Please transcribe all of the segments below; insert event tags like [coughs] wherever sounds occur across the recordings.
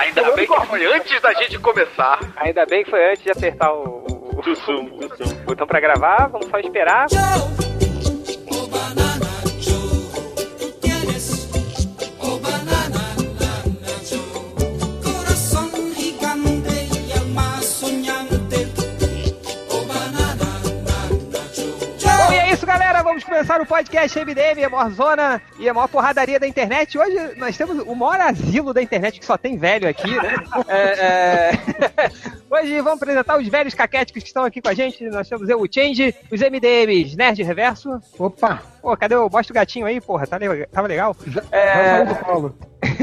Ainda bem que foi antes da gente começar. Ainda bem que foi antes de apertar o, o, o botão pra gravar. Vamos só esperar. Começar o podcast MDM, a maior zona e a maior porradaria da internet. Hoje nós temos o maior asilo da internet, que só tem velho aqui, né? [laughs] É, é... [laughs] Hoje vamos apresentar os velhos caquéticos que estão aqui com a gente. Nós temos eu, o Change, os MDMs, Nerd Reverso. Opa! Pô, cadê o Mostra o Gatinho aí, porra? Tá le- Tava legal? Vai É... sair do colo.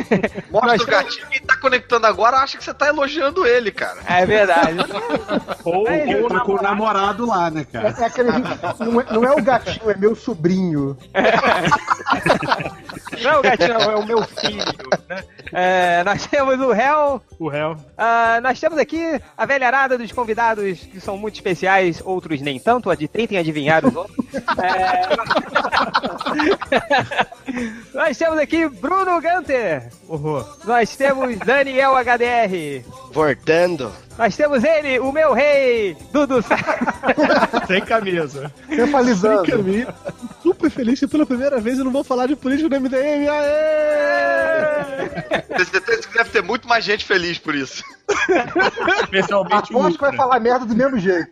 [laughs] Mostra Nós o gatinho. Quem tá conectando agora acha que você tá elogiando ele, cara. é verdade. [laughs] Ou, Aí, ou com o namorado lá, né, cara? É aquele. Não é, não é o gatinho, é meu sobrinho. [laughs] Não é o gatinho, não, é o meu filho. Né? É, nós temos o réu. O réu. Ah, nós temos aqui a velharada dos convidados que são muito especiais, outros nem tanto. Tentem adivinhar os outros. É, nós temos aqui Bruno Gunter. Horror. Nós temos Daniel HDR. Voltando. Nós temos ele, o meu rei, Dudu [laughs] Sem camisa. Sensualizando. Camila, super feliz que pela primeira vez eu não vou falar de política no MDM. Aê! Deve ter muito mais gente feliz por isso. Especialmente o que vai falar merda do mesmo jeito.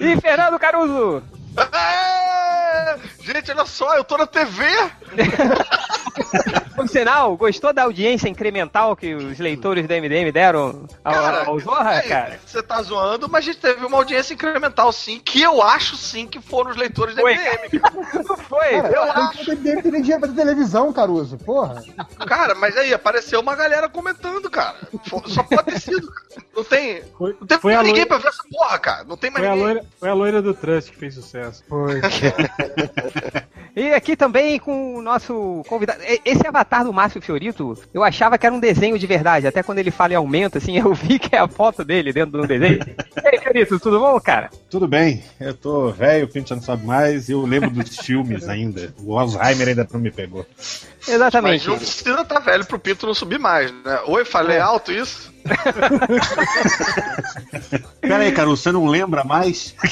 e Fernando Caruso. É! Gente, olha só, eu tô na TV. [laughs] Por sinal, gostou da audiência incremental que os leitores da MDM deram ao, Cara, ao Zorra, é, cara? Você tá zoando, mas a gente teve uma audiência incremental, sim, que eu acho sim que foram os leitores da Foi. MDM. [laughs] cara. Foi? Cara, eu acho que ele deve ter dinheiro pra televisão, Caruso. Porra. Cara, mas aí apareceu uma galera comentando, cara. Só pode ter sido. Não tem. Foi, Não tem foi, a mais ninguém loira, pra ver essa porra, cara. Não tem mais foi, a ninguém. loira, foi a loira do Trust que fez sucesso. Foi. [laughs] E aqui também com o nosso convidado. E- Esse avatar do Márcio Fiorito, eu achava que era um desenho de verdade. Até quando ele fala em aumento, assim, [laughs] eu vi que é a foto dele dentro do desenho. E aí, Fiorito, tudo bom, cara? Tudo bem, eu tô velho, o Pinto já não sabe mais, eu lembro dos [laughs] filmes ainda. O Alzheimer ainda não me pegou. Mas Exatamente. não precisa estar velho pro Pinto não subir mais, né? Oi, falei alto isso? [laughs] Pera aí, Caru, você não lembra mais? [laughs]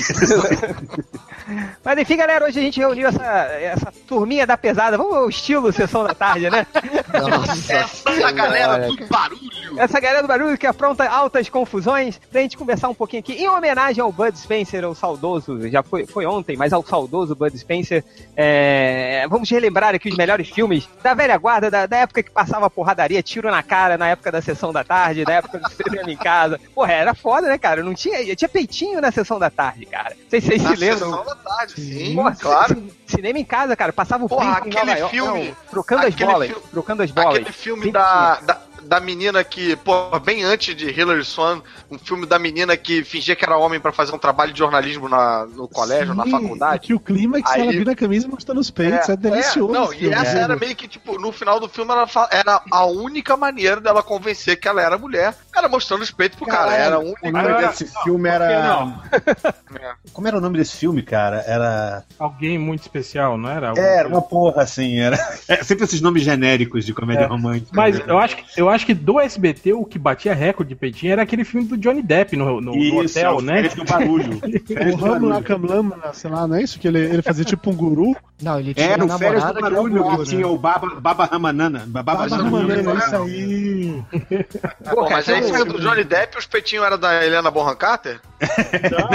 Mas enfim, galera, hoje a gente reuniu essa, essa turminha da pesada. Vamos ao estilo Sessão da Tarde, né? Nossa [laughs] Essa galera do barulho. Essa galera do barulho que apronta altas confusões, pra gente conversar um pouquinho aqui, em homenagem ao Bud Spencer, ao saudoso, já foi, foi ontem, mas ao saudoso Bud Spencer, é, vamos relembrar aqui os melhores filmes da velha guarda, da, da época que passava porradaria, tiro na cara, na época da sessão da tarde, na época do cinema em casa. Porra, era foda, né, cara? Não tinha, tinha peitinho na sessão da tarde, cara. Não sei se vocês Na se lembram. sessão da tarde, sim, Porra, claro. ci- Cinema em casa, cara, passava o Porra, aquele filme- não, trocando as bolas, fi- trocando as bolas. Aquele filme da, da, da menina que, pô, bem antes de Hilary Swan, um filme da menina que fingia que era homem pra fazer um trabalho de jornalismo na, no colégio, na Sim, faculdade. E que o clímax Aí- ela vira a camisa mostrando os peitos. É, delicioso. não, esse e essa era meio que, tipo, no final do filme, ela era a única maneira dela convencer que ela era mulher. Era mostrando os peitos pro cara. Era a O única. nome desse filme era. Não. [laughs] Como era o nome desse filme, cara? Era. Alguém muito especial, não era? Algum- Era uma porra, assim, era. [laughs] É sempre esses nomes genéricos de comédia romântica. Mas né? eu acho, que, eu acho que do SBT o que batia recorde de peitinho era aquele filme do Johnny Depp no, no, no Isso, hotel, é né? Férias do Barulho. O Ramla. Kamlamna, sei lá, não é isso? Que ele, ele fazia tipo um guru. Não, ele tinha Era o Férias do que era Barulho, um que tinha o Baba, Baba Ramanana. Baba, Baba Ramanana. Ramanana, é isso aí. Pô, mas aí saiu do Johnny Depp e os peitinhos eram da Helena Bonham Carter?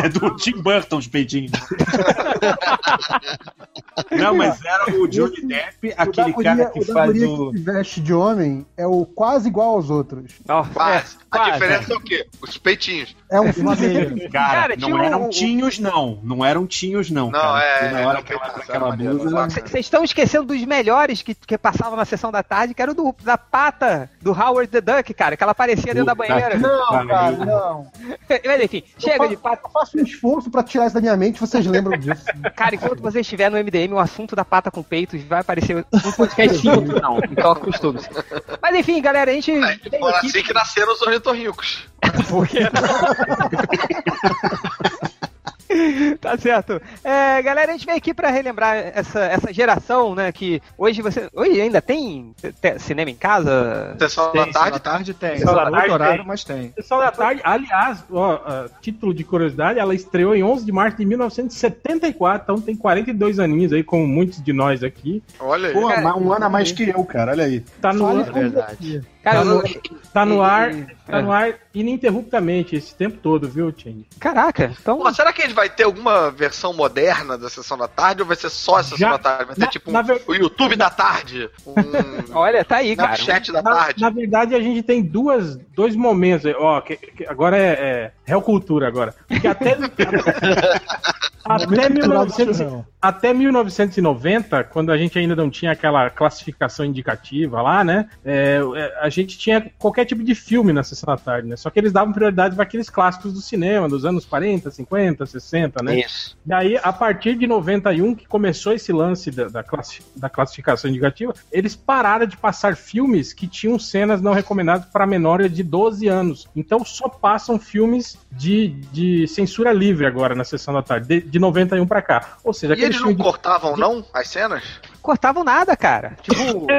É do Tim Burton, os peitinhos. Não, mas era o Johnny Depp, aquele cara que o faz o. que se veste de homem é o quase igual aos outros. Nossa, Mas é, a quase. diferença é o quê? Os peitinhos. É um filme. Cara, Cara, não tinha eram o- tinhos, não. Não eram tinhos, não. Não, cara. é, E na hora não, que ela não, não, aquela não, blusa. não, Vocês estão esquecendo dos melhores que, que passavam na sessão da tarde, que era o do, da pata do Howard the Duck, cara, que ela aparecia dentro da banheira. Não, cara, não. Mas enfim, chega eu de faço, pata. eu faço um esforço pra tirar isso da minha mente, vocês lembram disso. Cara, enquanto você estiver no MDM, o assunto da pata com peitos vai aparecer um podcast não. Então acostume-se. Mas enfim, galera, a gente. Foi aqui- assim que nasceram os ornitorrincos. Por que não? [laughs] [laughs] Tá certo. É, galera, a gente veio aqui pra relembrar essa, essa geração, né? Que hoje você. Hoje ainda tem te- cinema em casa? Sessão da Tem, tarde. da tarde tem. Sessão da tarde horário, tem. mas tem. Sessão da tarde, aliás, ó, título de curiosidade, ela estreou em 11 de março de 1974, então tem 42 aninhos aí, como muitos de nós aqui. Olha aí. Pô, ma- um ano a mais que eu, cara. Olha aí. Tá no, Fale É verdade. Cara, Tá no- tá no ar, e- tá no ar ininterruptamente esse tempo todo, viu, Ting? Caraca, então. Pô, será que a gente vai ter alguma versão moderna da Sessão da Tarde ou vai ser só a Sessão Já- da Tarde? Vai ter na- tipo na um, ver- o YouTube da tarde, um [laughs] Olha, tá aí, cara. Snapchat da Na, tarde. na verdade, a gente tem duas, dois momentos. Ó, que- que- agora é, é Real Cultura agora. Porque até, [laughs] até, 1900 até 1990, quando a gente ainda não tinha aquela classificação indicativa lá, né? é, é, a gente tinha qualquer tipo de filme na sessão da tarde, né? Só que eles davam prioridade para aqueles clássicos do cinema, dos anos 40, 50, 60, né? Isso. E aí, a partir de 91, que começou esse lance da, da, classi- da classificação indicativa, eles pararam de passar filmes que tinham cenas não recomendadas para menores de 12 anos. Então só passam filmes de, de censura livre agora na sessão da tarde, de, de 91 para cá. Ou seja, E eles não de- cortavam, não, as cenas? Cortavam nada, cara. Tipo. [laughs]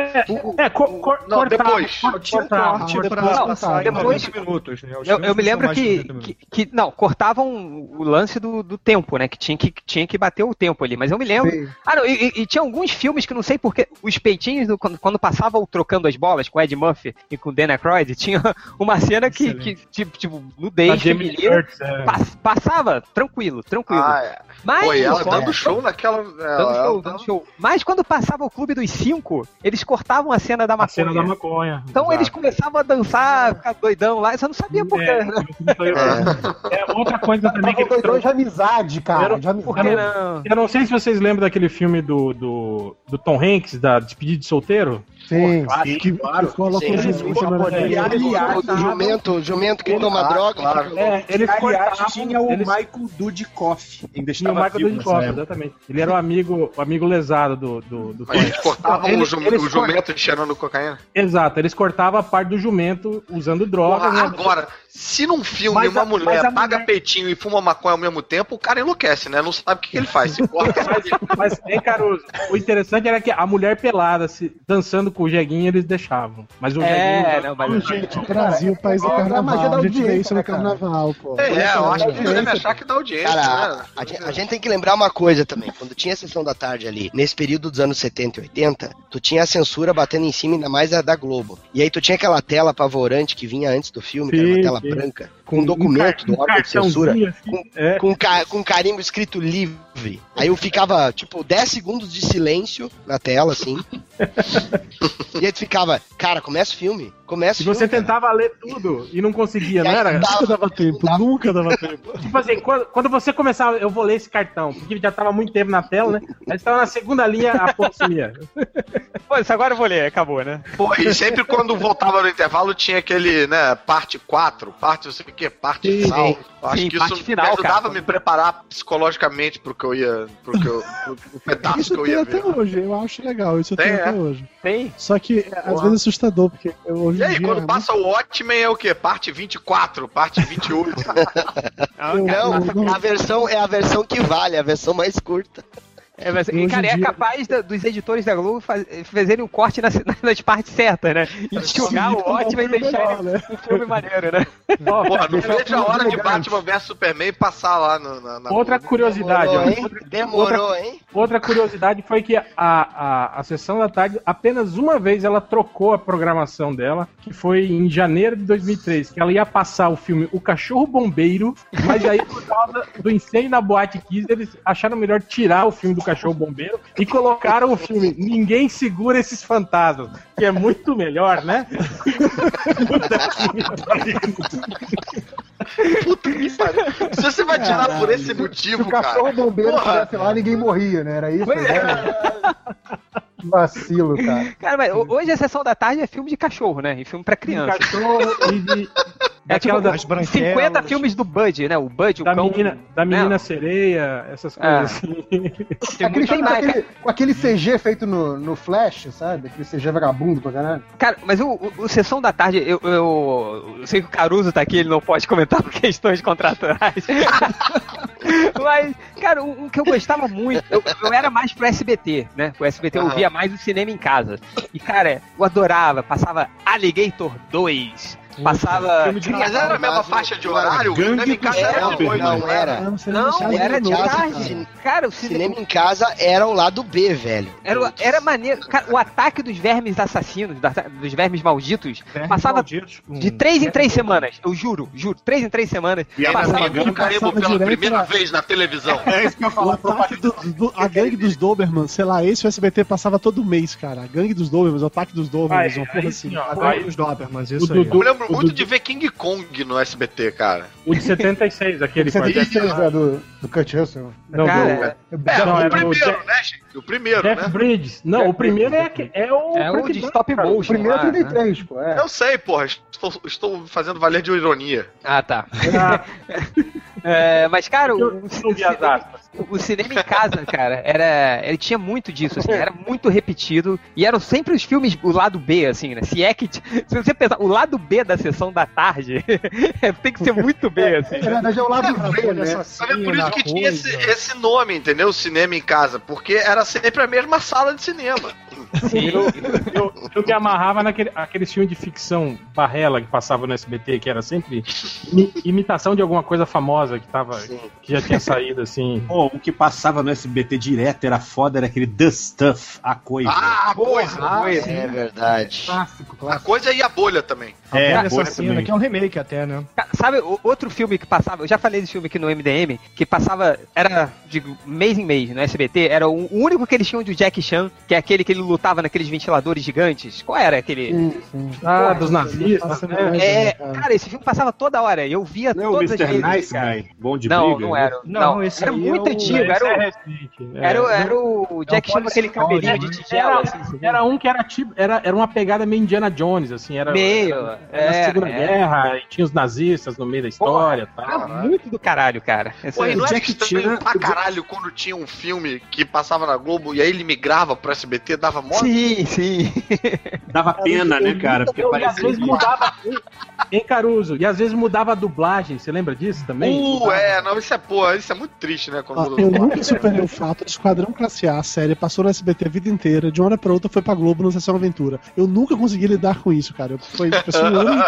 É, cor, cor, Não, cortava, depois. cortava, corte cortava. em depois- 90 minutos, né? Eu, eu me lembro que, 90 minutos. que, que- Não, cortavam o lance do, do tempo, né? Que tinha, que tinha que bater o tempo ali. Mas eu me lembro. Sim. Ah, não, e, e- tinha alguns filmes que não sei porque. Os peitinhos, do- quando, quando passava o trocando as bolas com o Ed Murphy e com o Dan Aykroyd, tinha [laughs] uma cena que, que tipo, tipo, nudez feminina. É. pass- Passava tranquilo, tranquilo. Ah, é. Mas. Pô, e ela dando show naquela. Dando show, dando show. Mas quando passava o Clube dos Cinco, eles cortavam a cena da A maconha. cena da maconha. Então exato. eles começavam a dançar, ficar doidão lá, eu só não sabia por quê. É, é outra coisa também que Tava eles doidão de amizade, cara. De Por que amizade. não? Eu não sei se vocês lembram daquele filme do, do, do Tom Hanks, da Despedida de Solteiro. Sim. Que coloca Sim, o Aliás, jumento, o jumento que toma Ah, droga. claro. É, Aliás, cortavam, tinha o Michael Dudikoff. Ainda Tinha o Michael Dudikoff, exatamente. Ele era o amigo, o amigo lesado do, do, do Tom Mas eles cortavam Eles- o, jum- eles o jumento cheirando cocaína. Exato, eles cortavam a parte do jumento usando droga. Né? agora, se num filme Mas uma a- mulher paga mulher- peitinho e fuma maconha ao mesmo tempo, o cara enlouquece, né? Não sabe o que, que ele faz. Se corta, [laughs] Mas, hein, Caruso, o interessante era que a mulher pelada se, dançando com o jeguinho eles deixavam. Mas o É, jeguinho. não, mas. Gente, Brasil, país do É a magia carnaval. da A gente vê audiência, isso no né, carnaval, pô. É, é, eu acho que deve achar que dá audiência, Cara, né? a, gente, a gente tem que lembrar uma coisa também. Quando tinha a sessão da tarde ali, nesse período dos anos 70 e 80, tu tinha a censura batendo em cima, ainda mais da, da Globo. E aí tu tinha aquela tela apavorante que vinha antes do filme, que era uma Sim, tela sim. branca, com um documento do um órgão de censura, assim, é. com, ca- com carimbo escrito livre. Aí eu ficava, tipo, 10 segundos de silêncio na tela, assim. [laughs] e aí tu ficava, cara, começa o filme. Começa E filme. você cara. tentava ler tudo e não conseguia, [laughs] E não era? dava- Nunca dava tempo, nunca dava tempo. Tipo assim, quando, quando você começava, eu vou ler esse cartão, porque já tava muito tempo na tela, né? Aí você tava na segunda linha, a ponta sumia. [laughs] Pô, isso agora eu vou ler, acabou, né? Pô, e sempre quando voltava no intervalo tinha aquele, né, parte 4, parte não sei o que, parte Sim, final. sim. Eu acho Sim, que parte isso final, me ajudava cara. a me preparar psicologicamente pro que eu ia. pro, que eu, pro, pro pedaço Isso que eu tem ia até hoje, eu acho legal, isso Tem, é? até hoje. Tem. Só que é, às vezes é assustador, porque eu, hoje E em aí, quando é passa o Watchmen é o quê? Parte 24, parte 28. muito- [laughs] Não, eu- eu- a versão é a versão que vale, a versão mais curta. É, mas, cara, é dia- capaz da- dos editores da Globo faz, fazerem um corte nas, [laughs] nas partes certas, né? Enxugar o ótimo e deixar melhor, ele né? um filme maneiro, né? Ó, Porra, não vejo a hora de Batman vs Superman passar lá no, na, na Outra Globo. curiosidade, ó. Demorou, hein? Demorou, hein? Outra curiosidade foi que a, a, a sessão da tarde, apenas uma vez ela trocou a programação dela, que foi em janeiro de 2003, que ela ia passar o filme O Cachorro Bombeiro, mas aí por causa do incêndio na Boate Kiss, eles acharam melhor tirar o filme do Cachorro Bombeiro e colocaram o filme Ninguém Segura Esses Fantasmas, que é muito melhor, né? Puta que pariu. Se você vai tirar por esse Se motivo, o cachorro cara. bombeiro estivesse lá, ninguém morria, né? Era isso? Né? Que Vacilo, cara. Cara, mas ho- hoje a sessão da tarde é filme de cachorro, né? E filme pra Um criança. cachorro e de, É tipo Daquela da- As branquelas. 50 filmes do Bud, né? O Bud, o Da cão. menina, da menina Não. sereia, essas É. coisas assim. [laughs] Tem Aquele filme com aquele, com aquele CG feito no, no Flash, sabe? Aquele CG vagabundo pra caralho. Cara, mas o, o- o Sessão da Tarde, eu, eu, eu sei que o Caruso tá aqui, ele não pode comentar por questões contratuais. [laughs] mas, cara, o, o que eu gostava muito, eu, eu era mais pro SBT, né? O SBT eu via mais o cinema em casa. E, cara, eu adorava, passava Alligator 2, passava. Filme de Mas era a mesma faixa de horário? Gangue Cinema em casa era Não, de noite. não era. Não, Não, sabe era de tarde. cine- Cara, o cinema. Cinema em casa era o lado B, velho. Era, era maneiro. Cara, o ataque dos vermes assassinos, dos vermes malditos, Vermes passava malditos de três em três semanas. Eu juro, juro. Três em três semanas. E a passava passava pela primeira vez na televisão. É isso que eu O do- a gangue dos Doberman, sei lá, esse o SBT passava todo mês, cara. A gangue dos Dobermans, o ataque dos Dobermans, uma porra assim. A gangue dos Dobermans, o isso aí. Dudu- Eu lembro O muito Dudu- de ver King Kong no SBT, cara. O de 76, aquele com a 76, né, do, do Kurt Russell. Não, Cara, É, Não, o o primeiro, Jeff- né, gente? O primeiro, Jeff né? Bridges. Não, o primeiro é, que- é o. É o de stop cara. O motion. primeiro é lá, né? 33, pô. É. Eu sei, porra. Estou, estou fazendo valer de ironia. Ah, tá. Ah, [laughs] É, mas, cara, o, eu o [laughs] o cinema em casa, cara, era. Ele tinha muito disso, assim, era muito repetido. E eram sempre os filmes, o lado B, assim, né? Se é que. Se você pensar, o lado B da sessão da tarde [laughs] tem que ser muito B, assim. Na verdade é o lado B, né? É por isso que tinha esse, esse nome, entendeu? Cinema em casa. Porque era sempre a mesma sala de cinema. Eu, eu, eu me amarrava naquele aquele filme de ficção Barrela que passava no SBT, que era sempre imi- imitação de alguma coisa famosa que, tava, Sim. que já tinha saído, assim. Pô, o que passava no SBT direto era foda, era aquele The Stuff, a coisa. Ah, a coisa. É verdade. Clássico, A clássico. coisa e a bolha também. é, A a essa coisa cena, também. que é um remake até, né? Sabe, o- outro filme que passava, eu já falei desse filme aqui no MDM, que passava, era de mês em mês no SBT, era o único que eles tinham do Jack Chan, que é aquele que ele lutava naqueles ventiladores gigantes. Qual era aquele? Sim, sim. Ah, dos nazistas. Né? verdade, É, né, cara? cara, esse filme passava toda hora, eu via Não é todas as Mr. vezes, Nice cara. Guy, bom de Não, briga? não né? era. Não, Não, esse era muito é antigo, era o, é é. era, o- era o Jack É Chan com aquele cabelinho de né? tigela, Era, assim, era um que era tipo, era, era uma pegada meio Indiana Jones, assim, era, Meio, era, é, na Segunda é. Guerra, e tinha os nazistas no meio da história e Era tal. muito do caralho, cara. Pô, e não era Jack Chan- pra caralho quando tinha um filme que passava na Globo e aí ele migrava pro SBT, dava Sim, sim. Dava pena, né, cara? Porque Eu, e às parecia vezes mudava. Em Caruso, e às vezes mudava a dublagem, você lembra disso também? Uh, é, não, isso é porra, isso é muito triste, né? Quando Ah, eu nunca superei o fato de Esquadrão Classe A, a série, passou no SBT a vida inteira, de uma hora pra outra foi pra Globo no Sessão Aventura. Eu nunca consegui lidar com isso, cara. Eu, foi passou um ano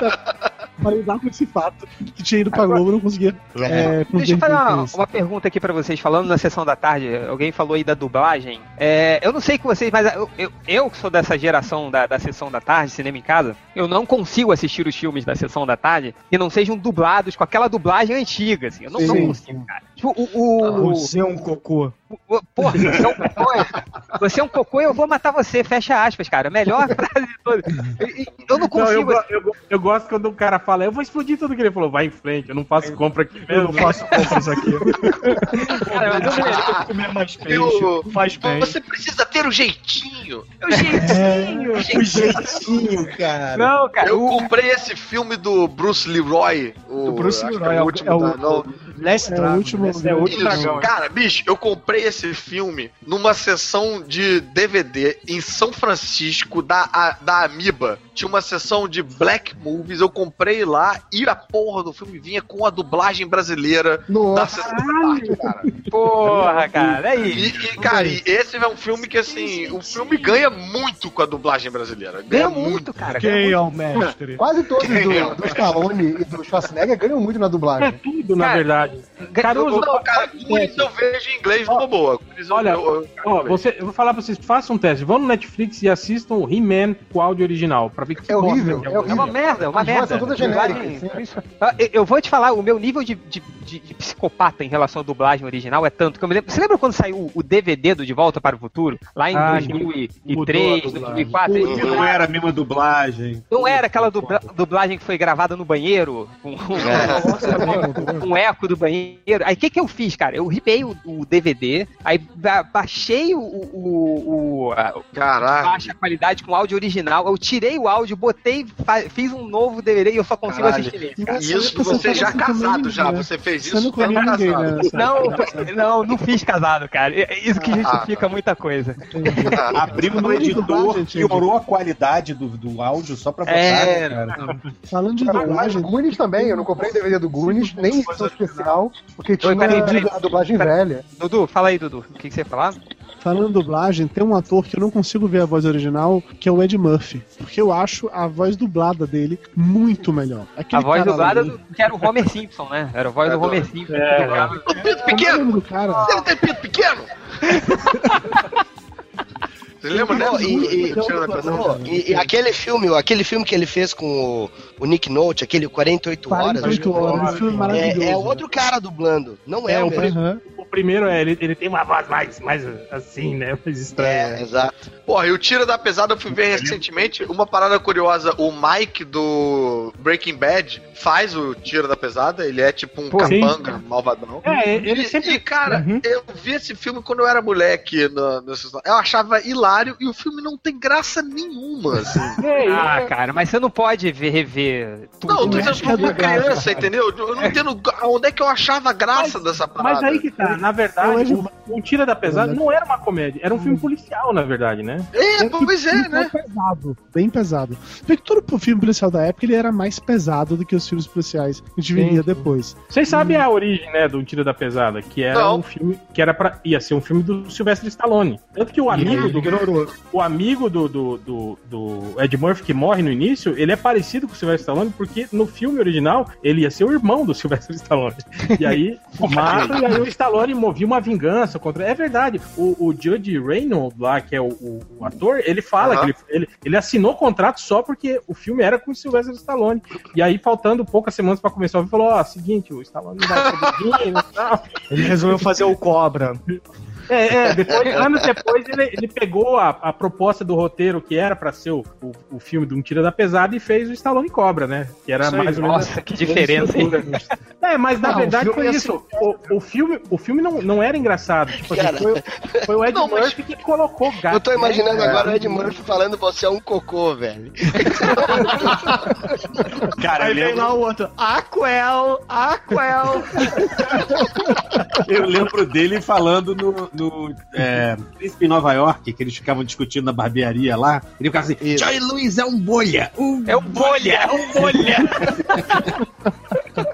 lidar com esse fato que tinha ido pra Globo e não conseguia. É, Deixa eu fazer uma, uma pergunta aqui pra vocês, falando na sessão da tarde, alguém falou aí da dublagem. É, eu não sei com vocês, mas eu, eu, eu que sou dessa geração da, da sessão da tarde, cinema em casa, eu não consigo assistir os filmes da sessão da tarde que não sejam dublados com aquela dublagem antiga, assim. Eu não, não Sim, consigo, cara. Tipo, o, o, Você é um cocô. o- Porra, você é um cocô. Você é um cocô e eu vou matar você. Fecha aspas, cara. Melhor [laughs] frase de todas. Eu, eu não Não, eu, consigo. go- eu, eu gosto quando o cara fala, eu vou explodir tudo que ele falou, vai em frente, eu não faço compra aqui Eu não mesmo. faço compras aqui. [laughs] cara, mas eu me- comer mais peixe. Eu- Faz bem. Você precisa ter o jeitinho. O jeitinho. O jeitinho, cara. Não, cara. Eu o- comprei esse filme do Bruce Leroy. O, Do Bruce que Leroy, é é o o- último é o- da- não, Last É o Dragon, último- esse é o último dragão. cara, bicho, eu comprei esse filme numa sessão de DVD em São Francisco da, a- da Amiba. Tinha uma sessão de Black Movies, eu comprei lá e a porra do filme vinha com a dublagem brasileira da Nossa, sessão da tarde, cara. Porra, cara. É E, isso. e, cara, e esse é um filme que, assim, o filme ganha muito com a dublagem brasileira. Ganha, ganha muito, muito, cara. Quem ganha é muito. o mestre? Quase todos do, é do Stallone e do Schwarzenegger ganham muito na dublagem. É tudo, na verdade. Caruso, não, cara, Goonies eu vejo em inglês ó, numa boa. Olha, eu, ó, você, eu vou falar pra vocês, façam um teste. Vão no Netflix e assistam o He-Man com áudio original, pra ver que é horrível, é, é, horrível. é uma merda, é uma As merda. São todas genéricas. Ah, eu vou te falar, o meu nível de, de, de, de psicopata em relação à dublagem original é tanto que eu me lembro. Você lembra quando saiu o DVD do De Volta para o Futuro? Lá em ah, 2000 e, 2003, 2004. Não era a mesma dublagem. Não era aquela dubla... dublagem que foi gravada no banheiro, com, um, um é. eco do banheiro. Aí o que, que eu fiz, cara? Eu ripei o, o DVD, aí baixei o. o, o a, Baixa qualidade com áudio original. Eu tirei o áudio, botei, fiz um novo DVD e eu só consigo Caralho. assistir ele. Cara. Isso você tá já casado, já. Né? Você fez isso você não casado. Ninguém, né? Não, não, não fiz casado, cara. É, isso que justifica ah, muita coisa. [laughs] A Abriu no editor, dublagem, gente. piorou a qualidade do, do áudio só pra botar, É. né, cara? Falando de dublagem, Goonies também, eu não comprei DVD do Goonies, nem edição especial, porque tinha peraí, peraí. a dublagem velha. Dudu, fala aí, Dudu. O que, que você ia falar? falando em dublagem, tem um ator que eu não consigo ver a voz original, que é o Ed Murphy. Porque eu acho a voz dublada dele muito melhor. Aquele A voz dublada do, que era o Homer Simpson, né? Era a voz É, do do- Homer Simpson. É. Pinto é o pequeno! nome do cara? Você não tem pinto pequeno? Vocês lembram Não, dessa? e, e- pessoa. Pô, e- e aquele filme, aquele filme que ele fez com o, o Nick Note, aquele 48 horas, acho que 48 horas, um filme maravilhoso. é, é outro cara dublando, não é, É, o mesmo. Aham. O primeiro é, ele, ele tem uma voz mais, mais assim, né? Mais É, estranha. exato. Porra, e o Tira da Pesada eu fui ver recentemente. Uma parada curiosa: o Mike do Breaking Bad faz o Tira da Pesada. Ele é tipo um Pô, capanga, malvadão. É, ele E, sempre. e, cara, Uhum. eu vi esse filme quando eu era moleque. No, no- eu achava hilário e o filme não tem graça nenhuma. Assim. [laughs] Ah, cara, mas você não pode ver, rever tudo. Não, eu tô né? dizendo pra uma criança, entendeu? Eu não entendo onde é que eu achava graça dessa parada. Mas aí que tá, na verdade, Eu o, o Tira da Pesada não era uma comédia, era um filme policial, na verdade, né? É, pois é, né? pesado, bem pesado. Porque todo o filme policial da época ele era mais pesado do que os filmes policiais que a gente viria depois. Vocês sabem a origem, né, do Tira da Pesada, que era Não. um filme que era para ia ser um filme do Sylvester Stallone. Tanto que o amigo do o amigo do, do, do, do Ed Murphy que morre no início, ele é parecido com o Sylvester Stallone porque no filme original ele ia ser o irmão do [laughs] Sylvester Stallone. E aí [laughs] mata e aí o Stallone movia uma vingança contra. É verdade. O, o Judge Reynolds lá, que é o, o- o ator, ele fala Aham. que ele, ele, ele assinou o contrato só porque o filme era com o Sylvester Stallone. E aí, faltando poucas semanas pra começar, ele falou: Ó, seguinte, o Stallone não vai poder [laughs] vir e tal. Ele resolveu fazer o Cobra. É, é, depois, anos depois ele, ele pegou a, a proposta do roteiro que era pra ser o, o, o filme de um Tira da Pesada e fez o Stallone Cobra, né? Que era Isso aí, mais ou menos. Nossa, que diferença, hein? É, mas na Não, verdade foi ia isso. O, o filme, o filme não, não era engraçado. Tipo assim, foi, foi o Ed Não, mas- Murphy que colocou gato. Eu tô imaginando né? agora o Ed Murphy falando você é um cocô, velho. [laughs] Cara, Aí eu vem lembro, lá o outro. Aquel, Aquel. [laughs] eu lembro dele falando no, no é, Príncipe em Nova York, que eles ficavam discutindo na barbearia lá. Ele ficava assim: Isso. Joy Luiz é um bolha! Um É o bolha, é o bolha. [laughs]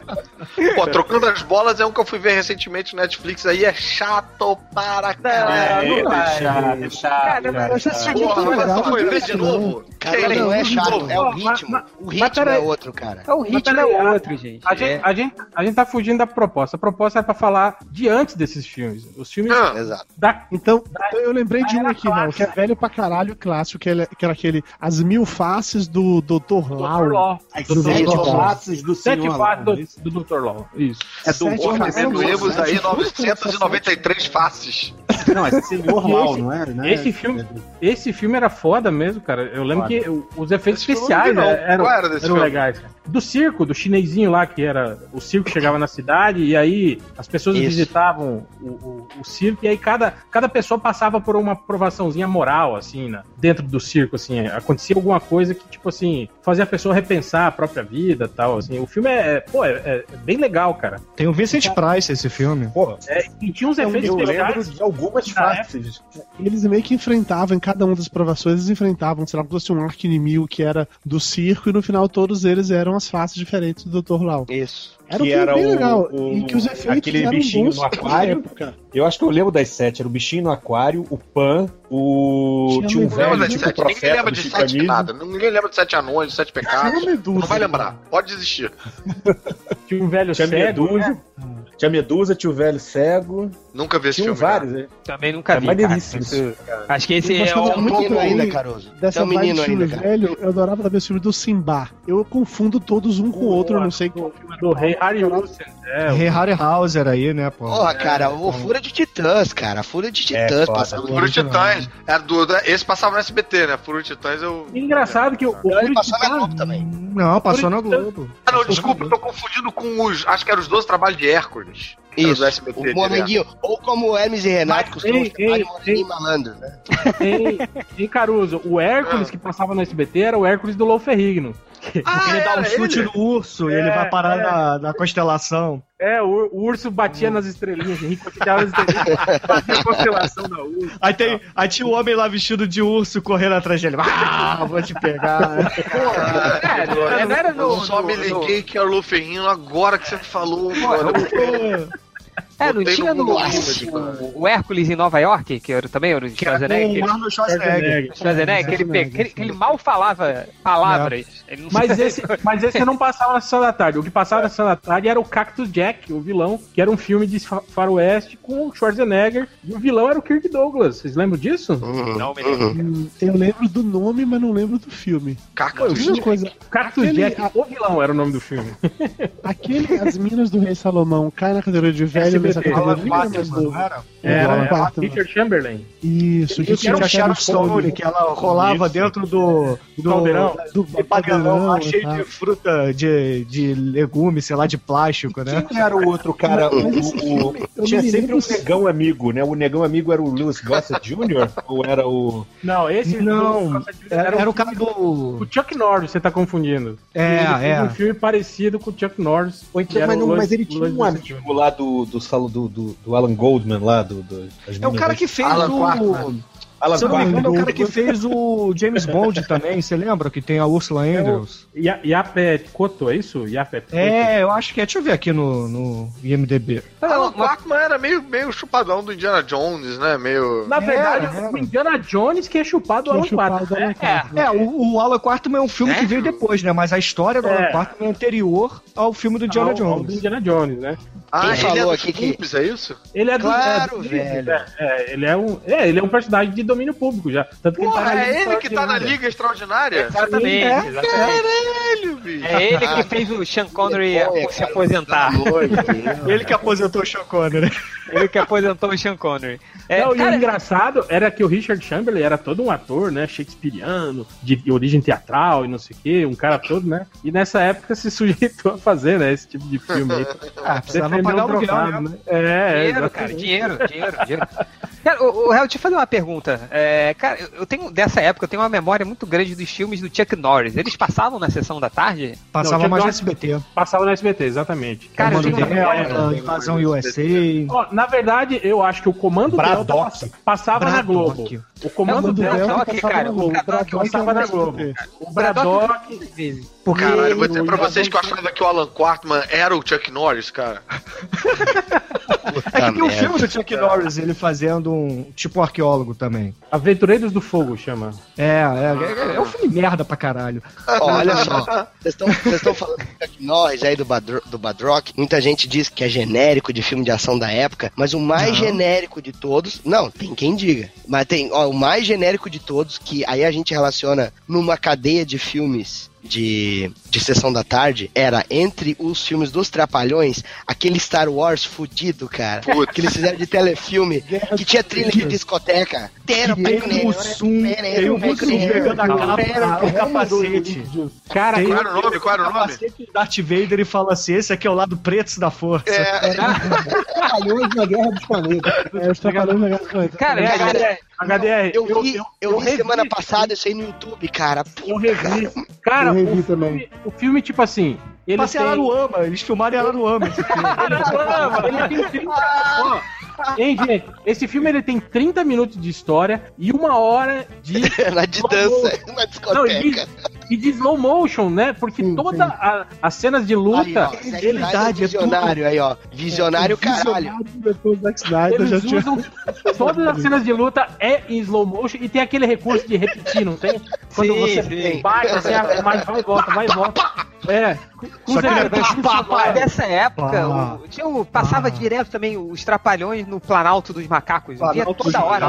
Pô, Trocando as Bolas é um que eu fui ver recentemente no Netflix aí. É chato para caralho. É, não vai. chato, é chato, Cara, chato. Porra, muito mas legal, você foi não ver de novo? Cara, não é chato, é o ritmo. O ritmo é outro, cara. É o ritmo é a- outro, gente. A gente, É. a, gente, a gente tá fugindo da proposta. A proposta é pra falar de antes desses filmes. Os filmes Ah. Exato. da. Então, então eu lembrei de um aqui, não, que é velho pra caralho, clássico, que, ele- que era aquele As Mil Faces do Dr. Lau. As sete Dr. faces do Sete Senhor. do, isso? do Dr. Law. Isso. É do Sete erros aí, Sete faces. 993 faces. Não, é esse- não é? Né? esse filme- Esse filme era foda mesmo, cara. Eu lembro Foda. que os efeitos Esse especiais eram, era desse eram filme? legais. Do circo, do chinesinho lá, que era. O circo chegava na cidade e aí as pessoas Isso. visitavam o, o- o circo e aí cada, cada pessoa passava por uma provaçãozinha moral, assim, né, dentro do circo, assim. Acontecia alguma coisa que, tipo assim, fazia a pessoa repensar a própria vida tal. Assim. O filme é, é- pô, é, é bem legal, cara. Tem o Vincent Price esse filme. Pô, É, e tinha uns efeitos eu lembro especiais. de algumas Na faces. Eles meio que enfrentavam, em cada uma das provações, eles enfrentavam, sei lá, como se fosse um arco inimigo que era do circo, e no final todos eles eram as faces diferentes do Dr. Lau. Isso. Era Que era bem o- legal. o- e que os efeitos aquele eram bichinho bons no aquário. Eu acho que eu lembro das sete. Era o bichinho no aquário, o Pan, o. Tinha Tinha um Lembra Lembra velho, de tipo sete? Ninguém profeta lembra do de sete nada. Ninguém lembra de sete anões, de sete pecados. Medusa. Não vai lembrar. Pode desistir. Tinha um velho Tinha cego. Medusa, né? tinha Medusa, tinha o velho cego. Nunca vi esse Tinham filme. vários, né? Também nunca É vi. cara. maneiríssimo. Isso- Acho que esse Eu é o. um muito menino ainda, Caruso. Dessa Tem um menino de filme ainda, cara. velho, eu adorava ver o filme do Simba. Eu confundo todos um com o outro, eu não sei qual filme é Do Rei Harryhausen. É, Rei Harryhauser aí, né, pô? Porra, cara, o Fúria de Titãs, cara. Fúria de Titãs passava. Furo Titãs. Era do, esse passava no SBT, né? Furo Titãs eu. Engraçado que o, o Ele Fúria de passou na Titãs- Globo também. Não, passou na Globo. Ah, não, desculpa, eu tô confundindo com os. Acho que eram os 12 trabalhos de Hércules. Isso, do SBT, o direto. Moranguinho. Ou como o Hermes e Renato costumam ei, chamar de ei, Moranguinho ei. Malandro, né? Em, em Caruso, o Hércules que passava no SBT era o Hércules do Lou Ferrigno. Ah, [laughs] ele dá um chute ele? no urso e ele vai parar na, na constelação. É, o, o urso batia nas estrelinhas, as estrelinhas, [laughs] fazia constelação da urso. Aí, tem, aí tinha o homem lá vestido de urso correndo atrás dele. Ah, vou te pegar. [laughs] É, não era no. Eu só no- me no- liguei que era o Luferrino agora que você falou. mano. É, não tinha no no, o, Hércules em Nova York, que era também era o Que era Schwarzenegger. com o Schwarzenegger. Schwarzenegger, que ele, que ele- que ele mal falava palavras. Ele não Mas esse, mas esse não passava na Sessão da Tarde. O que passava na Sessão da Tarde era o Cactus Jack, o vilão, que era um filme de fa- faroeste com o Schwarzenegger. E o vilão era o Kirk Douglas. Vocês lembram disso? Uhum, Não, me lembro. uhum. Hum, Eu lembro do nome, mas não lembro do filme. Caca, Uma coisa, Cactus Aquele- Jack, o vilão era o nome do filme. [laughs] aquele As Minas do Rei Salomão cai na categoria de velho Quarterman, do... não era? Era, Alan era Quarterman. Richard Chamberlain. Isso, que tinha a Sharon Stone, que ela rolava Isso. dentro do, do, caldeirão. do do lá, e cheio de fruta, de, de legumes, sei lá, de plástico, né? Quem era o outro cara? O, tinha sempre um negão amigo, né? O negão amigo era o Lewis Gossett Jr. ou era o. Não, esse Não, era, Era, o cara do. O Chuck Norris, você tá confundindo. É, ele fez é. um filme parecido com o Chuck Norris. Mas, ele tinha um amigo lá do, do, salo- do, do, do Alan Goldman lá, do, do, É o cara que fez Alan o. Alan Se eu não me engano, é o cara que fez o James Bond também, você lembra? Que tem a Ursula Andrews. Ya- Yapet Koto, é isso? Yapet Koto. É, eu acho que é. Deixa eu ver aqui no, no IMDB. Alan Quartman era meio, meio chupadão do Indiana Jones, né? Meio. Na verdade, Era, o Indiana Jones que é chupado do Que é Alan do Alan É. É, o, o Alan Quarterman é um filme que veio depois, né? Mas a história do É. Alan Quarterman é anterior ao filme do Indiana ao- ao do Jones. Indiana Jones, né? Ah, ele falou é aqui que- Pulps, é isso? Ele é do, Claro, é velho. É, é, ele é um, é, ele é um personagem de domínio público já. Tanto que Porra, ele tá é ele que tá na. Liga Extraordinária? Exatamente, É, exatamente. Caralho, bicho. É ele que fez o Sean Connery Vergonha, se cara, aposentar. Deus. [laughs] Ele que aposentou o Sean Connery. Ele que aposentou o Sean Connery. É, Não, e o cara, engraçado era que o Richard Chamberlain era todo um ator, né? Shakespeareano, de origem teatral e não sei o quê, um cara todo, né? E nessa época se [laughs] sujeitou a fazer, né? Esse tipo de filme aí. Ah, precisava pagar aluguel, trocado, né? né? É, Dinheiro, cara, dinheiro, dinheiro, dinheiro. Cara, o, o eu fazer uma pergunta. É, cara, eu- tenho, dessa época, eu tenho uma memória muito grande dos filmes do Chuck Norris. Eles passavam na sessão da tarde? Passava Não, mais no SBT. Passava no SBT, exatamente. Cara, Comando Delta, memória. Invasão USA. Ó, na verdade, eu acho que o Comando Delta Braddock. pass- passava na Braddock. Globo. O Comando Comando Delta Delta Braddock, passava cara, na o Globo. Braddock Braddock passava na no Globo. O Braddock. Vezes. Porque Caralho, eu vou dizer o pra vocês que eu achava que o Alan Quartman era o Chuck Norris, cara. [laughs] É que tem um merda. filme do Chuck Norris, ele fazendo um tipo arqueólogo também. Aventureiros do Fogo chama. É, é, é, é um filme merda pra caralho. Ó, olha só, vocês estão vocês estão falando do Chuck Norris aí do, Badro, do Badrock. Muita gente diz que é genérico de filme de ação da época, mas o mais Não. genérico de todos. Não, tem quem diga. Mas tem, ó, o mais genérico de todos, que aí a gente relaciona numa cadeia de filmes. De, de sessão da tarde era entre os filmes dos Trapalhões aquele Star Wars fudido, cara. Putz. Que eles fizeram de telefilme que tinha trilha de discoteca. Tero, Tem o Mussum, tem o Mussum pegando a capa, o capacete. Cara, Qual era o nome? Qual era o nome? capacete do Darth Vader e fala assim: esse aqui é o lado preto da força. É, [laughs] Trapalhões na Guerra dos Planetas. É, os Trapalhões na Guerra dos Planetas. Cara, É, cara, HDR, Eu vi, eu, vi revi semana passada isso aí no YouTube, cara. Eu revi. Cara, Eu revi o, também. filme, o filme, tipo assim. Ele Passei tem... lá no Ama, eles filmaram ela no Ama. esse filme. [laughs] Ele tem 30... Ó, Hein, gente? Esse filme ele tem 30 minutos de história e uma hora de. [laughs] Na de dança, na Não, discoteca. de, e de slow motion, né? Porque Sim, toda sim. as cenas de luta. Aí, ó, verdade, é visionário aí, ó. Visionário, caralho. Visionário Eles já tinha... usam [laughs] todas as cenas de luta é em slow motion e tem aquele recurso de repetir, não tem? Quando Sim, você sim. bate, assim, a imagem vai e volta, vai e volta. É. Só que ele é pá, pá, pá. Dessa época, Ah. o- tinha o- passava Ah. direto também os Trapalhões no Planalto dos Macacos. Eu via Planalto toda hora.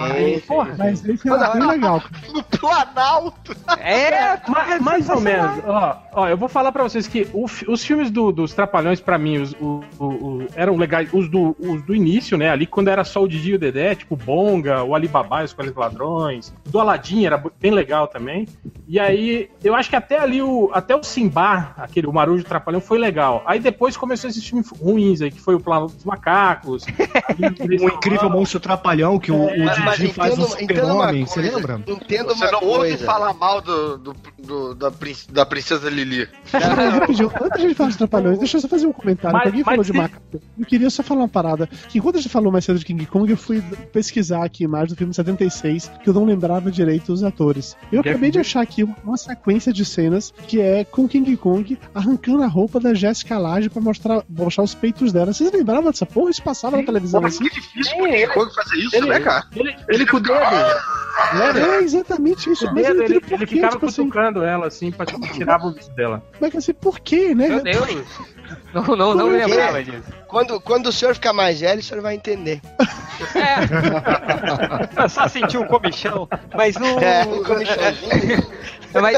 Porra, Mas esse era bem legal. [laughs] No Planalto. é, Ma- mais ou menos. Ó, ó, eu vou falar pra vocês que o os filmes do- dos Trapalhões, pra mim, os, o- o- o- eram legais. Os do, os do início, né? Ali quando era só o Didi e o Dedé, tipo Bonga, o Alibaba e os Quais Ladrões. O do Aladdin era bem legal também. E aí, eu acho que até ali o. Até o Simba, aquele, o Marujo Trapalhão, foi legal. Aí depois começou esses filmes ruins aí, que foi o Plano dos Macacos. [laughs] O incrível monstro trapalhão que o, o Mas, mas Didi faz um entenda uma super-homem, você lembra? Entenda Você uma não ouve falar mal do, do- do- da, da princesa Lili. Rapidinho, antes de a gente falar de Trapalhões, deixa eu só fazer um comentário. Mas- alguém falou de se- macaco. Eu queria só falar uma parada. Que enquanto a gente falou mais cedo de King Kong, eu fui pesquisar aqui imagens do filme 76, que eu não lembrava direito os atores. Eu Jeff acabei de achar aqui uma sequência de cenas que é com King Kong arrancando a roupa da Jessica Lange pra mostrar, mostrar os peitos dela. Vocês lembravam dessa porra? Isso passava na televisão Porra, assim? que difícil pro King Kong fazer isso, ele- né, cara? Ele, ele com o dedo. É exatamente isso. Mas dedo, ele, ele quê, ficava tipo assim, cutucando ela, assim, pra tipo, tirar o vício dela. Mas assim, por quê, né? Meu Deus. Não, não, não lembrava disso. Quando, quando o senhor ficar mais velho, o senhor vai entender. É. Eu só senti um comichão. Mas o. É, um comichãozinho. [laughs] Mas,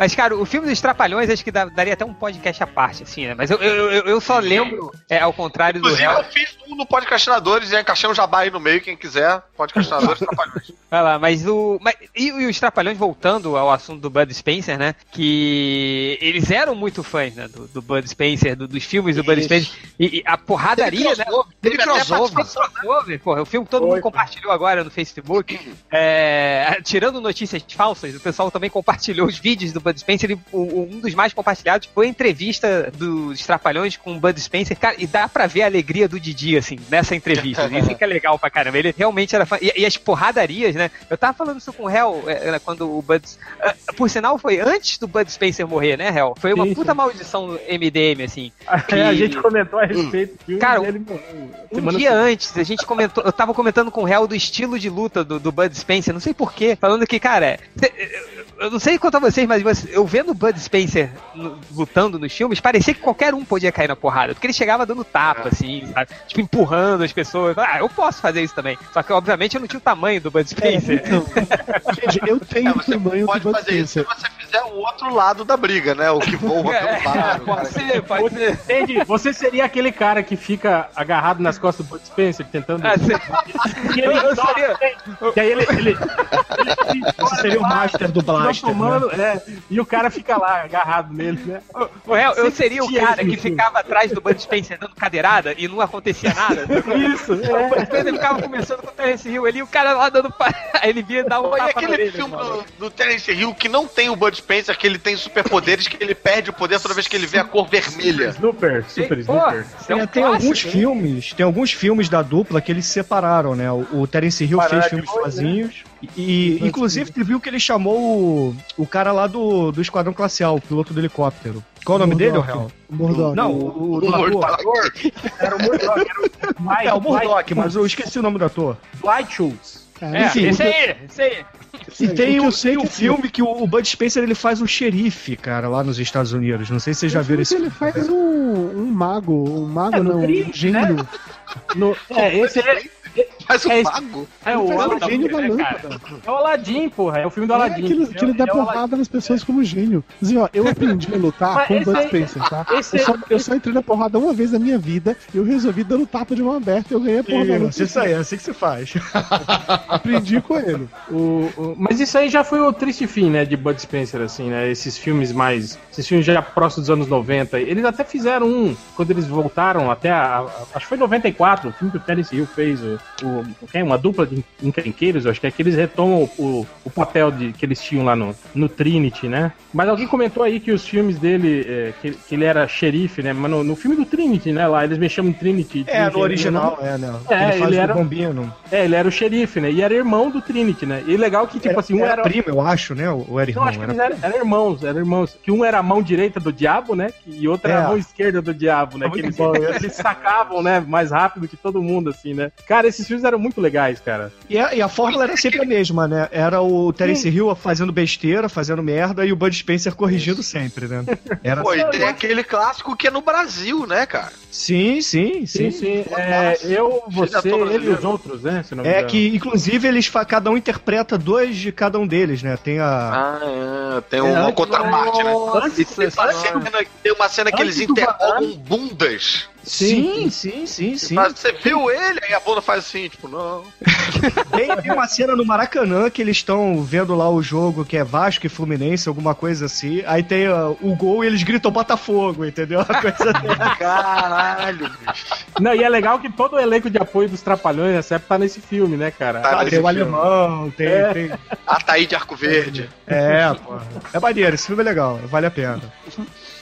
mas, cara, o filme dos Trapalhões acho que dá- daria até um podcast à parte, assim, né? Mas eu, eu, eu- eu só lembro, é, ao contrário do Inclusive, eu fiz um no Podcastinadores e encaixei um jabá aí no meio, quem quiser. Podcastinadores [laughs] Trapalhões. Vai lá, mas o. Mas, e, e os Trapalhões, voltando ao assunto do Bud Spencer, né? Que eles eram muito fãs, né? Do, do Bud Spencer, do- dos filmes do Bud. Spencer. E, e a porradaria, né? Teve Teve até crossover. crossover, porra. O filme que todo mundo compartilhou agora no Facebook. É, tirando notícias falsas, o pessoal também compartilhou os vídeos do Bud Spencer. E o- um dos mais compartilhados foi a entrevista dos Trapalhões com o Bud Spencer. Cara, e dá pra ver a alegria do Didi, assim, nessa entrevista. Isso que é legal pra caramba. Ele realmente era fã. E, e as porradarias, né? Eu tava falando isso com o Hell é, quando o Bud. ah, Por sinal, foi antes do Bud Spencer morrer, né, Hell? Foi uma Sim, puta sim. maldição do MDM, assim. É, [laughs] a gente comentou a respeito filme Cara, e ele morreu. Um dia antes, a gente comentou, eu tava comentando com o Hell do estilo de luta do, do Bud Spencer, não sei porquê, falando que, cara, eu- eu não sei quanto a vocês, mas você- eu vendo o Bud Spencer lutando nos filmes, parecia que qualquer um podia cair na porrada, porque ele chegava dando tapa, assim, sabe? Tipo, empurrando as pessoas. Ah, eu posso fazer isso também. Só que, obviamente, eu não tinha o tamanho do Bud Spencer. Então, gente, [laughs] eu tenho É, o tamanho do Bud fazer isso você fizer o outro lado da briga, né? O que voa [laughs] É, pelo bar. o cara pode ser, pode ser. Entendi. Você seria aquele cara que fica agarrado nas costas do Bud Spencer tentando. Cê- [laughs] E ele eu seria- Que aí ele. ele, Esse seria o master do Blaster. né? tomando, é, e o cara fica lá agarrado nele, né? O eu seria o cara que ficava atrás do Bud Spencer dando cadeirada e não acontecia nada. Isso, O Bud Spencer ficava conversando com o Terence Hill ali, e o cara lá dando. [laughs] ele via dar um e aquele filme do, do Terence Hill que não tem o Bud Spencer, que ele tem superpoderes, que ele perde o poder toda vez que ele vê a cor vermelha. Snooper, Super Snooper. isso é um É, tem clássico, alguns hein? filmes, tem alguns filmes da dupla que eles se separaram, né? O, o Terence Hill fez filmes novo, sozinhos. E, e, inclusive, teve um que ele chamou o, o cara lá do, do Esquadrão Classe A, o piloto do helicóptero. Qual o nome dele, Murdoch. Real? O Murdoch. Não, o, o O ator. Era o Murdoch, era o Dwight, É, o Murdoch, Dwight- mas eu esqueci o nome do ator. Dwight Schultz. Cara, É, enfim, esse o aí, esse aí. E o tem o, sei tem um filme que o, o Bud Spencer ele faz um xerife, cara, lá nos Estados Unidos. Não sei se vocês já viram esse Ele faz um, um mago, um mago É, no não, um gênio. No, é, esse é, Mas o É isso. mago. é Ele o, faz o da né, lâmpada. é o Aladdin, porra. É o filme do É Aladdin. que ele, que ele dá É porrada nas pessoas como gênio. Assim, ó, eu aprendi a lutar Mas com o Bud Spencer, tá? esse- Eu só, eu só entrei na porrada uma vez na minha vida e eu resolvi dando tapa de mão aberta e eu ganhei a porra da luta. Isso aí, é assim que se faz. [laughs] Aprendi com ele. O- o- mas isso aí já foi o triste fim, né, de Bud Spencer, assim, né? Esses filmes mais. Esses filmes já próximos dos anos 90. Eles até fizeram um, quando eles voltaram até a. a- acho que foi 94, o filme que o Terence Hill fez, o, o, o é? uma dupla de encrenqueiros, eu acho que é que eles retomam o, o papel de, que eles tinham lá no, no Trinity, né? Mas alguém comentou aí que os filmes dele, é, que, que ele era xerife, né? Mas no, no filme do Trinity, né? Lá eles mexeram em Trinity. É, no original, é, né? É, ele ele o era- bombino. É, ele era o xerife, né? E era irmão do Trinity, né? E legal que, tipo Era, assim, um era era. primo, eu acho, né? Ou era Eu irmão? acho que era- eles eram, eram irmãos, eram irmãos. Que um era a mão direita do diabo, né? E outro era É. a mão esquerda do diabo, né? É Que eles, [laughs] eles sacavam, né? Mais rápido que todo mundo, assim, né? Cara, esses filmes eram muito legais, cara. E a, e a fórmula era sempre a mesma, né? Era o Terence Hill fazendo besteira, fazendo merda, e o Bud Spencer corrigindo sempre, né? [laughs] Era Pô, e tem aquele clássico que é no Brasil, né, cara? Sim, sim, sim. Sim, sim. É, eu, você, ele e os outros, né? Se não me É que, inclusive, eles cada um interpreta dois de cada um deles, né? Tem a. Ah, é, tem uma antes- contraparte, né? Antes E tem uma cena, tem uma cena que Antes eles interrogam bundas. Sim, sim, sim, sim. Mas você viu ele? Aí a bunda faz assim, tipo, não. Tem, tem uma cena no Maracanã que eles estão vendo lá o jogo que é Vasco e Fluminense, alguma coisa assim. Aí tem ah, o gol e eles gritam Botafogo, entendeu? Uma coisa. [laughs] Caralho, bicho. Não, e é legal que todo o elenco de apoio dos Trapalhões nessa época tá nesse filme, né, cara? Tá Ah, tem o filme. alemão, tem. É. tem- Ataí de Arco Verde. É, pô. É maneiro, esse filme é legal, vale a pena.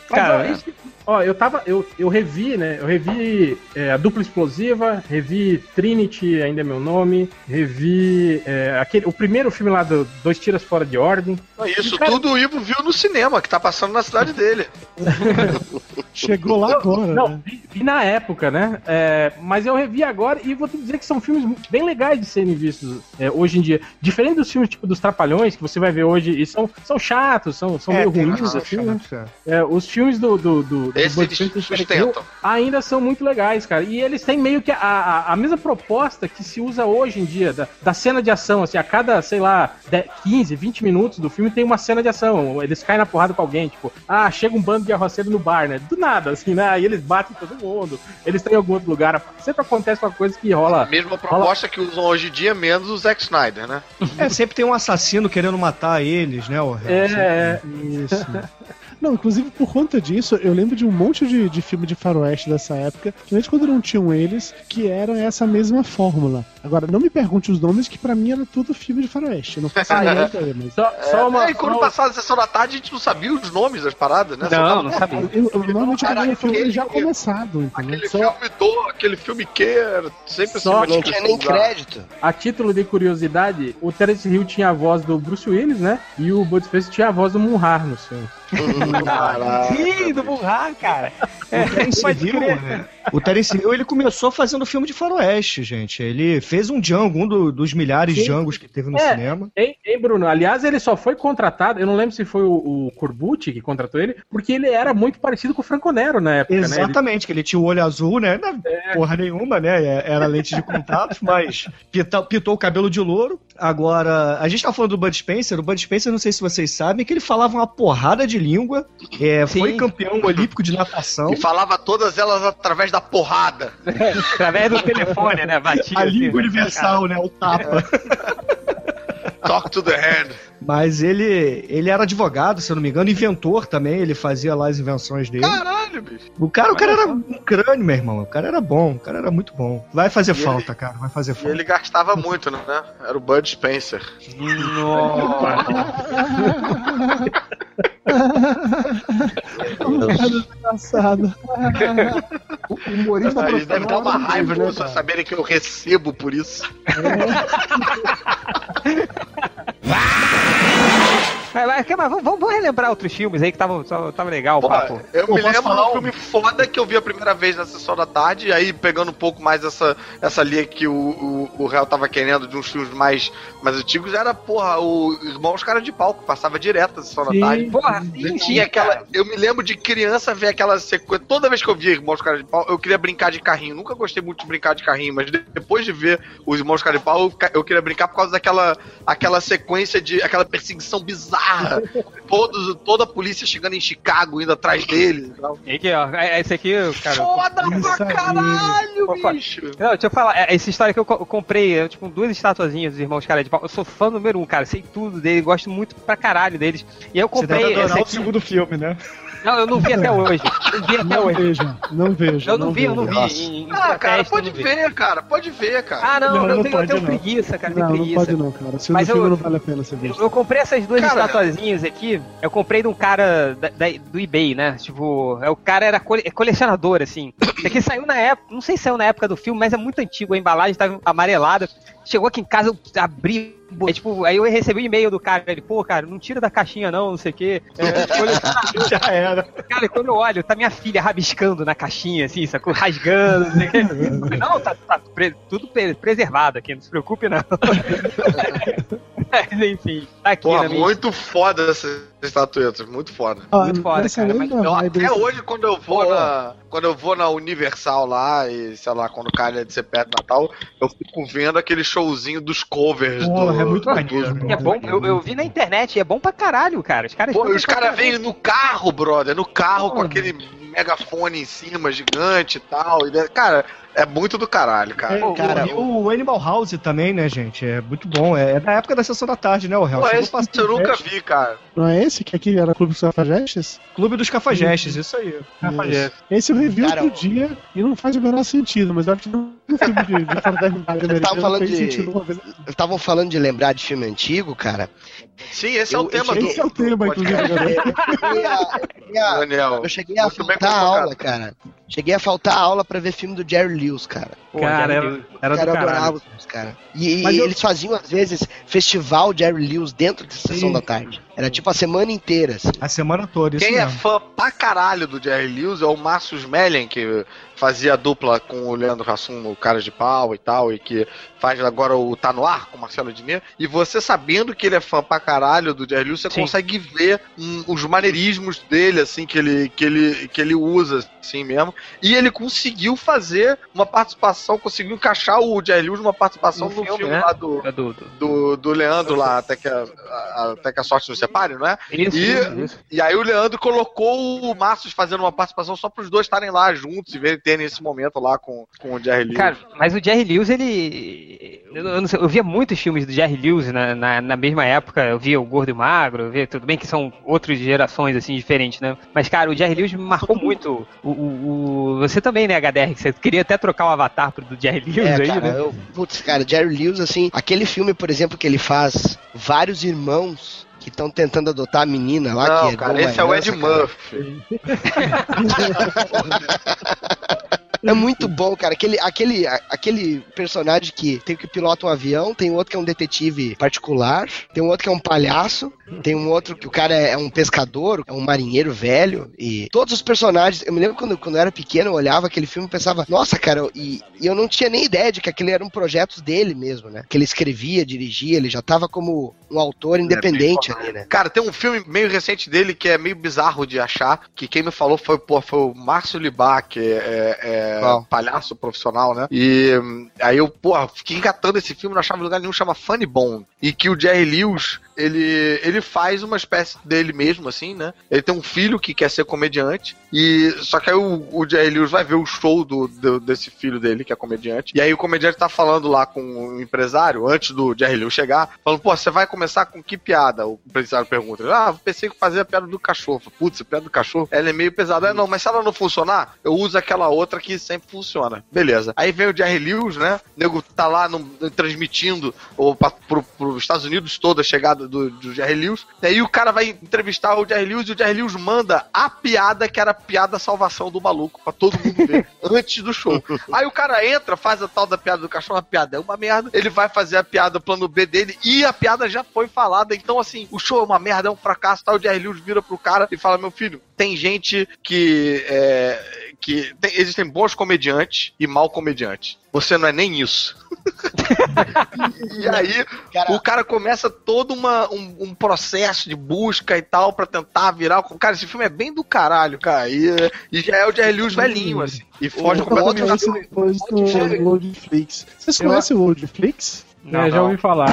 Cara, Cara, esse- ó, eu tava. Eu, eu revi, né? Eu revi é, a dupla explosiva, revi Trinity, ainda é meu nome, revi é, aquele, o primeiro filme lá do Dois Tiras Fora de Ordem. Isso Cara- tudo o Ivo viu no cinema, que tá passando na cidade dele. [laughs] Chegou lá agora, Não, né? vi, vi na época, né? É, mas eu revi agora e vou te dizer que são filmes bem legais de serem vistos é, hoje em dia. Diferente dos filmes tipo dos Trapalhões, que você vai ver hoje, e são, são chatos, são, são meio tem ruins, assim, né? chato, É, os filmes do, do, do, do Esse Bud eles e sustentam. ainda são muito legais, cara. E eles têm meio que a, a, a mesma proposta que se usa hoje em dia, da, da cena de ação, assim, a cada, sei lá, 10, 15, 20 minutos do filme tem uma cena de ação. Eles caem na porrada com alguém, tipo, ah, chega um bando de arroceiro no bar, né? Do nada, assim, né? Aí eles batem todo mundo, eles estão em algum outro lugar. Sempre acontece uma coisa que rola. Mesma proposta que usam hoje em dia, menos o Zack Snyder, né? É, sempre tem um assassino querendo matar eles, né, o É, é, Isso. [laughs] Não, inclusive por conta disso, eu lembro de um monte de, de filme de faroeste dessa época, principalmente quando não tinham eles, que era essa mesma fórmula. Agora, não me pergunte os nomes, que pra mim era tudo filme de faroeste. Eu não faço [laughs] ideia, mas... só, só uma. É, e quando só- passava a sessão da tarde, a gente não sabia os nomes das paradas, né? Só Não, dava- não sabia. Eu, eu normalmente eu Cara, pegava o filme aquele- já começado, entendeu? Aquele Só- filme do, aquele filme que era sempre Só- assim, Não tinha nem crédito. A título de curiosidade, o Terence Hill tinha a voz do Bruce Willis, né? E o Bud Spencer tinha a voz do Munhar no filme. [laughs] Sim, do Burrar, cara. Terence pode crer. né? O Terence Hill, ele começou fazendo filme de faroeste, gente. Ele fez um Django, um do- dos milhares de Sim. Djangos que teve no É. cinema. Hein, hein, Bruno? Aliás, ele só foi contratado, eu não lembro se foi o, o Corbucci que contratou ele, porque ele era muito parecido com o Franco Nero na época, né? Ele- Exatamente, que ele tinha o olho azul, né? Não, É. Porra nenhuma, né? É- Era lente de contato, mas pita- pitou o cabelo de louro. Agora, a gente tá falando do Bud Spencer. O Bud Spencer, não sei se vocês sabem, que ele falava uma porrada de língua. é, foi campeão olímpico de natação. E falava todas elas através da porrada. [laughs] Através do telefone, né? Batia. A assim, língua né? universal, né? O tapa. Talk to the hand. Mas ele, ele era advogado, se eu não me engano, inventor também, ele fazia lá as invenções dele. Caralho, bicho. O cara, o cara era um crânio, meu irmão. O cara era bom, o cara era muito bom. Vai fazer E falta, cara, vai fazer E falta. ele gastava muito, né? Era o Bud Spencer. engraçado. O humorista Aí deve dar uma raiva de né, vocês cara? saberem que eu recebo por isso. [laughs] Mas, mas, mas vamos, vamos relembrar outros filmes aí que estavam tava legal o Porra, papo. eu Pô, me lembro de um filme foda que eu vi a primeira vez na sessão da tarde, e aí pegando um pouco mais essa, essa linha que o, o, o Real tava querendo de uns filmes mais, mais antigos, era, porra, o Irmãos Cara de Pau, que passava direto na sessão Sim. da tarde. Porra, sim, Tinha aquela. Eu me lembro de criança ver aquela sequência. Toda vez que eu via Irmãos Cara de Pau, eu queria brincar de carrinho. Nunca gostei muito de brincar de carrinho, mas de- depois de ver os Irmãos Cara de Pau, eu queria brincar por causa daquela aquela sequência de. aquela perseguição bizarra. [laughs] Todos, toda a polícia chegando em Chicago, indo atrás deles. e tal. Aqui, ó, é- esse aqui, cara. Foda pra caralho, Opa. bicho! Não, deixa eu falar, é, essa história que eu, co- eu comprei, é, tipo, duas estatuazinhas dos irmãos cara de pau. Eu sou fã número um, cara, sei tudo dele, gosto muito pra caralho deles. E aí eu Você deve comprei adorar esse o aqui. segundo filme, né? Não, eu não vi até hoje. Não vi até Não hoje. veja, não veja. Eu não vi, eu não vi. Em, em Ah, cara, pode eu não ver, cara, pode ver, cara. Ah, não, Não, eu, não tenho, eu tenho não. preguiça, cara, eu Não, Não, tenho não preguiça. pode não, cara. Segundo Mas eu- filme não vale a pena ser Eu, visto. eu comprei essas duas Cara, estatuazinhas aqui, eu comprei de um cara da- da- do eBay, né? Tipo, é, o cara era cole- é colecionador, assim. Isso aqui saiu na época, não sei se saiu na época do filme, mas é muito antigo, a embalagem tava amarelada. Chegou aqui em casa, eu abri. Aí, tipo, aí eu recebi um e-mail do cara, ele, pô, cara, não tira da caixinha não, não sei o quê. [laughs] É, quando- [laughs] Já era. cara, quando eu olho, tá minha filha rabiscando na caixinha, assim, sacou? Rasgando, não sei o quê. [laughs] Não, tá, tá pre- tudo pre- preservado aqui, não se preocupe não. Mas enfim, tá aqui Porra, na minha muito foda essas estatuetas, muito foda. Ah, Muito foda, cara, Eu, vibe até desse- hoje, quando eu vou na. Quando eu vou na Universal lá, e sei lá, quando calha de ser perto do Natal, eu fico vendo aquele showzinho dos covers Porra, do. é muito dos- maneiro. É bom, eu, eu vi na internet, é bom pra caralho, cara. Os caras Pô, os caras vêm no carro, brother, no carro com aquele megafone em cima, gigante e tal. e, né, Cara, é muito do caralho, cara. Pô, Cara, e o Animal House também, né, gente? É muito bom. É, é da época da sessão da tarde, né, o Real? Pô, esse eu nunca festa. vi, cara. Não é esse que aqui era Clube dos Cafajestes? Clube dos Cafajestes, isso aí. Cafajeste. Esse eu revi Cara, outro o- dia e não faz o menor sentido, mas eu acho que um filme de, de fraternidade americana falando fez de- sentido uma vez. Estavam falando de lembrar de filme antigo, cara. Sim, esse é Eu- o eu tema cheguei- Esse é o tema, inclusive, agora. Eu cheguei a- eu cheguei a- Daniel. eu cheguei a Muito bem faltar a colocado. aula, cara. Cheguei a faltar a aula pra ver filme do Jerry Lewis, cara. Pô, Cara, era, era do cara, eu caralho. adorava os filmes, cara. E, e eu- eles faziam, às vezes, festival Jerry Lewis dentro da sessão Sim. da tarde. Era tipo a semana inteira. assim. A semana toda, isso Quem é mesmo. fã pra caralho do Jerry Lewis é o Márcio Smelling, que fazia dupla com o Leandro Hassum no Cara de Pau e tal, e que faz agora o Tá No Ar com o Marcelo Diné. E você sabendo que ele é fã pra caralho do Jerry Lewis, você Sim. consegue ver hum, os maneirismos dele, assim, que ele, que, ele, que ele usa, assim mesmo. E ele conseguiu fazer uma participação, conseguiu encaixar o Jerry Lewis numa participação No no, filme, né? lá do, É do, do- do, Leandro lá, até que a, a- até que a sorte nos separe, não é? Isso, E- isso, isso. E aí o Leandro colocou o Márcio fazendo uma participação só para os dois estarem lá juntos e verem terem esse momento lá com, com o Jerry Lewis. Cara, mas o Jerry Lewis, ele. Eu, eu não sei, eu via muitos filmes do Jerry Lewis na, na, na mesma época. Eu via o Gordo e o Magro, eu via, tudo bem que são outras gerações, assim, diferentes, né? Mas, cara, o Jerry Lewis me marcou muito. O, o, o- você também, né, HDR? que Você queria até trocar o avatar pro do Jerry Lewis É, aí, cara, né? eu, putz, cara, Jerry Lewis, assim, aquele filme, por exemplo, que ele faz vários irmãos que estão tentando adotar a menina lá, não, que cara, dão uma esse é o Ed cara. Murphy. [laughs] É muito bom, cara. Aquele, aquele, aquele personagem que tem o que pilota um avião, tem outro que é um detetive particular, tem um outro que é um palhaço, tem um outro que o cara é um pescador, é um marinheiro velho, e todos os personagens. Eu me lembro quando, quando eu era pequeno, eu olhava aquele filme e pensava, nossa, cara, e, e eu não tinha nem ideia de que aquele era um projeto dele mesmo, né? Que ele escrevia, dirigia, ele já tava como um autor independente ali, né? Cara, tem um filme meio recente dele que é meio bizarro de achar, que quem me falou foi, pô, foi o Márcio Libá, que é, é Qual? palhaço profissional, né? E hum, aí eu, pô, fiquei engatando esse filme, não achava lugar nenhum, chama Funny Bone. E que o Jerry Lewis, ele, ele faz uma espécie dele mesmo, assim, né? Ele tem um filho que quer ser comediante, e só que aí o, o Jerry Lewis vai ver o show do, do- desse filho dele, que é comediante, e aí o comediante tá falando lá com o empresário, antes do Jerry Lewis chegar, falando, pô, você vai começar com que piada? O empresário pergunta. Ah, pensei que fazer a piada do cachorro. Putz, a piada do cachorro, ela é meio pesada. É, não, mas se ela não funcionar, eu uso aquela outra que sempre funciona. Beleza. Aí vem o Jerry Lewis, né? O nego tá lá no- transmitindo ou pra, Estados Unidos toda a chegada do, do Jerry Lewis. E aí o cara vai entrevistar o Jerry Lewis e o Jerry Lewis manda a piada que era a piada salvação do maluco pra todo mundo ver [laughs] antes do show. Aí o cara entra, faz a tal da piada do cachorro, a piada é uma merda. Ele vai fazer a piada plano B dele e a piada já foi falada. Então, assim, o show é uma merda, é um fracasso. Tal. O Jerry Lewis vira pro cara e fala: Meu filho, tem gente que. É, que tem- existem bons comediantes e mal comediantes. Você não é nem isso. [laughs] e aí, Cara, o cara começa todo uma, um, um processo de busca e tal pra tentar virar. o- Cara, esse filme é bem do caralho, cara. E, e já é o Jerry Lewis velhinho, assim. E foge completamente. depois do. Vocês conhecem o Worldflix? Não, é, já ouvi falar.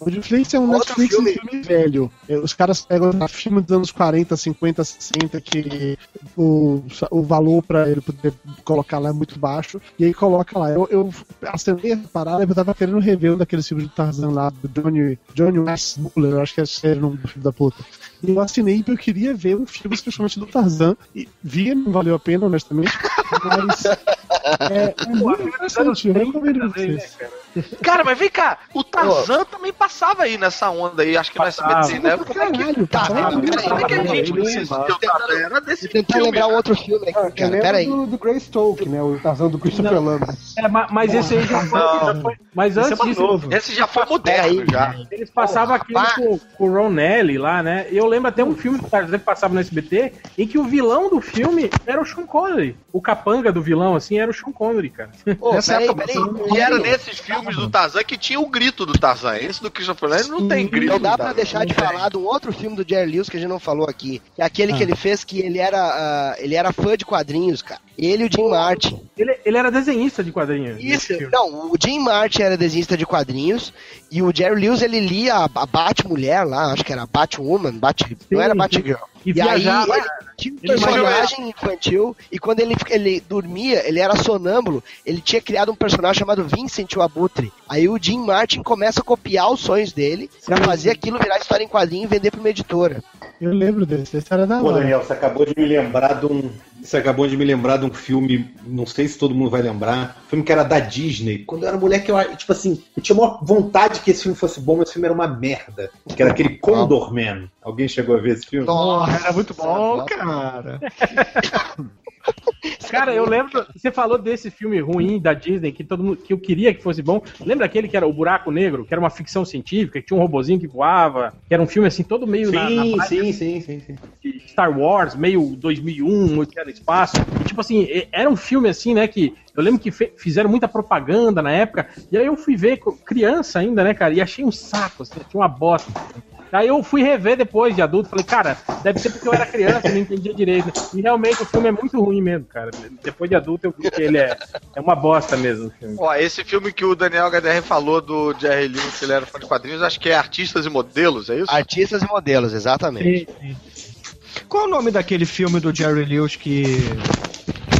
O Netflix é um Outro Netflix filme. um filme velho. Os caras pegam um filme dos anos 40, 50, 60, que o, o valor pra ele poder colocar lá é muito baixo, e aí coloca lá. Eu, eu assinei a parada, eu tava querendo rever um daqueles filmes de Tarzan lá, do Johnny, Johnny Westmuller, eu acho que é o nome do filho da puta. E eu assinei porque eu queria ver um filme especialmente do Tarzan, e vi, não valeu a pena, honestamente, mas é, é [laughs] muito interessante, eu recomendo pra vocês. Cara, mas vem cá, o Tarzan também passava aí nessa onda aí, acho que no SBT, né? Como é que Caralho, Tá, passava como é que a gente assistiu peraí. o Tarzan? Era desse Tentar filme, lembrar um né? outro filme aqui, Eu cara. Peraí. do, do Grey Stoke, né? O Tarzan do Christopher Lambert. É, ma- mas esse aí já foi. já foi- mas Esse é antes disso, novo. Esse já foi moderno, já. eles passavam com, com o Ron Nelly lá, né? Eu lembro até um filme do Tarzan que passava no SBT em que o vilão do filme era o Sean Connery. O capanga do vilão, assim, era o Sean Connery, cara. Nessa peraí, época, peraí. E era nesses filmes do Tarzan que tinha o grito do Tarzan. Esse do Christopher Nolan não tem grito. Não dá do pra Tarzan. deixar de falar um outro filme do Jerry Lewis que a gente não falou aqui. Que é aquele que ele fez que ele era, ah, ele era fã de quadrinhos, cara. Ele e o Jim Martin. Ele, ele era desenhista de quadrinhos. Isso, não, o Jim Martin era desenhista de quadrinhos e o Jerry Lewis ele lia a, a Bat-Mulher lá, acho que era Batwoman, Bat, não era. Batgirl. E E, aí viajava- ele tinha um personagem infantil e quando ele, ele dormia, ele era sonâmbulo, ele tinha criado um personagem chamado Vincent o Abutre. Aí o Jim Martin começa a copiar os sonhos dele pra fazer aquilo virar história em quadrinho e vender pra uma editora. Eu lembro desse, esse era da Pô, hora. Daniel, você acabou de me lembrar de um. Você acabou de me lembrar de um filme, não sei se todo mundo vai lembrar, um filme que era da Disney. Quando eu era moleque, eu, tipo assim, eu tinha maior vontade que esse filme fosse bom, mas esse filme era uma merda. Que era aquele Condor Man. Alguém chegou a ver esse filme? Porra, era muito bom, cara. [laughs] Cara, eu lembro. Você falou desse filme ruim da Disney que todo mundo que eu queria que fosse bom. Lembra aquele que era o Buraco Negro, que era uma ficção científica, que tinha um robozinho que voava, que era um filme assim todo meio na, na Sim, sim, sim, sim, sim. de Star Wars, meio 2001, que era espaço. E, tipo assim, era um filme assim, né, que eu lembro que fizeram muita propaganda na época. E aí eu fui ver criança ainda, né, cara, e achei um saco, assim, tinha uma bosta. Aí eu fui rever depois de adulto, falei, cara, deve ser porque eu era criança, eu não entendia direito. E realmente o filme é muito ruim mesmo, cara. Depois de adulto eu vi que ele é, é uma bosta mesmo. O filme. Ó, esse filme que o Daniel HDR falou do Jerry Lewis, que ele era fã de quadrinhos, acho que é Artistas e Modelos, é isso? Artistas e modelos, exatamente. Qual é o nome daquele filme do Jerry Lewis que,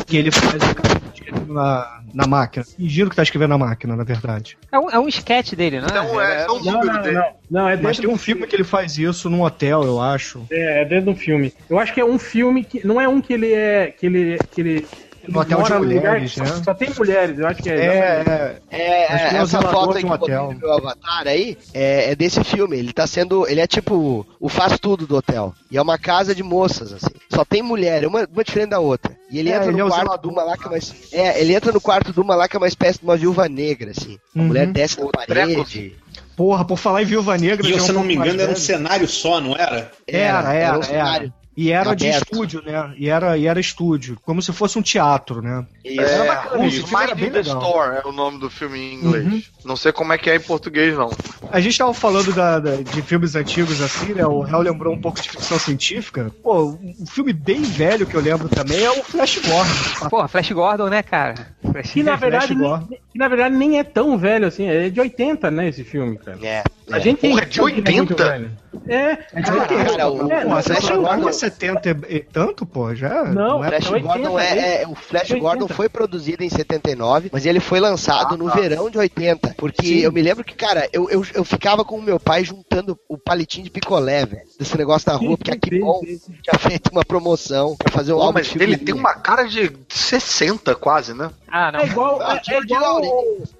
que ele faz o cara escrevendo na, na máquina? Fingindo que tá escrevendo na máquina, na verdade. É um, é um sketch dele, não é? Então é, é um Não, número não, dele. não. Não, é Mas tem um do filme que ele faz isso num hotel, eu acho. É, é dentro de um filme. Eu acho que é um filme que. Não é um que ele é. que ele. que ele. No hotel de mulheres, né? só, só tem mulheres, eu acho que é. É, é. É, é o essa foto aí de que um eu botei hotel. no meu avatar aí é, é desse filme. Ele tá sendo. Ele é tipo o faz tudo do hotel. E é uma casa de moças, assim. Só tem mulher, uma, uma diferente da outra. E ele É, entra ele é no quarto de uma lá que é mais. É, ele entra no quarto de uma lá que é uma espécie de uma viúva negra, assim. A Uhum. mulher desce na parede. Porra, por falar em Viúva Negra. E é se eu um não me engano, era um cenário só, não era? Era, era, um era. cenário. E era de Aberto. estúdio, né? E era, e era estúdio. Como se fosse um teatro, né? Isso. É, bacana, esse Who's filme era bem legal. Store é o nome do filme em inglês. Não sei como é que é em português, não. A gente tava falando da- da- de filmes antigos assim, né? O Hell lembrou um pouco de ficção científica. Pô, um filme bem velho que eu lembro também é o Flash Gordon. Porra, Flash Gordon, né, cara? Flash Que na, verdade, Flash Gordon. nem, que na verdade nem é tão velho assim, é de 80, né, esse filme, cara. É. A gente tem Porra, de noção que ele é muito 80? velho. É, Cara, o, É, o mas Flash Flash Gordon é 70 e e tanto, pô, já. Não, é Flash É 80, Gordon é, é é- o Flash 80. Gordon foi produzido em 79, mas ele foi lançado no verão de 80. Porque Sim. eu me lembro que, cara, eu, eu, eu ficava com o meu pai juntando o palitinho de picolé, velho, desse negócio da rua, porque aqui bom tinha feito uma promoção pra fazer Pô, álbum mas ele tem uma cara de 60 quase, né? Ah, não. É igual. Ah, É, Dino é igual.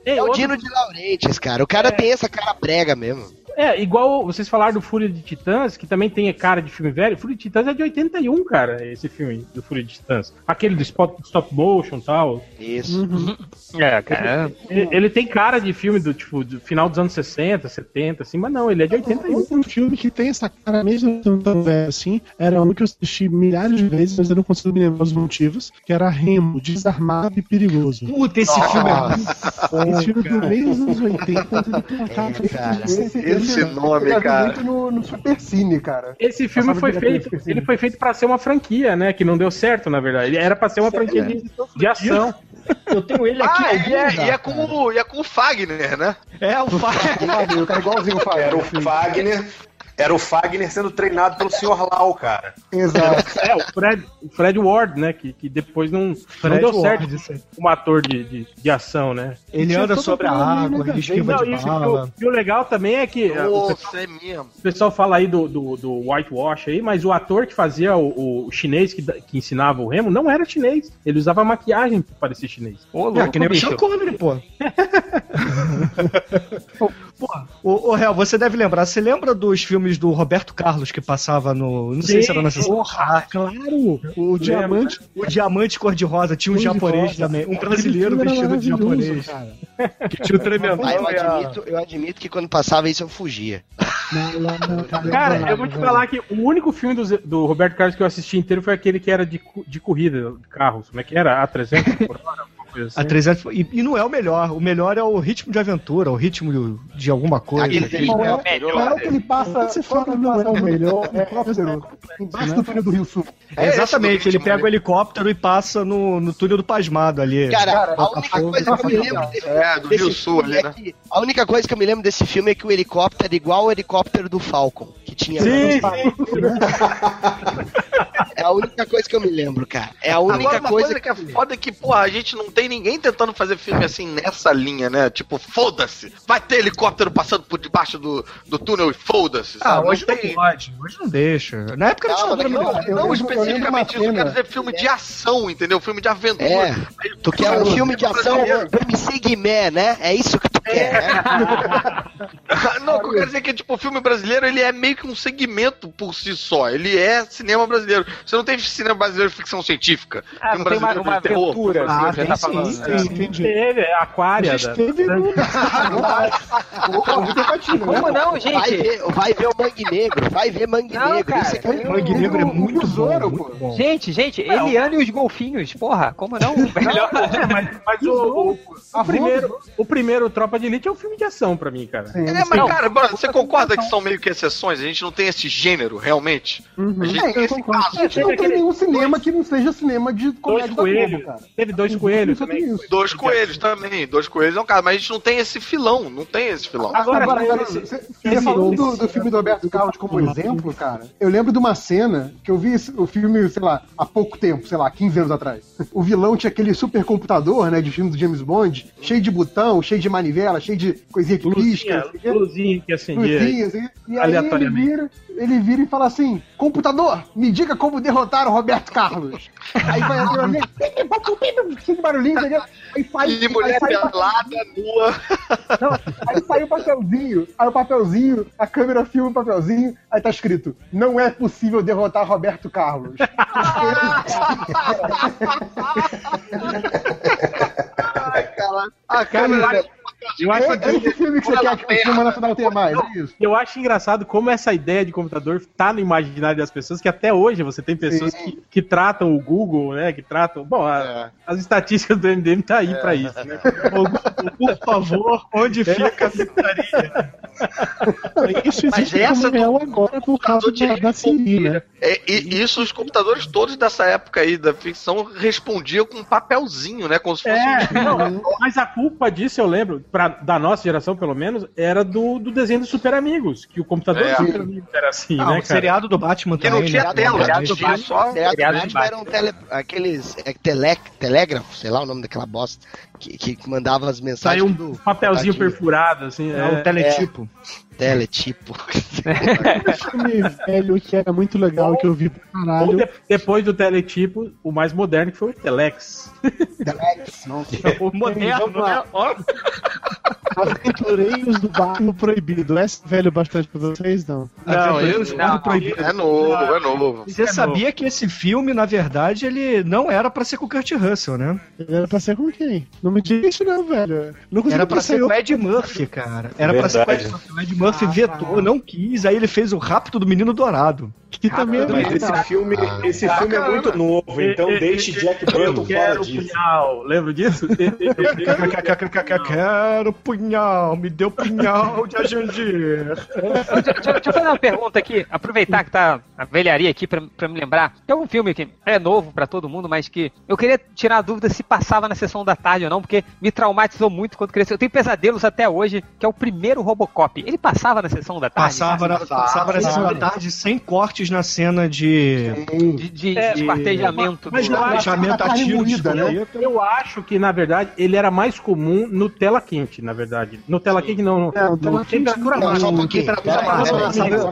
É, É o outro- Dino de Laurentiis, cara. O cara tem essa cara prega mesmo. É, igual vocês falaram do Fúria de Titãs, que também tem cara de filme velho. Fúria de Titãs é de 81, cara, esse filme do Fúria de Titãs. Aquele do spot, stop motion e tal. Isso. É, cara. Ele, ele tem cara de filme do tipo do final dos anos 60, 70, assim, mas não, ele é de 81. Um filme que tem essa cara, mesmo tão velho assim, era um que eu assisti milhares de vezes, mas eu não consigo me lembrar os motivos, que era Remo, Desarmado e Perigoso. Puta, esse filme é muito Esse filme do meio dos anos 80, mas ele tem uma cara É, cara. de- Esse nome, eu cara. muito no, no Super Cine, cara. Esse filme foi feito, ele foi feito para ser uma franquia, né, que não deu certo, na verdade. Ele era para ser uma franquia de, de ação. Eu tenho ele aqui Ah, em algum e é, lugar, e é com o, e é com o Fagner, né? É, o [laughs] Fire. O Fagner, o cara igualzinho o Fagner. Era o. Fagner. Era o Fagner sendo treinado pelo Sr. Lau, cara. Exato. É, o Fred, o Fred Ward, né? Que, que depois não, não deu Ward, certo como ator de, de, de ação, né? Ele anda sobre a problema, água, né, ele esquiva Não, de isso, e, bala. o, e o legal também é que é, o, pessoal, Nossa, é mesmo. o pessoal fala aí do, do, do whitewash aí, mas o ator que fazia o, o chinês que, que ensinava o remo não era chinês. Ele usava maquiagem pra parecer chinês. Ô, É, louco, que nem o. Sean Connery, pô. [laughs] Pô, ô, ô, Real, você deve lembrar. Você lembra dos filmes do Roberto Carlos que passava no. Não sei se era na sessão. Porra, claro! O diamante. O Diamante Cor-de-Rosa tinha um Cor japonês também. Um brasileiro vestido de japonês. cara. Que tinha o tremendão. Ah, eu a- admito, eu admito que quando passava isso eu fugia. Não, não, não, cara, Cara, eu vou te falar que o único filme do, do Roberto Carlos que eu assisti inteiro foi aquele que era de, de corrida, de carros. Como é que era? A300 por hora? Coisa assim. A 300, e, e não é o melhor. O melhor é o ritmo de aventura, o ritmo de alguma coisa. Aquele Aquele filme é o é melhor. Qual é o que ele passa? Você é o que fala, passa não é o melhor? É helicóptero. Embaixo do túnel do Rio Sul. É Exatamente, ele ritmo, pega né? o helicóptero e passa no, no túnel do Pasmado ali. Cara, a tá única fogo, coisa tá que eu me lembro desse, É, do Rio Sul filme ali, é né? que a única coisa que eu me lembro desse filme é que o helicóptero é igual ao helicóptero do Falcon, que tinha. Sim, [laughs] É a única coisa que eu me lembro, cara. É a única Agora, uma coisa, coisa que é foda é que, porra, a gente não tem ninguém tentando fazer filme assim nessa linha, né? Tipo, foda-se. Vai ter helicóptero passando por debaixo do, do túnel e foda-se, Ah, sabe? hoje não não tem. pode, hoje não deixa. Na época ditadura daqui a militar. eu Não eu especificamente uma isso, eu quero dizer filme de ação, entendeu? Filme de aventura. É. Tu quer um filme de ação MC Guimé, né? É isso que tu quer, né? [laughs] não, o que eu quero dizer é que, tipo, o filme brasileiro, ele é meio que um segmento por si só. Ele é cinema brasileiro. Você não tem cinema brasileiro de ficção científica. Ah, não tem uma, brasileiro uma aventura, Ah, tem tá sim, falando. sim, né? entendi. teve, é Aquária. A gente da- teve no- Como não, Vai gente? ver, vai ver o Mangue Negro, vai ver Mangue Não, Negro. cara. Aqui é Mangue Negro é muito bom, pô. Gente, gente, Eliane e os golfinhos, porra, como não? Melhor. É, mas, [laughs] mas o, o- o primeiro, o primeiro Tropa de Elite é um filme de ação pra mim, cara. É, mas, cara, mano, você concorda que são meio que exceções? A gente não tem esse gênero, realmente? A gente É, esse concordo. caso. A gente não tem nenhum cinema que não seja cinema de comédia da. Globo, cara. Teve dois coelhos também. isso. Dois coelhos também, dois coelhos é um caso, mas a gente não tem esse filão, não tem esse filão. Agora, Agora, esse- você você falando do, do filme do Roberto Carlos como exemplo, cara, eu lembro de uma cena que eu vi o filme, sei lá, há pouco tempo, sei lá, 15 anos atrás. O vilão tinha aquele supercomputador, né, de filme do James Bond, cheio de botão, cheio de manivela, cheio de coisinha que pisca, luzinha, quê. luzinha que acendia. Luzinha, assim, e aí ele vira, ele vira e fala assim: computador, me diga como derrotar o Roberto Carlos. Aí vai assim, de barulhinho, não sei o quê. aí sai, E mulher aí sai o pelada, nua. não, aí sai o papelzinho, aí o papelzinho, a câmera filma o papelzinho, aí tá escrito: Não é possível derrotar Roberto Carlos. [laughs] Ah, Cara, eu acho, eu acho É esse filme que você quer que o cinema nacional tenha mais, é isso? Eu acho engraçado como essa ideia de computador tá no imaginário das pessoas, que até hoje você tem pessoas que, que tratam o Google, né? Que tratam. Bom, a- É. as estatísticas do MDM tá aí pra isso, né? Por favor, onde fica a secretaria? Isso Mas existe essa como real agora por causa da, da Siri, né? É, e isso, os computadores todos dessa época aí da ficção respondiam com um papelzinho, né? Como se fosse É, um... não, mas a culpa disso, eu lembro, pra, da nossa geração pelo menos, era do, do desenho dos Super Amigos, que o computador É. dos Super Amigos era assim, Ah, né, o seriado do Batman Que não também, tinha né? tela, Seriado tinha do Batman. só... Seriado de Batman eram tele, aqueles é, tele, telégrafo, sei lá o nome daquela bosta, que, que mandava as mensagens Saiu um do papelzinho tadinho. perfurado, assim. É É, teletipo. Teletipo. Um [laughs] filme velho que era muito legal, que eu vi pra caralho. de- depois do teletipo, o mais moderno que foi o Telex. [laughs] O moderno, né? Ó, Aventureiros do Bairro Proibido. É velho bastante pra vocês, não? Não, Aventureiros eu- do Bairro não, Proibido. É novo, é novo. Você sabia que esse filme, na verdade, ele não era pra ser com o Kurt Russell, né? Era pra ser com quem? Não me diga isso não, velho. Não Era pra ser com o Ed Murphy, cara. Era pra ser com o Ed Verdade. Murphy. Ed Murphy vetou, não quis, aí ele fez o Rapto do Menino Dourado. Que também é Mas esse filme, esse filme é muito novo, então E- e- deixe Jack Eu Burton fora quero disso. punhal. Lembra disso? [laughs] Quero punhal. pinhal, me deu pinhal de Ajandir. Deixa, deixa- deixa eu fazer uma pergunta aqui, aproveitar que tá a velharia aqui pra, pra me lembrar. Tem um filme que é novo pra todo mundo, mas que eu queria tirar a dúvida se passava na sessão da tarde ou não, porque me traumatizou muito quando cresceu. Eu tenho pesadelos até hoje, que é o primeiro Robocop. Ele passava na sessão da tarde? Passava na, passava na sessão da tarde sem cortes na cena de. De, de, É, de esquartejamento. mas do- ativo moída, né? Eu acho que, na verdade, ele era mais comum no tela quente, na verdade. No tela quente não, no, É, no no tela quente temperatura um.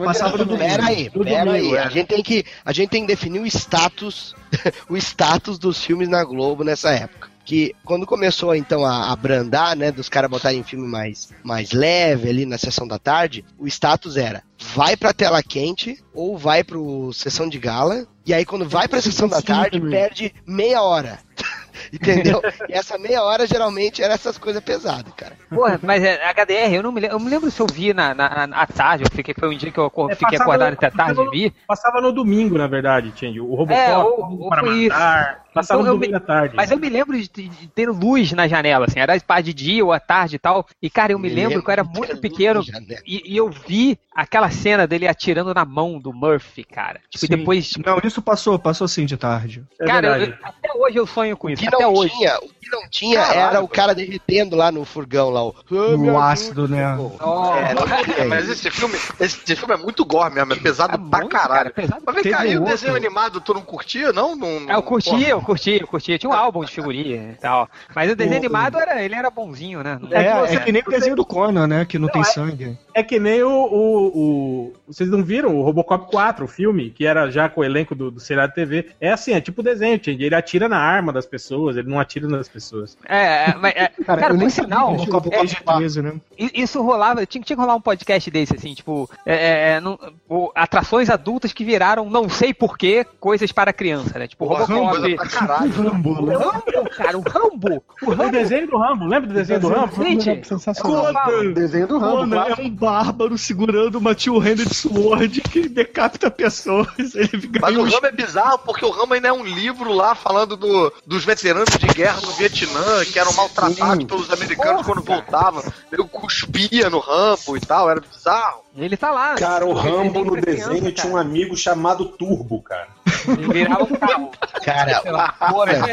Passava, no domingo. Pera aí, No pera domingo, aí. é. A gente tem que, a gente tem que definir o status, [laughs] o status dos filmes na Globo nessa época. Que quando começou então a abrandar, né, dos caras botarem filme mais, mais leve ali na sessão da tarde, o status era vai pra tela quente ou vai pro sessão de gala. E aí quando vai pra sessão da tarde, perde meia hora. [laughs] Entendeu? E essa meia hora geralmente era essas coisas pesadas, cara. Porra, mas é, HDR, eu não me lembro. Eu me lembro se eu vi na, na, na- à tarde, eu fiquei, foi um dia que eu É, fiquei acordado no- até tarde e vi. Passava no domingo, na verdade, Change. O Robocop, É, ou- para matar. Passava Então, no eu me- domingo à tarde. Mas eu me lembro de, de ter luz na janela, assim, era parte de dia ou à tarde e tal. E, cara, eu me, lembro que eu era muito pequeno e, e eu vi aquela cena dele atirando na mão do Murphy, cara. Tipo, e Sim. depois. Não, isso passou, passou sim de tarde. É cara, eu- até hoje eu sonho com O isso. que Até não hoje. tinha, o que não tinha Caralho, era o cara derretendo lá no furgão lá. O, Ah, me No ajuda. ácido, né? Oh, É, [laughs] Mas esse filme, esse filme é muito gore mesmo, é pesado é pra muito, caralho. cara, pesado. Mas vem Teve cá, e um o desenho animado tu não curtia, não? não, não É, eu curtia, eu curtia, eu curtia. Tinha um álbum de figurinha e tal. Mas o desenho O- animado era, ele era bonzinho, né? Não- É, que é você- que nem o desenho do Conan, né? Que não, Não, tem é- sangue. É que nem o, o, o- Vocês não viram o Robocop 4, o filme, que era já com o elenco do, do seriado TV? É assim, é tipo desenho, Change. Ele atira na arma das pessoas, ele não atira nas pessoas. É, é, mas, é, Cara, cara, eu nem sinal, Robocop PG-13, né? I- Isso rolava, tinha, tinha que rolar um podcast desse, assim, tipo, é, é, não- o- atrações adultas que viraram não sei porquê coisas para criança, né? Tipo, Robocop. Caralho. Rambo, né? O Rambo, cara, o Rambo. O O Rambo. desenho do Rambo, lembra do desenho do Rambo? Gente, era sensacional. Conan! Desenho do Rambo, Conan é um bárbaro segurando uma two-handed sword que decapita pessoas. [laughs] Ele Mas o Rambo é bizarro porque o Rambo ainda é um livro lá falando do, dos veteranos de guerra no Vietnã, que eram maltratados Sim. pelos americanos Porra, quando voltavam. Ele cuspia no Rambo e tal, era bizarro. ele tá lá. Cara, o Rambo no pra criança, desenho tinha um amigo chamado Turbo, cara. Ele virava um carro. Cara, o Conan,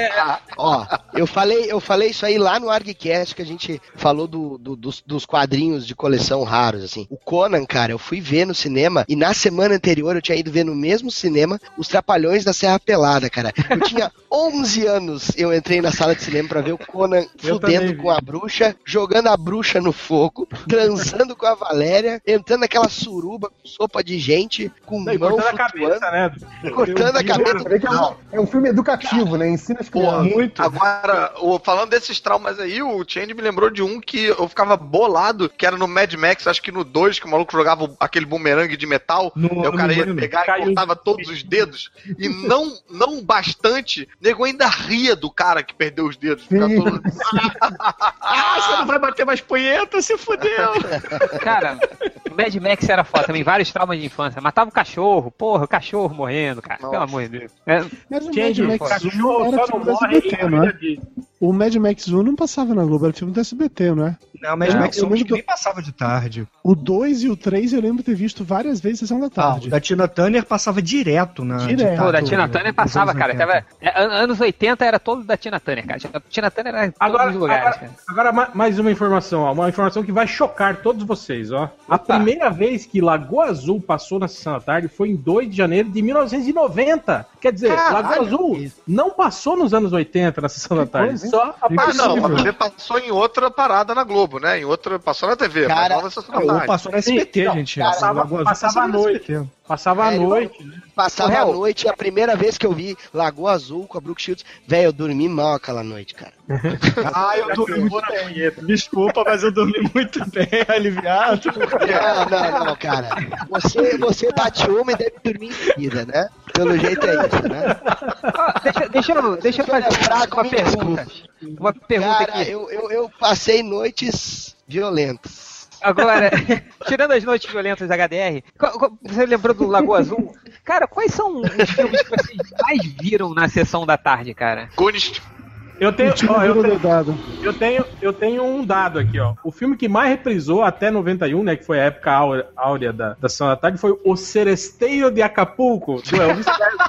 ó, eu falei, eu falei isso aí lá no ArgCast que a gente falou do, do- dos, dos quadrinhos de coleção raros, assim. O Conan, cara, eu fui ver no cinema e na semana anterior eu tinha ido ver no mesmo cinema os Trapalhões da Serra Pelada, cara. Eu tinha [laughs] 11 anos, eu entrei na sala de cinema pra ver o Conan Eu fudendo com a bruxa, jogando a bruxa no fogo, transando com a Valéria, entrando naquela suruba com sopa de gente, com Não, mão cortando a cabeça, né? cortando a cabeça. É, um, é um filme educativo, né? Ensina as crianças. muito. Agora, falando desses traumas aí, o Change me lembrou de um que eu ficava bolado, que era no Mad Max, acho que no 2, que o maluco jogava aquele bumerangue de metal. No, Aí o cara ia pegar Caiu. e cortava todos os dedos. E não, não bastante, nego ainda ria do cara que perdeu os dedos. Todo- [laughs] Ah, você não vai bater mais punheta, se fudeu. Cara, o Mad Max era foda também, vários traumas de infância. Matava o cachorro, porra, o cachorro morrendo, cara. Pelo amor de Deus. É, Mas o Mad Change, o Max 1 cachorro era só não morre em não é? O Mad Max 1 não passava na Globo, era filme do SBT, não é? Não, Mad Não, Max eu 1 lembro que nem passava de tarde. O 2 e o 3 eu lembro ter visto várias vezes sessão da Ah, tarde. o da Tina Turner passava direto na. Direto. Pô, da tarde, Tina Turner passava, cara. 80. Tava, é, an- anos 80 era todo da Tina Turner, cara. A Tina Turner era em todos Agora, os lugares, agora, cara. agora ma- mais uma informação, ó, uma informação que vai chocar todos vocês, ó. A Opa. primeira vez que Lagoa Azul passou na sessão da tarde foi em 2 de janeiro de 1990. Quer dizer, Lagoa Azul não passou nos anos 80 na sessão da tarde? Só a Ah, não, mas ele passou em outra parada na Globo, né? Em outra. Passou na TV, Cara, Ou passou na SBT, Não, gente. passava- Lagoa Azul passava à no noite. SBT. passava É, ele noite, né? Passava Ô, a noite, a primeira vez que eu vi Lagoa Azul com a Brooke Shields, velho, eu dormi mal aquela noite, cara. [laughs] Ah, eu dormi muito bem. Desculpa, mas eu dormi muito bem, [laughs] aliviado. Não, não, não, cara. Você, você bate uma e deve dormir em seguida, né? Pelo jeito é isso, né? Deixa, deixa eu, deixa eu fazer lembrar, uma pergunta. Uma pergunta Cara, aqui. eu, eu, eu passei noites violentas. Agora, [laughs] tirando as noites violentas da HDR, você lembrou do Lagoa Azul? Cara, quais são os filmes que vocês mais viram na sessão da tarde, cara? Goonies. Eu tenho, ó, eu, tenho, dado. eu, tenho, eu tenho um dado aqui, ó. O filme que mais reprisou até 91, né? Que foi a época áurea, áurea da, da Sessão da Tarde, foi O Seresteiro de Acapulco, do Elvis Presley.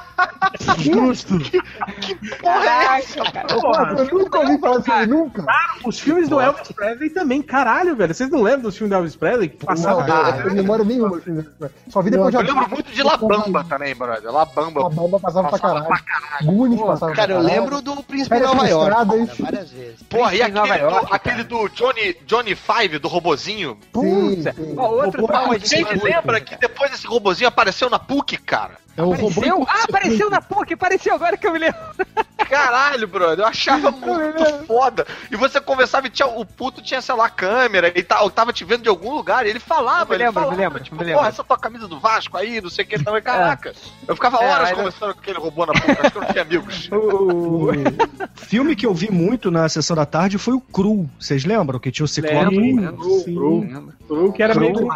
[laughs] Justo. Caraca, cara. Porra, Eu nunca ouvi falar disso nunca. os filmes do Elvis Presley também, caralho, velho. Vocês não lembram dos filmes do Elvis Presley? Que passavam. Não, eu tenho memória nenhuma. Só vi depois Eu de lembro muito de La Bamba também, brother. La Bamba. A bomba passava pra caralho. Goonies passava Cara, eu pra caralho. lembro do Príncipe de Férias Nova York. Cara, várias vezes. Porra, e aquele, do, York, aquele do Johnny, Johnny Five, do robozinho? Sim, Puta. sim. Ó, outro Robô- trauma de Quem me lembra que depois esse robozinho apareceu na PUC, cara? É o robô. Apareceu? Ah, apareceu na PUC, apareceu agora que eu me lembro. Caralho, brother, eu achava muito foda. E você conversava e tinha, o puto tinha, sei lá, câmera e tal, tava te vendo de algum lugar e ele falava, Eu me ele lembro, falava, me lembro, tipo, me lembro. porra, essa tua camisa do Vasco aí, não sei o que, também, caraca. Eu ficava É, horas mas- conversando com aquele robô na PUC, acho que eu não tinha amigos. [laughs] O filme que eu vi muito na sessão da tarde foi o Cru. Vocês lembram? Que tinha o Ciclope? Sim, Sim. Cru, Cru, que era meio,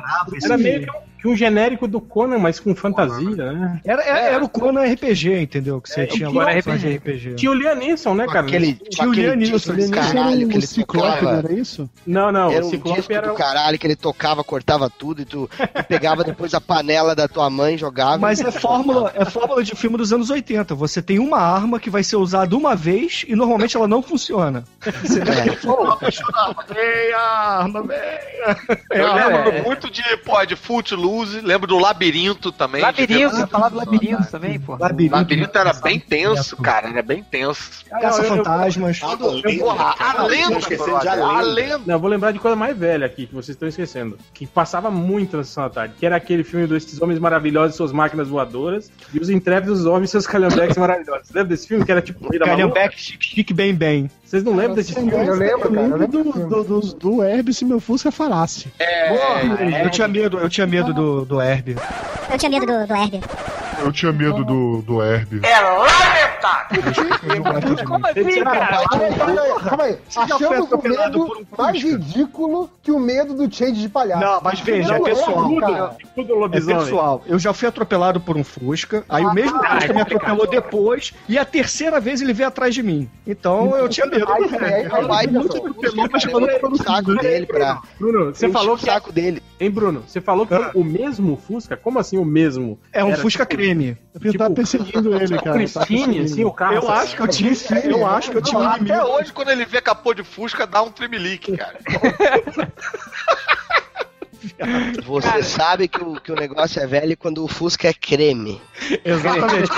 era meio que um, que um genérico do Conan, mas com fantasia, né? Era, era, era o Conan RPG, entendeu? Que você É, tinha o lá RPG. RPG. Tinha o Liam Neeson, né, cara? Aquele, Tinha o Liam Neeson, do Ele era caralho que um ele ciclope, não era isso? Não, não, Era o um Ciclope disco era... do caralho que ele tocava, cortava tudo e tu, tu pegava depois a panela da tua mãe, jogava. Mas é fórmula, é fórmula de filme dos anos 80. Você tem uma arma que vai ser usada uma vez e normalmente ela não funciona. Você É. Vem a arma, vem. Eu É, lembro é. muito de, pô, de Footloose, lembro do Labirinto também. Labirinto, eu falava do labirinto também, pô. Labirinto, Labirinto era bem tenso, cara, era bem tenso. Caça-fantasmas. Porra, a Não lenda, A Lenda. Não, eu vou lembrar de coisa mais velha aqui, que vocês estão esquecendo. Que passava muito na Sessão da Tarde. Que era aquele filme dos Homens Maravilhosos e Suas Máquinas Voadoras. E os Intrépidos Homens e Seus Calhambeques Maravilhosos. Lembra desse filme? Que era tipo... Calhambeque, chique, chique, bem, bem. Vocês não lembram desse filme? Eu lembro, cara. Eu lembro do, do, do, do Herb se meu Fusca falasse. Eu tinha medo, eu tinha medo do, do Herbie. Eu tinha medo do, do Herbie. Eu tinha medo do, do Herbie. [laughs] Como assim, cara? Calma aí, Achamos o medo mais Fusca? ridículo que o medo do change de palhaço. Não, mas veja, é pessoal. Tudo É lobisomem. pessoal, eu já fui atropelado por um Fusca, aí o mesmo Fusca me atropelou depois, e a terceira vez ele veio atrás de mim. Então eu tinha saco dele pra. Bruno, você falou o que... saco dele. Hein, Bruno? Você falou que foi o mesmo Fusca? Como assim o mesmo? É um Fusca tipo- creme. Eu tava perseguindo ele, O cara. perseguindo. assim, o carro... Eu acho que eu tinha, eu acho que eu tinha um Até hoje, quando ele vê capô de Fusca, dá um tremelique, cara. [laughs] Você sabe que o, que o negócio é velho quando o Fusca é creme. Exatamente.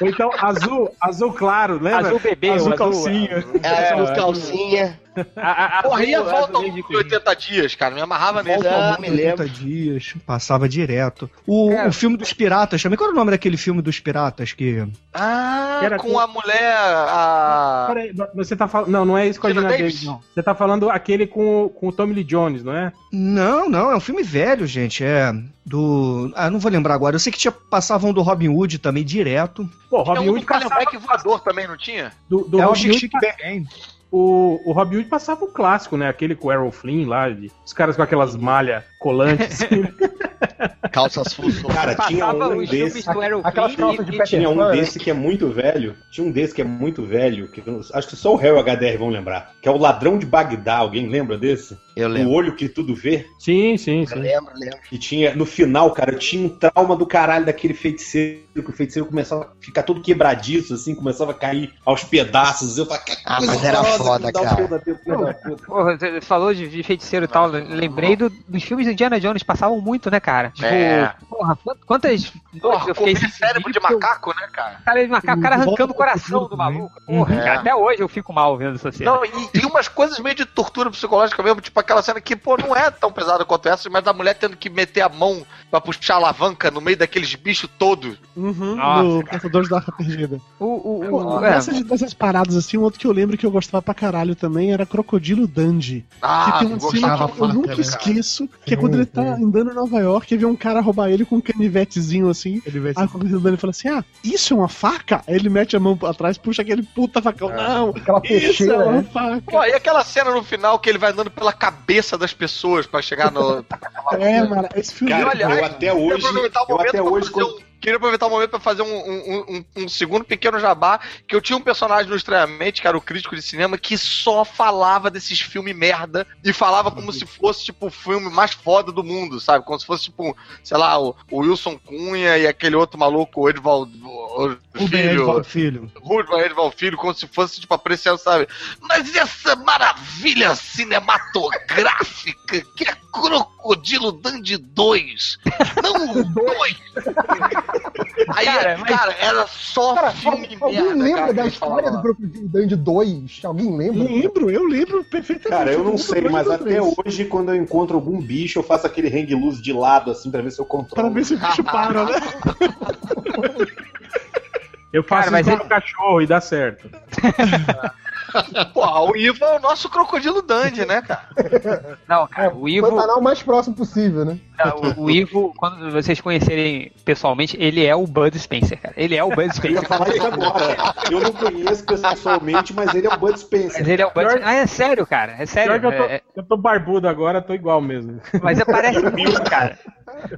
Ou [laughs] então, azul, azul claro, lembra? Azul bebê, Azul azul, calcinha. É, as calcinha. A, a, Porra, a azul- volta azul de 80 dias, cara? Me amarrava nele. Ah, Volta me muito, lembro. 80 dias, passava direto. O, Cara. o filme dos piratas também. Qual era o nome daquele filme dos piratas que. Ah, Era com com- a mulher. A... Peraí, você tá falando. Não, não é isso com a Gina Davis? Não. Você tá falando aquele com, o- com o Tommy Lee Jones, não é? Não, não, é um filme velho, gente. É do. Ah, não vou lembrar agora. Eu sei que tinha, passavam do Robin Hood também direto. Pô, Tinha Robin um Hood do passava. Calhambeque voador também, não tinha? Do, do é o Robin Chique Hood Chique Bang. O, o Robin Hood passava o clássico, né? Aquele com o Errol Flynn lá, de, os caras com aquelas malhas colantes. [laughs] Calças fuso. Cara, tinha um desse. Aquelas Flynn calças de e- Tinha um Pan, desse que é muito velho. Tinha um desse que é muito velho. Que eu acho que só o Harry o HDR vão lembrar. Que é o Ladrão de Bagdá. Alguém lembra desse? Eu O lembro. olho que tudo vê. sim, sim, Eu sim. lembro, lembro. E tinha, no final, cara, eu tinha um trauma do caralho daquele feiticeiro, que o feiticeiro começava a ficar todo quebradiço, assim, começava a cair aos pedaços. Eu falava, Ah, mas era horrorosa foda, cara. da. Porra, você falou de, de feiticeiro e tal, lembrei do- dos filmes do Indiana Jones, passavam muito, né, cara? Tipo, É. porra, quant- quantas Porra, eu fiquei cérebro de macaco, né, cara? Cara, de macaco, o cara Volta arrancando o coração do maluco. Porra, Uhum. cara, até hoje eu fico mal vendo essa cena. Não, e, e umas coisas meio de tortura psicológica mesmo, tipo aquela cena que, pô, não é tão pesada quanto essa, mas a mulher tendo que meter a mão pra puxar a alavanca no meio daqueles bichos todos. Uhum, Nossa, do Caçadores da Arca Perdida. O, o, Pô, o, é, dessas, dessas paradas assim, um outro que eu lembro que eu gostava pra caralho também era Crocodilo Dundee. Ah, que tem uma cena que eu nunca esqueço, que é quando ele tá andando em Nova York e vê um cara roubar ele com um canivetezinho assim. Aí quando ele ele fala assim: Ah, isso é uma faca? Aí ele mete a mão pra trás, puxa aquele puta facão. Não, Aquela isso é peixeira, uma né? faca. Pô, e aquela cena no final que ele vai andando pela cabeça das pessoas pra chegar no. [laughs] É, mano, esse filme Cara, E, aliás, eu até hoje, aproveitar o eu momento até hoje, quando, um- queria aproveitar o momento pra fazer um, um- um- um segundo pequeno jabá, que eu tinha um personagem no Estranhamente, que era o crítico de cinema, que só falava desses filmes merda e falava como se fosse, tipo, o filme mais foda do mundo, sabe? Como se fosse, tipo, sei lá, o, o Wilson Cunha e aquele outro maluco, o Edvaldo o O Filho, filho. Rudvan Edvaldo Filho, como se fosse, tipo, apreciando, sabe? Mas essa maravilha cinematográfica que é Crocodilo Dandy 2, não o 2. [laughs] [laughs] Aí, Cara, cara, mas- era só Cara, filme alguém merda, lembra cara, da história do Crocodilo Dandy 2? Alguém lembra? Lembro, eu lembro perfeitamente. Cara, eu não sei, mas até hoje, quando eu encontro algum bicho, eu faço aquele hang loose de lado, assim, pra ver se eu Pra controlo. ver se o bicho para, né? Eu faço Cara, mas isso ele- com o cachorro e dá certo. [laughs] Porra, o Ivo é o nosso Crocodilo Dandy, né, cara? Não, cara, o Foi Ivo, o mais próximo possível, né? o, o Ivo, quando vocês conhecerem pessoalmente, ele é o Bud Spencer, cara. Ele é o Bud Eu ia Spencer. falar isso agora. Eu não conheço pessoalmente, mas ele é o Bud Mas Spencer. ele é o Bud Spencer. Ah, é sério, cara. É sério. Eu tô, É- é- eu tô barbudo agora, tô igual mesmo. mas é- parece [laughs] muito, cara.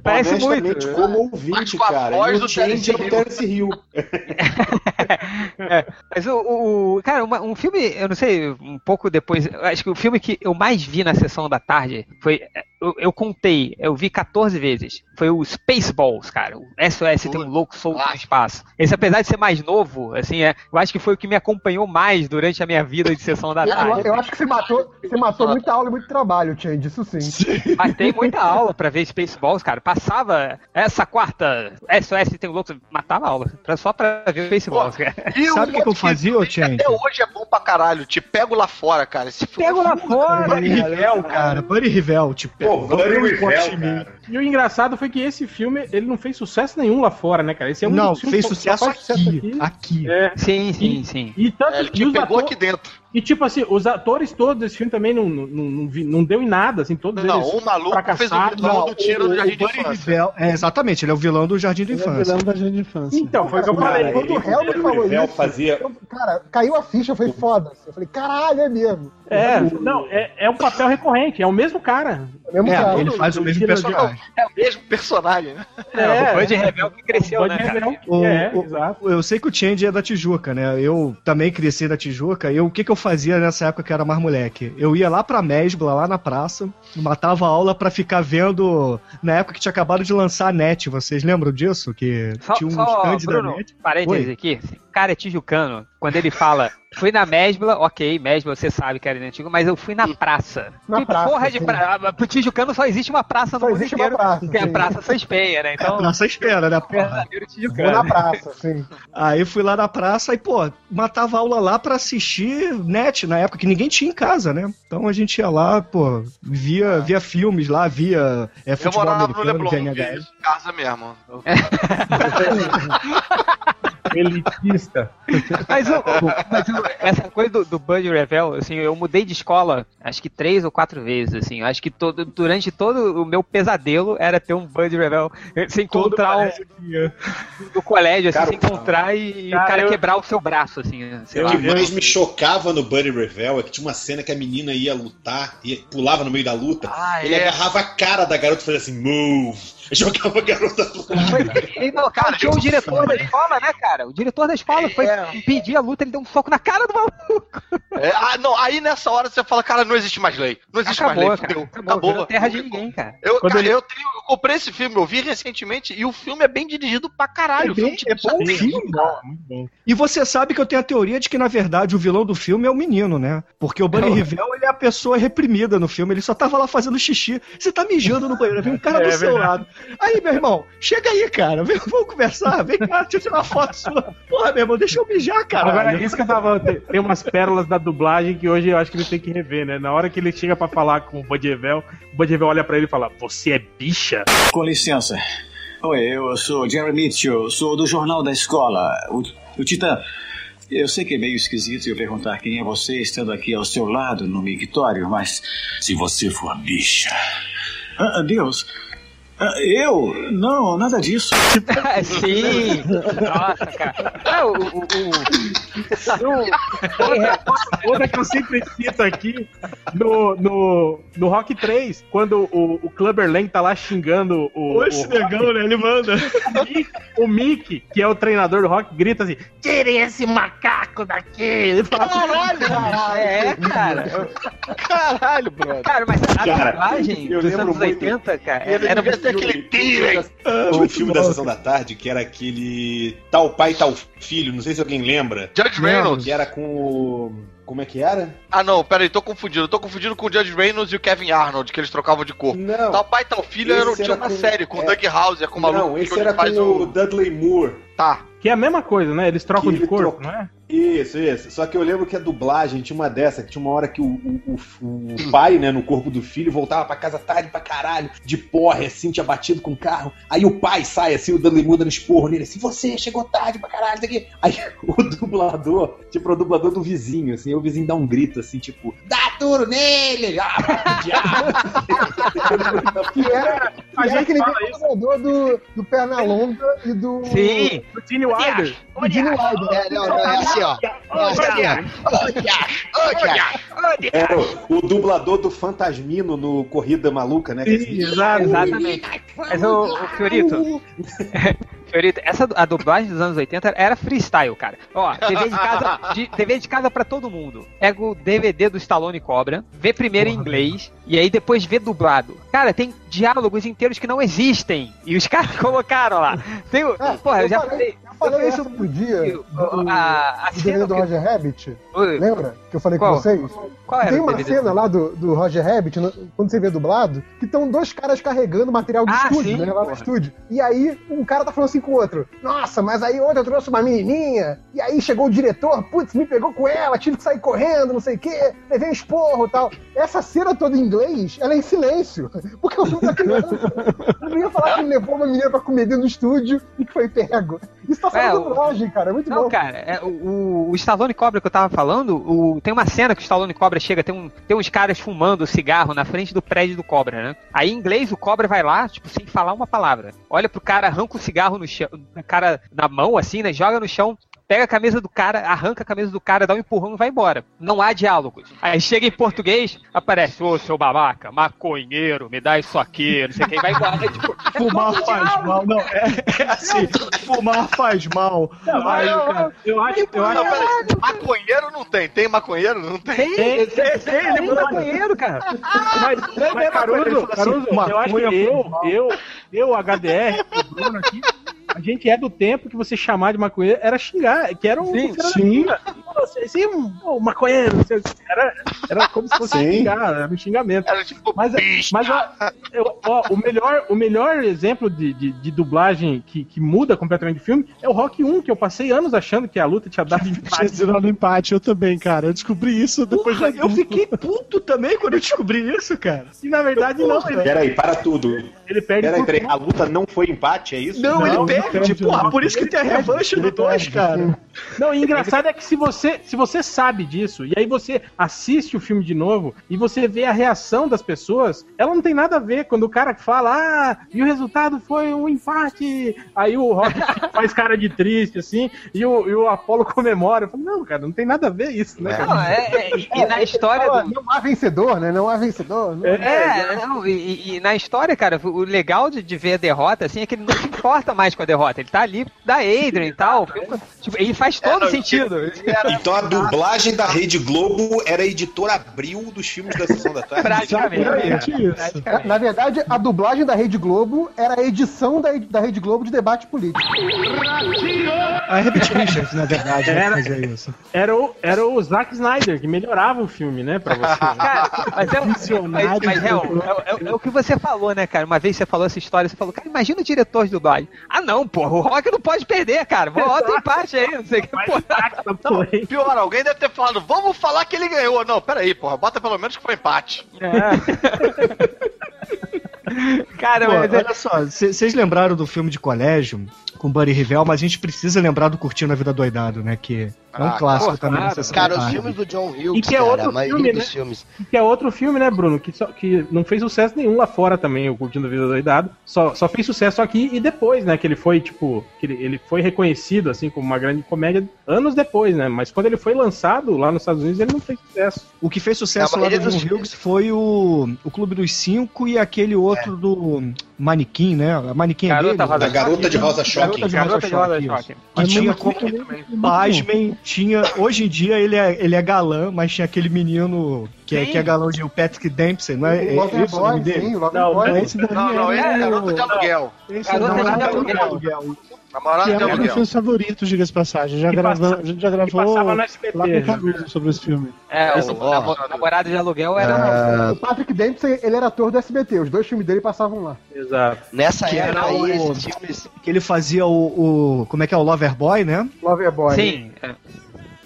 Parece muito. como ouvinte, Mas com a cara. voz E do o é o Terence Terence Hill. [laughs] [laughs] É, mas o, o- cara, uma- um filme, eu não sei, um pouco depois, acho que o filme que eu mais vi na sessão da tarde foi, eu, eu contei, eu vi 14 vezes, foi o Spaceballs, cara, o SOS tem um louco solto no espaço. Esse apesar de ser mais novo, assim, é, eu acho que foi o que me acompanhou mais durante a minha vida de sessão da Eu, tarde. eu acho que você matou, você matou muita aula e muito trabalho, Change, isso sim. Mas tem muita aula pra ver Spaceballs, cara. Passava essa quarta SOS tem um louco, matava a aula, pra- só pra ver Spaceballs, cara. E Sabe o que, que eu fazia, ô Change? Até hoje é bom pra caralho. Te pego lá fora, cara. Esse filme Pego lá fora, Buddy Rivel, cara. Buddy Rivel, tipo. Pô, cara. E o engraçado foi que esse filme, ele não fez sucesso nenhum lá fora, né, cara? Esse é um Não, fez sucesso só faz sucesso aqui. Aqui. É. Sim, sim, sim. E tanto É, ele e pegou ator- aqui dentro. E tipo assim, os atores todos desse filme também não, não, não, não não deu em nada, assim, todos Não, eles o maluco fez o vilão do tiro do Jardim de Buddy Infância. Rivel, é, exatamente, ele é o vilão do Jardim da Ele é Infância. vilão da gente de infância. Então, foi o que eu falei. quando o Helmut Buddy falou Rivel isso, fazia. eu- cara, caiu a ficha, foi foda. Eu falei, caralho, é mesmo. É, não, é, é um papel recorrente, é o mesmo cara. É mesmo É, cara. ele faz o mesmo personagem. É o mesmo personagem, né? É, o Bud Rebel que cresceu, Pode né, cara? revelar. O- É, o- exato. Eu sei que o Change é da Tijuca, né? Eu também cresci da Tijuca. Eu, o que, que eu fazia nessa época que era mais moleque? Eu ia lá pra Mesbla, lá na praça, matava a aula pra ficar vendo. Na época que tinha acabado de lançar a NET, vocês lembram disso? Que Só, tinha um só stand da Bruno, NET. parênteses Oi. aqui. Cara é tijucano. Quando ele fala, fui na Mesbla, ok, Mesbla você sabe que era antigo, mas eu fui na praça. Na que praça, porra de praça? Pro tijucano só existe uma praça Só no mundo existe uma inteiro, praça, que é a. Praça Sãs Penha, né? É, Então, praça espera, né, porra? Vou na praça, sim. Aí fui lá na praça e, pô, matava aula lá pra assistir net na época, que ninguém tinha em casa, né? Então a gente ia lá, pô, via, via filmes lá, via é, Eu futebol morava no Leblon, via não NHS. vi casa mesmo. Eu- [laughs] [laughs] Elitista. [laughs] Mas, o, o- mas o- essa coisa do, do Bud Revel, assim, eu mudei de escola acho que três ou quatro vezes, assim. Acho que todo, durante todo o meu pesadelo era ter um Bud Revel, se encontrar um, no colégio, assim, Cara, se encontrar e, e cara, o cara eu- quebrar o seu braço, assim, sei O lá. que mais me chocava no Buddy Revel é que tinha uma cena que a menina ia lutar, ia, pulava no meio da luta, Ah, ele é. agarrava a cara da garota e fazia assim, move, e [laughs] jogava garota E, não, cara, tinha o diretor da escola, né, cara? O diretor da escola foi impedir a luta, ele deu um soco na cara do maluco. É, ah, não, aí nessa hora você fala, cara, não existe mais lei. Não existe Acabou, mais lei, cara. fudeu. Acabou, Acabou. virou terra de ninguém, cara. Eu, cara, ele- eu, tenho, eu comprei esse filme, eu vi recentemente, e o filme é bem dirigido pra caralho. É o filme bem- te é bom filme, Bom, muito bom. E você sabe que eu tenho a teoria de que, na verdade, o vilão do filme é o menino, né? Porque o Bunny Rivel, ele é a pessoa reprimida no filme, ele só tava lá fazendo xixi. Você tá mijando no banheiro, vem um cara É do seu verdade. lado. Aí, meu irmão, chega aí, cara, vem, vamos conversar, vem cá, deixa eu tirar uma foto sua. Porra, meu irmão, deixa eu mijar, cara. Agora, isso que eu tava. Tem, tem umas pérolas da dublagem que hoje eu acho que ele tem que rever, né? Na hora que ele chega pra falar com o Budievel, o Budievel olha pra ele e fala: Você é bicha? Com licença. Oi, eu sou Jerry Mitchell, sou do Jornal da Escola. O, o Titã, eu sei que é meio esquisito eu perguntar quem é você estando aqui ao seu lado no mictório, mas se você for bicha. Ah, Deus, Ah, Eu? Não, nada disso. [laughs] Sim! Nossa, cara. É, o, o, o, Outra que eu sempre cito aqui, no, no, no Rock 3, quando o, o Clubber Lang tá lá xingando o. Oxe, o negão, né? Ele manda. O Mick, o Mick, que é o treinador do Rock, grita assim: tirem esse macaco daqui! Ele fala Caralho! É, cara. Caralho, brother. Cara, mas a Cara, dublagem eu dos anos muito. 80, cara, era aquele tirem. Tinha um filme da Sessão da Tarde que era aquele Tal Pai, Tal Filho, não sei se alguém lembra. Judge Reynolds. Que era com o. Como é que era? Ah, não, peraí, tô confundindo. Tô confundindo com o Judge Reynolds e o Kevin Arnold, que eles trocavam de corpo. Não. Tal pai, tal filho era, tinha era uma com- série com o é. Doug Hauser, com o maluco Não, esse que era com o Dudley Moore. Tá. Que é a mesma coisa, né? Eles trocam Que de ele corpo, troca- não é? Isso, isso. Só que eu lembro que a dublagem tinha uma dessa, que tinha uma hora que o, o, o- o pai, né, no corpo do filho, voltava pra casa tarde pra caralho, de porre, assim, tinha batido com o carro. Aí o pai sai, assim, o Dudley Moore dando esporro nele, assim, você chegou tarde pra caralho, isso aqui. Aí [laughs] o dublador, tipo, o dublador do vizinho, assim, aí o vizinho dá um grito, assim, tipo, dá duro nele! Ah, diabo! [laughs] Que era, A que era gente aquele fala mesmo dublador do, do Pernalonga e do. Sim! O Gene Wilder. Wilder. É, não, não, é assim, ó. É assim, ó. Era o, o dublador do Fantasmino no Corrida Maluca, né? é Exato. Exatamente. Mas o, o Fiorito. [laughs] Fiorito, essa a dublagem dos anos 80 era freestyle, cara. Ó, TV de casa, de, TV de casa pra todo mundo. Pega o DVD do Stallone Cobra, vê primeiro em inglês e aí depois vê dublado. Cara, tem diálogos inteiros que não existem e os caras [laughs] colocaram lá. Tem, o- É, porra, eu já falei- falei. Isso outro dia. do- a, a do do Roger Rabbit. Lembra? Que eu falei Qual? com vocês? Qual era Tem uma DVD? cena lá do, do Roger Rabbit, quando você vê dublado, que estão dois caras carregando material do Ah, estúdio, sim, né? Lá no estúdio. E aí um cara tá falando assim com o outro: Nossa, mas aí ontem eu trouxe uma menininha. E aí chegou o diretor, putz, me pegou com ela, tive que sair correndo, não sei o quê, levei um esporro e tal. Essa cena toda em inglês, ela é em silêncio. [laughs] Porque o filme tá criança. Eu não ia falar que levou uma menina pra comer dentro do estúdio e que foi pego. Isso tá É, só o- na dublagem, cara. É muito Não, bom. cara, é, o, o- o Stallone Cobra que eu tava falando, o- tem uma cena que o Stallone Cobra chega, tem, um, tem uns caras fumando cigarro na frente do prédio do Cobra, né? Aí em inglês o Cobra vai lá, tipo, sem falar uma palavra. Olha pro cara, arranca o cigarro no chão, cara na mão, assim, né? Joga no chão, pega a camisa do cara, arranca a camisa do cara, dá um empurrão e vai embora. Não há diálogos. Aí chega em português, aparece, ô seu babaca, maconheiro, me dá isso aqui, não sei o que, e vai embora. É, tipo, é Fumar faz diálogo. mal, não. É, é assim, fumar faz mal. Aí, cara, Eu acho, eu Não, acho maconheiro não tem. Tem maconheiro? Não tem. Tem, tem, tem, tem maconheiro, cara. [laughs] Mas, mas Caruso, fala assim, Caruso, eu acho que eu, eu, eu, HDR, o Bruno aqui, a gente é do tempo que você chamar de maconheiro era xingar, que era um. Sim, sim. puta. Você, esse oh, maconheiro, você- era, era como se fosse Sim. xingar, era um xingamento. Era tipo, Mas, bicho. mas ó, eu- ó, o, melhor, o melhor exemplo de, de, de dublagem que, que muda completamente o filme é o Rock 1, que eu passei anos achando que a luta tinha dado [laughs] Tinha empate. zerado empate, eu também, cara. Eu descobri isso depois Porra, de eu fiquei puto também quando eu descobri isso, cara. E na verdade não, ele, Peraí, para tudo. Ele perde Peraí, peraí. A luta não foi empate, é isso? Não, Não, ele não perde, perde, porra, não. por isso que tem a revanche do 2, cara. Não, e engraçado é que se você, se você sabe disso, e aí você assiste o filme de novo e você vê a reação das pessoas, ela não tem nada a ver. Quando o cara fala, ah, e o resultado foi um empate, aí o Rock [laughs] faz cara de triste, assim, e o, e o Apollo comemora. Eu falo, não, cara, não tem nada a ver isso, né, cara? Não, é, é, e- e na história Fala, do. Não há vencedor, né? Não há vencedor. Não- É, não, e- e na história, cara, o legal de, de ver a derrota, assim, é que ele não se importa mais com a derrota. Ele tá ali da Adrian e tal. Tipo, ele faz todo não, sentido. [laughs] Então a dublagem da Rede Globo era a editora Abril dos filmes da Sessão da Tarde. Praticamente. Isso. Praticamente. Na verdade, a dublagem da Rede Globo era a edição da, da Rede Globo de debate político. A Herbert Richards, na verdade, né, Era- fazia isso. Era o, era o Zack Snyder que melhorava o filme, né, pra você. [laughs] Cara, mas é, mas, mas é, o- é o- é o que você falou, né, cara? Uma vez você falou essa história, você falou, cara, imagina o diretor de dublagem. Ah, não, porra, o Rock não pode perder, cara. Bota empate aí, não sei o que. Porra. Pior, alguém deve ter falado, vamos falar que ele ganhou. Não, peraí, porra, bota pelo menos que foi empate. [laughs] Cara, Pô, mas é, olha só, vocês lembraram do filme de colégio? com Buddy Rivell, mas a gente precisa lembrar do Curtindo a Vida Doidado, né? Que é um Ah, clássico pô, também. Cara, da os filmes do John E Hughes, que é cara, outro a maioria filme, dos né? filmes. Que é outro filme, né, Bruno? Que, só, que não fez sucesso nenhum lá fora também, o Curtindo a Vida Doidado. Só, só fez sucesso aqui e depois, né? Que ele foi, tipo, que ele, ele foi reconhecido, assim, como uma grande comédia anos depois, né? Mas quando ele foi lançado lá nos Estados Unidos, ele não fez sucesso. O que fez sucesso lá do maioria John dos Hughes foi o, o Clube dos Cinco e aquele outro do Manequim, né? A Manequim é Garota dele? Rosa A garota de rosa choque. Garota de Garota Rosa de Rosa Choque. Que tinha como, também- pasmem, tinha, hoje em dia ele é, ele é galã, mas tinha aquele menino que, é, que é galã de o Patrick Dempsey, não é, é o o nome Boy, sim, Não, Boy. não, Esse daí Não, não, é é garota de aluguel. Esse é o Garota de aluguel. Namorada Que de é um dos filmes favoritos, diga-se de passagem. Já passa- a gente já gravou lá SBT. com o né? Caruso sobre esse filme. É, Esse- o namo- namorado de aluguel era. O Patrick Dempsey, ele era ator do SBT. Os dois filmes dele passavam lá. Exato. Nessa Que época era aí, o- esses filmes. Que ele fazia o, o- Como é que é? O Loverboy, né? Loverboy. Sim. é.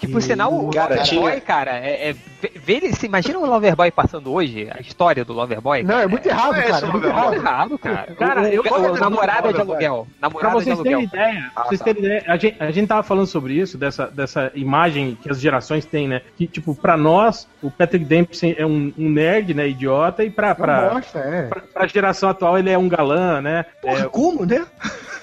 Que por sinal, o Cara, Loverboy, tinha- cara, é, é, vê- vê ele- se imagina o Loverboy passando hoje, a história do Loverboy. Não, é muito errado, é cara. É muito errado. errado, cara. Cara, o, eu- o, o namorada de aluguel. Pra Namorada de vocês terem aluguel. ideia, pra Ah, vocês tá. terem ideia, a gente, a gente tava falando sobre isso, dessa, dessa imagem que as gerações têm, né? Que, tipo, pra nós, o Patrick Dempsey é um, um nerd, né? Idiota, e pra, Não pra, gosta, é. pra, pra geração atual ele é um galã, né? Porra, como, né?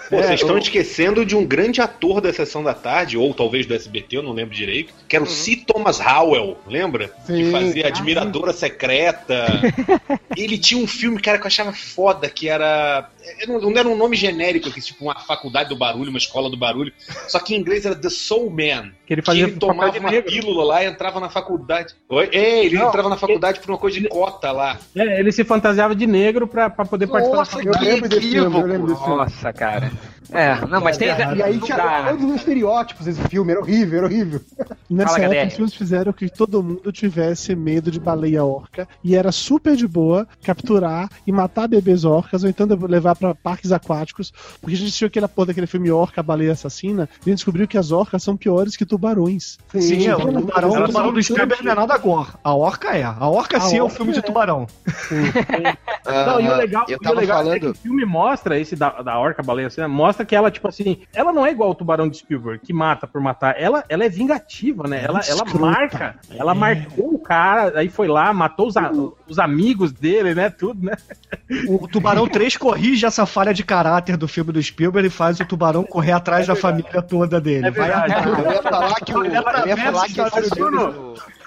Pô, É, vocês estão o- esquecendo de um grande ator da Sessão da Tarde, ou talvez do SBT, eu não lembro direito, que era o C. Thomas Howell, lembra? Que Sim. fazia Admiradora Secreta. [laughs] Ele tinha um filme, cara, que eu achava foda, que era. Não, não era um nome genérico, que tipo uma faculdade do barulho, uma escola do barulho. Só que em inglês era The Soul Man. Que ele Que fazia ele tomava uma negro. pílula lá e entrava na faculdade. Oi? É, ele Não, entrava na faculdade por uma coisa de cota lá. É, ele se fantasiava de negro pra, pra poder participar Nossa, da Eu que lembro desse filme, eu equívoco. lembro desse filme. Nossa, cara. É, não, mas tem. E aí tinha dá. todos os estereótipos esse filme, era horrível, era horrível. Nessa Fala, época, galera. os filmes fizeram que todo mundo tivesse medo de baleia orca. E era super de boa capturar e matar bebês orcas, ou então levar pra parques aquáticos. Porque a gente assistiu aquela porra daquele filme Orca, Baleia Assassina, e a gente descobriu que as orcas são piores que tubarões. Sim, é, o Sim. tubarão, Sim. o tubarão do Spielberg não é nada gore. A orca é. A orca A sim é o orca filme de é. tubarão. [laughs] Não, e o Ah, legal, eu e o tava legal é que falando. o filme mostra, esse da, da orca baleia assim, né, mostra que ela, tipo assim, ela não é igual o tubarão de Spielberg, que mata por matar. Ela, ela é vingativa, né? Ela, ela marca. Ela marcou o cara, aí foi lá, matou os, a- os amigos dele, né? Tudo, né? O Tubarão 3 corrige essa falha de caráter do filme do Spielberg e faz o tubarão correr atrás da família toda dele. É Vai atrás. Eu ia falar que o. Eu ia falar que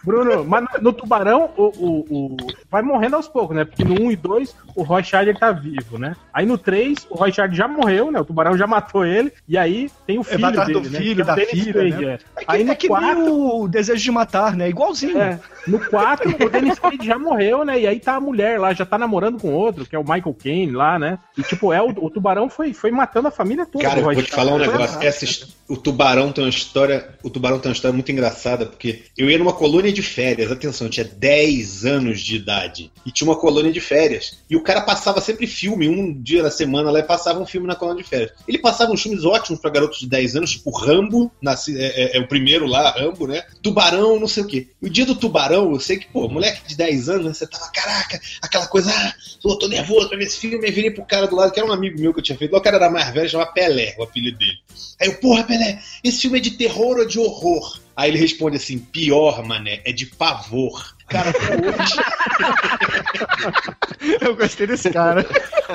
Bruno. mas no, no Tubarão, o, o, o- vai morrendo aos poucos, né? Porque no 1 e 2, o Roy Scheider tá vivo, né? Aí no 3, o Roy Scheider já morreu, né? O Tubarão já matou ele. E aí tem o É, filho atrás dele, do né? filho, Que é o da filha, Quaid, né? é. É que, Aí é no que 4, nem o Desejo de Matar, né? Igualzinho. É, no 4, o Dennis Quaid já morreu, né? E aí tá a mulher lá, já tá namorando com outro, que é o Michael Caine lá, né? E tipo, é, o, o tubarão foi, foi matando a família toda. Cara, vou te falar um negócio. Essa, o Tubarão tem uma história. O Tubarão tem uma história muito engraçada, porque eu ia numa colônia de férias, atenção, eu tinha 10 anos de idade. E tinha uma colônia de férias. E o cara passava sempre filme, um dia na semana lá e passava um filme na colônia de férias. Ele passava uns filmes ótimos pra garotos de 10 anos, tipo Rambo, é, é- é o primeiro lá, Rambo, né? Tubarão, não sei o quê. O dia do Tubarão, eu sei que, pô, moleque de 10 anos, né, você tava, caraca, aquela coisa, ah, tô, tô nervoso pra ver esse filme. Aí virei pro cara do lado, que era um amigo meu que eu tinha feito. O cara era mais velho, chamava Pelé, o apelido dele. Aí eu, porra, Pelé, esse filme é de terror ou de horror? Aí ele responde assim: pior, mané, é de pavor. Cara, até hoje, [laughs] Eu gostei desse cara.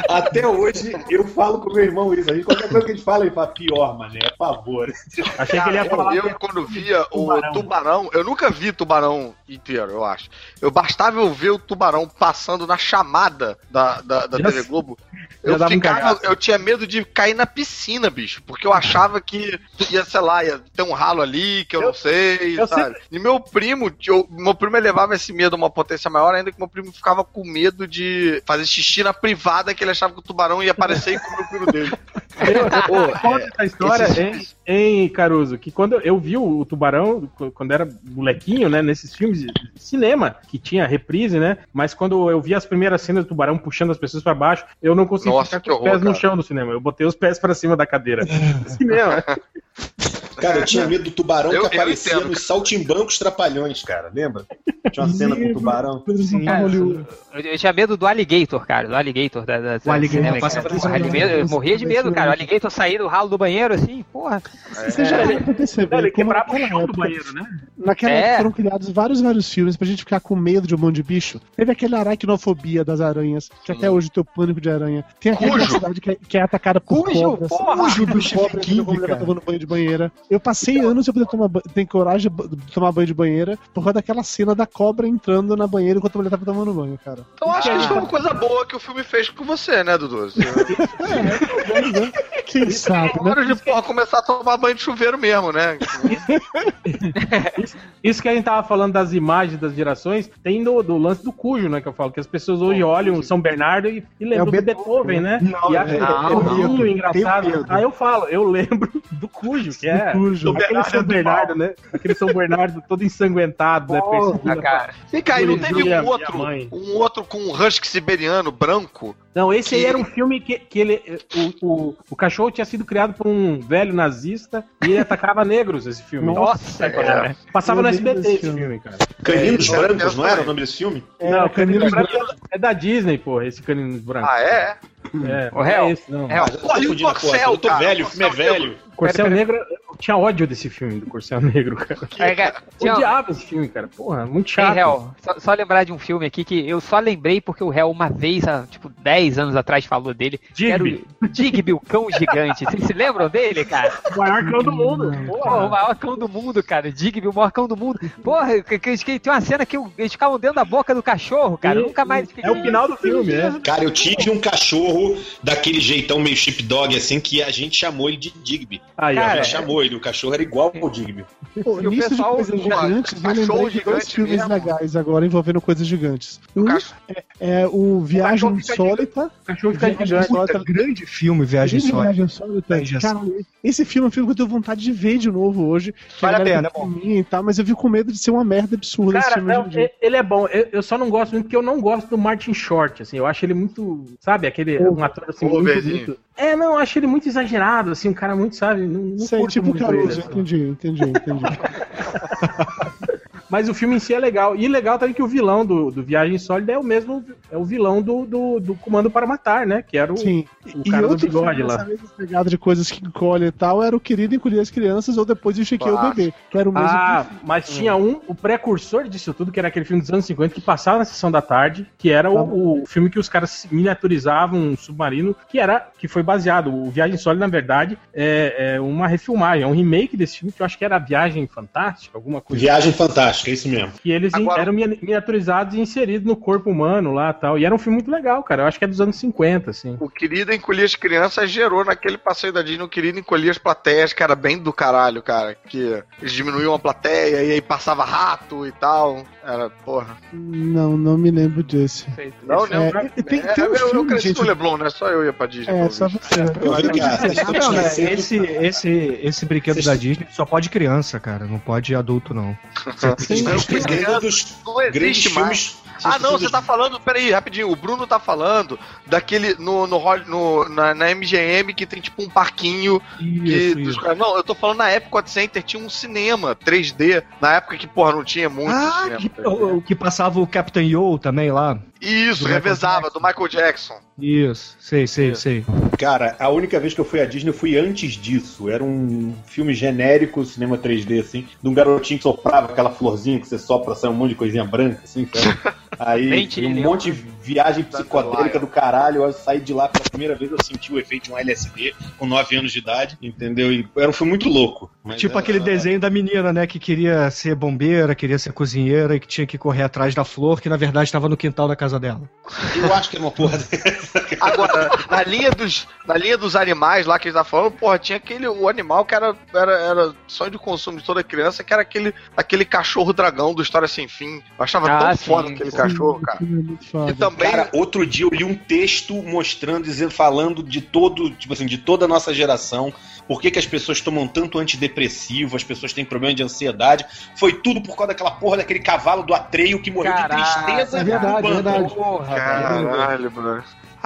até hoje eu falo com meu irmão isso. A gente, qualquer coisa que a gente fala, ele fala pior, mané, é pavor. Achei que ele ia falar. eu, quando via o Tubarão. tubarão. eu nunca vi tubarão inteiro, eu acho. Eu bastava eu ver o tubarão passando na chamada da, da, da TV. Globo. Eu um ficava, eu tinha medo de cair na piscina, bicho, porque eu achava que ia, sei lá, ia ter um ralo ali que eu, Eu- não sei, eu sabe? E meu primo, eu- meu primo elevava esse medo a uma potência maior, ainda que meu primo ficava com medo de fazer xixi na privada, que ele achava que o tubarão ia aparecer e comer o piro dele. [laughs] Eu conto essa história em, em Caruso, que quando eu vi o, Tubarão, qu- quando era molequinho, né, nesses filmes de cinema, que tinha reprise, né, mas quando eu vi as primeiras cenas do Tubarão puxando as pessoas pra baixo, eu não consegui Nossa, ficar que com os horror, pés no cara. chão do cinema, eu botei os pés pra cima da cadeira. [laughs] cinema. [laughs] Cara, eu tinha medo do tubarão Eu- que aparecia entendo, nos saltimbancos trapalhões, cara. Lembra? Tinha uma cena com o tubarão. Em Cara, eu, eu tinha medo do Alligator, cara. Do Alligator. Da, da, O Alligator cinema, passa Porra, isso. eu, morria de medo, cara. O Alligator sair do ralo do banheiro, assim, porra. Você já parou pra perceber Ele como quebrava o chão do banheiro, né? naquela É. época foram criados vários, vários filmes pra gente ficar com medo de um monte de bicho. Teve aquele aracnofobia das aranhas, que até hoje tem o pânico de aranha. Tem aquela cidade que é, que é atacada por Cujo, cobras. porra! Cujo do do Stephen cobras King, quando a mulher cara. tá tomando banho de banheira. Eu passei anos sem poder tomar ter coragem de tomar banho de banheira por causa daquela cena da cobra entrando na banheira enquanto a mulher tava tomando banho, cara. Então acho que isso foi uma coisa boa que o filme fez com você, né, Dudu? [laughs] Você- Quem sabe, né? Hora de porra, começar a tomar banho de chuveiro mesmo, né? Isso que a gente tava falando das imagens das gerações, tem do, do lance do cujo, né? Que eu falo, que as pessoas hoje olham São Bernardo e, e lembram É o do Beethoven, né? Não, e acham é- que é tenho engraçado. Aí eu falo, eu lembro do cujo, que é. Cujo. Aquele São Bernardo, né? Aquele São Bernardo todo ensanguentado, né? Ah, cara. Vem cá, e não teve um outro, um outro com um husky siberiano branco? Não, esse aí Que- era um filme que, que ele. O, o, o cachorro tinha sido criado por um velho nazista e ele atacava negros, esse filme. Nossa, cara. Passava Eu no SBT esse filme. filme, cara. Caninos É, Brancos, eu não era o também. nome desse filme? É, não, Caninos Caninos Brancos é da Disney, porra, esse Caninos Branco. Ah, é? É, O réu, é esse, não. réu. Olha o Corcel, Eu tô cara, velho, o filme é velho. Corcel Negro, eu tinha ódio desse filme, do Corcel Negro, cara. [laughs] É, cara, Odiava esse filme, cara. Porra, muito Ei, chato. Hel, só, só lembrar de um filme aqui que eu só lembrei porque o Hel uma vez, há tipo 10 anos atrás, falou dele. que Era Digby. o Digby, o cão gigante. Vocês se lembram dele, cara? [laughs] O maior cão do mundo. Porra, o maior cão do mundo, cara. Digby, o maior cão do mundo. Porra, que, que, que tem uma cena que eles ficavam dentro da boca do cachorro, cara. Eu nunca mais. É o final do filme, né? Cara, eu tive um cachorro daquele jeitão meio sheepdog, assim, que a gente chamou ele de Digby. Aí, a Cara, gente chamou ele, o cachorro era igual ao Digby. Pô, E o pessoal- de coisas Pô, gigantes, eu cachorro lembrei de dois filmes mesmo. legais agora envolvendo coisas gigantes. Um cachorro- é o Viagem fica Insólita. O cachorro fica Viagem gigante. Insólita. Grande filme, Viagem Viagem Só. Viagem Insólita. Viagem Cara, esse filme é um filme que eu tenho vontade de ver de novo hoje. que Vale a pena, tá é bom. E tal, mas eu fico com medo de ser uma merda absurda esse Cara, filme não, ele é bom. Eu, eu só não gosto muito porque eu não gosto do Martin Short, assim. Eu acho ele muito, sabe, aquele um ator assim muito, Overzinho. muito- É, não, eu acho ele muito exagerado, assim, um cara muito, sabe, não, não Sei, curto tipo muito Caruso, assim. entendi, entendi, entendi. [laughs] Mas o filme em si é legal. E legal também que o vilão do, do Viagem Sólida é o mesmo, é o vilão do, do, do Comando para Matar, né? Que era o, Sim. o cara do bigode filme lá. dessa mesma pegada de coisas que encolhem e tal era o Querido Encolher as Crianças ou Depois de Chequei o. Bebê, que era o mesmo Ah, mas tinha um, o precursor disso tudo, que era aquele filme dos anos 50 que passava na sessão da tarde, que era o, o filme que os caras miniaturizavam um submarino, que era que foi baseado. O Viagem Sólida, na verdade, é, é uma refilmagem, é um remake desse filme que eu acho que era Viagem Fantástica, alguma coisa. Viagem Fantástica, é isso mesmo. Que eles Agora- eram mini- miniaturizados e inseridos no corpo humano lá tal. E era um filme muito legal, cara. Eu acho que é dos anos 50, assim. O Querido Encolher as Crianças gerou naquele passeio da Disney o Querido Encolher as Plateias, que era bem do caralho, cara. Que eles diminuíam a plateia e aí passava rato e tal. Era, porra. Não, não me lembro desse. Não, não. É, e tem, É, tem um eu, eu filme, cresci gente. no Leblon, né? Só eu ia pra Disney. É, só você. Eu que né, esquecendo- esse, esse, esse brinquedo Vocês- da Disney só pode criança, cara. Não pode adulto, não. [laughs] Vocês estão esquecendo dos Não grandes existe mais. filmes. Ah, não, você tá falando, peraí, rapidinho, o Bruno tá falando daquele, no, no, no- na, na MGM que tem tipo um parquinho que, Isso, dos isso. caras- Não, eu tô falando na Epcot Center tinha um cinema 3D, na época que, porra, não tinha muito Ah, cinema. que, 3D. o, o que passava o Captain Yo também lá. Isso, do revezava, do Michael Jackson. Isso, sei, sei, sei. Cara, a única vez que eu fui à Disney eu fui antes disso. Era um filme genérico, cinema 3D, assim, de um garotinho que soprava aquela florzinha que você sopra, sai um monte de coisinha branca, assim, sabe? [laughs] Aí um monte de viagem Da psicodélica do caralho. Eu saí de lá pela primeira vez, eu senti o efeito de um LSD com 9 anos de idade, entendeu? E era um filme muito louco. Mas tipo era- aquele desenho da menina, né, que queria ser bombeira, queria ser cozinheira e que tinha que correr atrás da flor, que na verdade estava no quintal da casa dela. Eu acho que era uma porra dessa. [laughs] Agora, na linha dos, na linha dos animais lá que eles estavam falando, porra, tinha aquele o animal que era, era, era sonho de consumo de toda criança, que era aquele, aquele cachorro dragão do História Sem Fim. Eu achava Ah, tão sim, foda aquele sim. Cachorro, cara. É. E também. Cara, outro dia eu li um texto mostrando, dizendo, falando de todo, tipo assim, de toda a nossa geração, por que, que as pessoas tomam tanto antidepressivo, as pessoas têm problema de ansiedade. Foi tudo por causa daquela porra daquele cavalo do Atreio que morreu Caralho, de tristeza. é verdade, banco. verdade. Porra. Caralho, mano.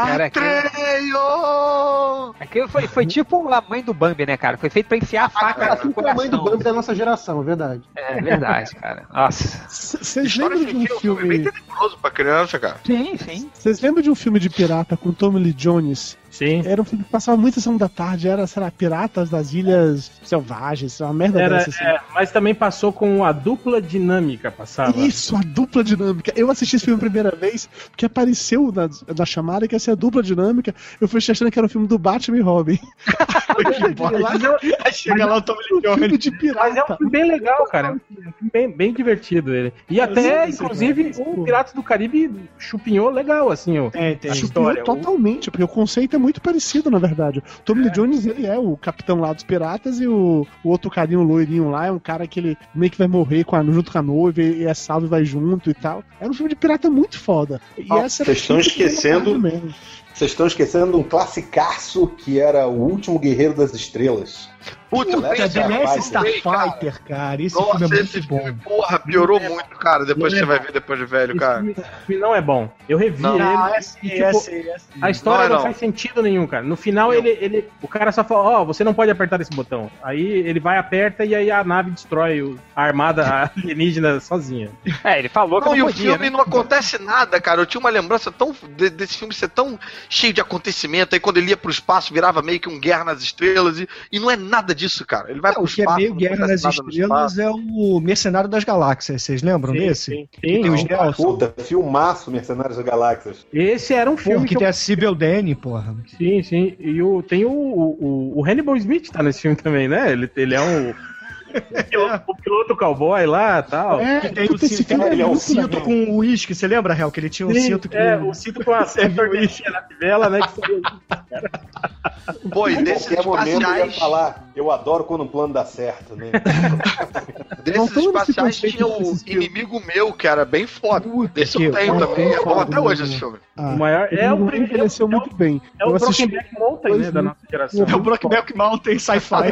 Cara, aquilo, Atreio! aquilo foi, foi tipo a mãe do Bambi, né, cara? Foi feito pra enfiar a faca Assim no como a mãe do. Bambi da nossa geração, é verdade. É verdade, cara. Nossa. Vocês lembram de um de filme bem filme. tenebroso pra criança, cara. Sim, sim. Vocês lembram de um filme de pirata com Tommy Lee Jones? Sim. Era um filme que passava muita sessão da tarde, era, sei lá, Piratas das Ilhas Selvagens, uma merda Era, dessa, assim. é, mas também passou com a dupla dinâmica, passava. Isso, a dupla dinâmica. Eu assisti esse filme a primeira vez, porque apareceu na, na chamada que ia ser a dupla dinâmica. Eu fui achando que era o filme do Batman e Robin. [laughs] Aí chega lá o Tommy Lee Um filme Jones. de Mas é um pirata. filme bem legal, cara. É um filme bem, bem divertido ele. E até, inclusive, o Piratas do Caribe chupinhou legal, assim, o, tem. a história. O- totalmente, porque o conceito é muito parecido, na verdade. O Tommy Lee Jones, ele é o capitão lá dos piratas e o, o outro carinho loirinho lá é um cara que ele meio que vai morrer com a, junto com a noiva e é salvo e vai junto e tal. Era um filme de pirata muito foda. E Ó, essa vocês estão esquecendo- mesmo. Vocês estão esquecendo um classicaço que era o último guerreiro das estrelas. Puta, Puta, tenho Starfighter. Starfighter, cara. Esse Nossa, filme é esse muito bom. filme, porra, piorou muito, cara. Depois Não você é vai ver depois de velho, Esse cara. filme, não é bom. Eu revi Não. ele. Ah, é e, sim, tipo, é sim, é sim. A história Não não, é não. faz sentido nenhum, cara. No final, ele, ele, o cara só fala, ó, você não pode apertar esse botão. Aí ele vai, aperta e aí a nave destrói o- a armada [laughs] alienígena sozinha. É, ele falou que Não, não, e o filme né? não acontece nada, cara. Eu tinha uma lembrança tão de- desse filme ser tão cheio de acontecimento. Aí quando ele ia pro espaço, virava meio que um Guerra nas Estrelas. E, e não é nada disso, cara. Ele vai Não, pro o que é meio Guerra nas nada Estrelas é o Mercenário das Galáxias. Vocês lembram desse? Sim, sim. tem os Nelson. Puta, filmaço Mercenários das Galáxias. Esse era um Porra, filme que que tem eu... a Sibyl Danny, porra. Sim, sim. E o, tem o, o, o Hannibal Smith tá nesse filme também, né? Ele, ele é um... [laughs] o piloto- o piloto cowboy lá e tal. É, Que tem o puta, cinto, filme é ele é um cinto com o uísque. Você lembra, Real? Que ele tinha um Sim, cinto com. é, o cinto com a [laughs] sorvetinha na fivela, né? Que e [laughs] Em desses qualquer momento eu ia espaciais, falar, eu adoro quando um plano dá certo, né? desses espaciais tinha o inimigo meu, que era bem foda. Esse eu que- tenho Puta, também. É bom até hoje né? esse filme. Ah, o maior... ele É o primeiro... envelheceu É o, muito bem. é o eu Brokeback Mountain, né? Da nossa geração. É o Brokeback Mountain Sci-Fi.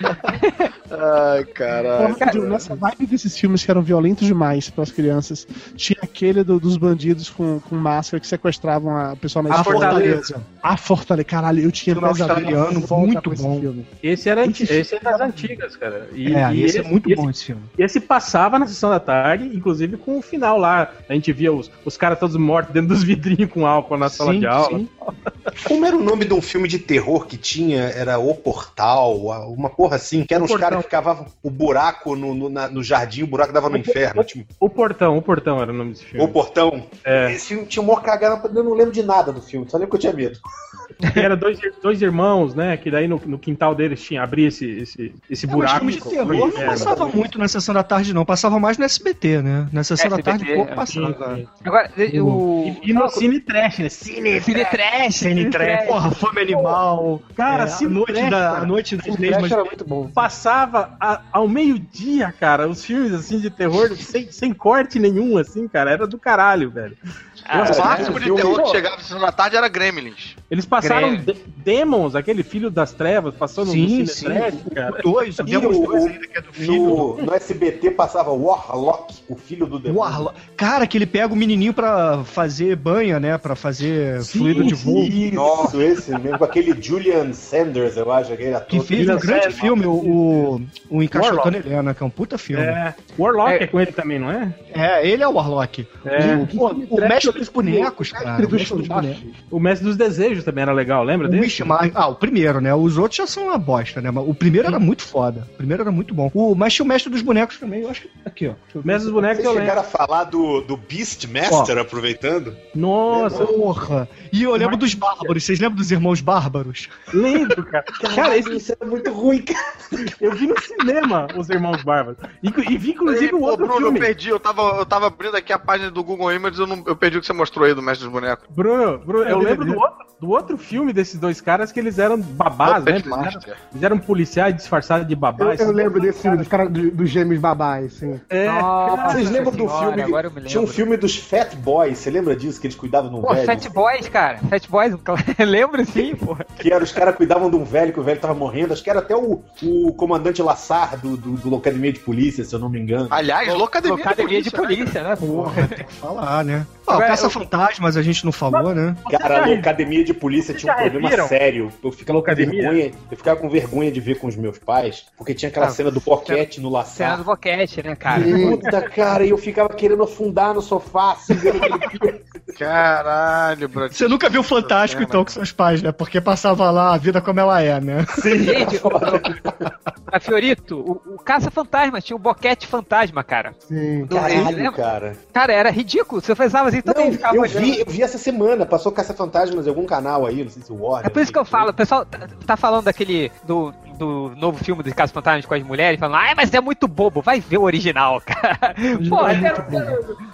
[laughs] Ai, caralho. Rapidinho, nessa vibe desses filmes que eram violentos demais para as crianças, tinha aquele do- dos bandidos com, com máscara que sequestravam a pessoa na A. Fortaleza. A Fortaleza, caralho, eu tinha pesadelo muito esse bom. filme. Esse, era, Esse esse, é das antigas, cara. E, é, e esse, é muito esse- bom esse filme. Esse passava na sessão da tarde, inclusive com o final lá. A gente via os, os caras todos mortos dentro dos vidrinhos com álcool na sala Sim, de aula. sim. Como era o nome de um filme de terror que tinha? Era O Portal, uma porra assim, que eram O Portal. caras que cavavam o buraco no, no, na- no jardim, o buraco dava no inferno. Tipo, O Portão, o Portão era o nome desse filme. o Portão. É. Esse filme tinha uma cagada, eu não lembro de nada do filme, só lembro que eu tinha medo. Que era dois, dois irmãos, né? Que daí no, no quintal deles tinha abria esse, esse, esse É, mas buraco. filme de com- terror não passava muito na sessão da tarde, não. Passava mais no SBT, né? Na sessão da tarde pouco é. passava. Agora, o. E, e no Cine Trash, né? Cine Cine Trash, Cine Trash, porra, Fome Animal. Cara, é, noite Trash, da, a noite das. Flash era muito bom. Passava a- ao meio-dia, cara, os filmes assim de terror sem, sem corte nenhum, assim, cara. Era do caralho, velho. O máximo de filme- terror que chegava na sessão da tarde era Gremlins. Eles passaram de Demons, aquele filho das trevas, passando no Sim, Cine sim. Trash, cara. Dois, E temos o- dois ainda que é do filho. No, no SBT passava Warlock, o filho do O demônio. Arlo... Cara, que ele pega o menininho pra fazer banha, né? Pra fazer fluido de voo. Nossa, esse mesmo, com aquele Julian Sanders, eu acho, aquele ator. Que fez um grande filme, o, o, o Encaixotando Helena, que é um puta filme. É, É, Warlock É. é com ele também, não é? ele é o Warlock. É. O, pô, o mestre dos bonecos, cara. Mestre O dos mestre dos bonecos. O Mestre dos Desejos também era legal, lembra O dele? Mishima- ah, o primeiro, né? Os outros já são uma bosta, né? Mas o primeiro era muito foda. O primeiro era muito bom. O, mas tinha o mestre dos bonecos também, eu acho que. Aqui, ó. O. Mestre dos Bonecos Vocês eu lembro. chegaram a falar do, do Beastmaster, aproveitando? Nossa, Porra! E eu lembro dos bárbaros. Vocês lembram dos irmãos bárbaros? lembro, cara. [laughs] Cara, esse, isso era muito ruim, cara. eu vi no cinema Os Irmãos Bárbaros. E, e vi inclusive Ei, o outro Bruno, filme. eu perdi. Eu tava, eu tava abrindo aqui a página do Google Images eu, não, eu perdi o que você mostrou aí do Mestre dos Bonecos. Bruno, Bruno, eu lembro do outro, do outro filme desses dois caras que eles eram babás, né? Eles eram, eles eram policiais disfarçados de Eu, babás. eu lembro desse filme, dos caras do- dos gêmeos babás, sim. É, Nossa Vocês lembram do filme? Agora eu me lembro. Tinha um filme dos Fat Boys, você lembra disso? Que eles cuidavam de um Pô, velho? Fat Boys, cara. Fat Boys, [laughs] lembro sim, pô. Que era, os caras cuidavam de um velho, que o velho tava morrendo. Acho que era até o, o comandante Lassar do, do, do Academia de Polícia, se eu não me engano. Aliás, Locademia, Academia de de Polícia. polícia, né? Porra. Tem que falar, né? Ó, Agora, Caça eu- Fantasmas a gente não falou, né? Cara, a academia de polícia tinha um problema reviram? sério. Eu ficava, com vergonha, eu ficava com vergonha de ver com os meus pais, porque tinha aquela Ah, cena do boquete no Cena laçar. do boquete, né, cara? Puta, cara, e eu ficava querendo afundar no sofá, assim, vendo aquele filme. [laughs] Caralho, bro. Você nunca viu Fantástico, É, então, com seus pais, né? Porque passava lá a vida como ela é, né? Gente, [laughs] a Fiorito, o, o Caça-Fantasma tinha o boquete fantasma, cara. Sim. Do- Caralho, cara. Cara, era ridículo. Você pensava assim, também Não, ficava eu olhando. vi, eu vi essa semana, passou Caça-Fantasmas em algum canal aí, não sei se o Warner. É por isso que eu falo, o pessoal tá, tá falando daquele. Do, do novo filme dos Casos Fantasmas com as mulheres, falando, ai, mas é muito bobo, vai ver o original, [laughs] cara. Pô, é até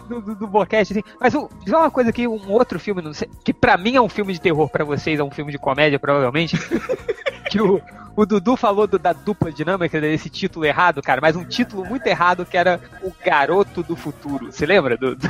do, do, do boquete, assim. Mas diz uma coisa aqui, um outro filme, não sei, que pra mim é um filme de terror, pra vocês é um filme de comédia, provavelmente. [laughs] que o, o Dudu falou do- da dupla dinâmica desse título errado, cara, mas um título muito errado que era O Garoto do Futuro. Você lembra? Do, do-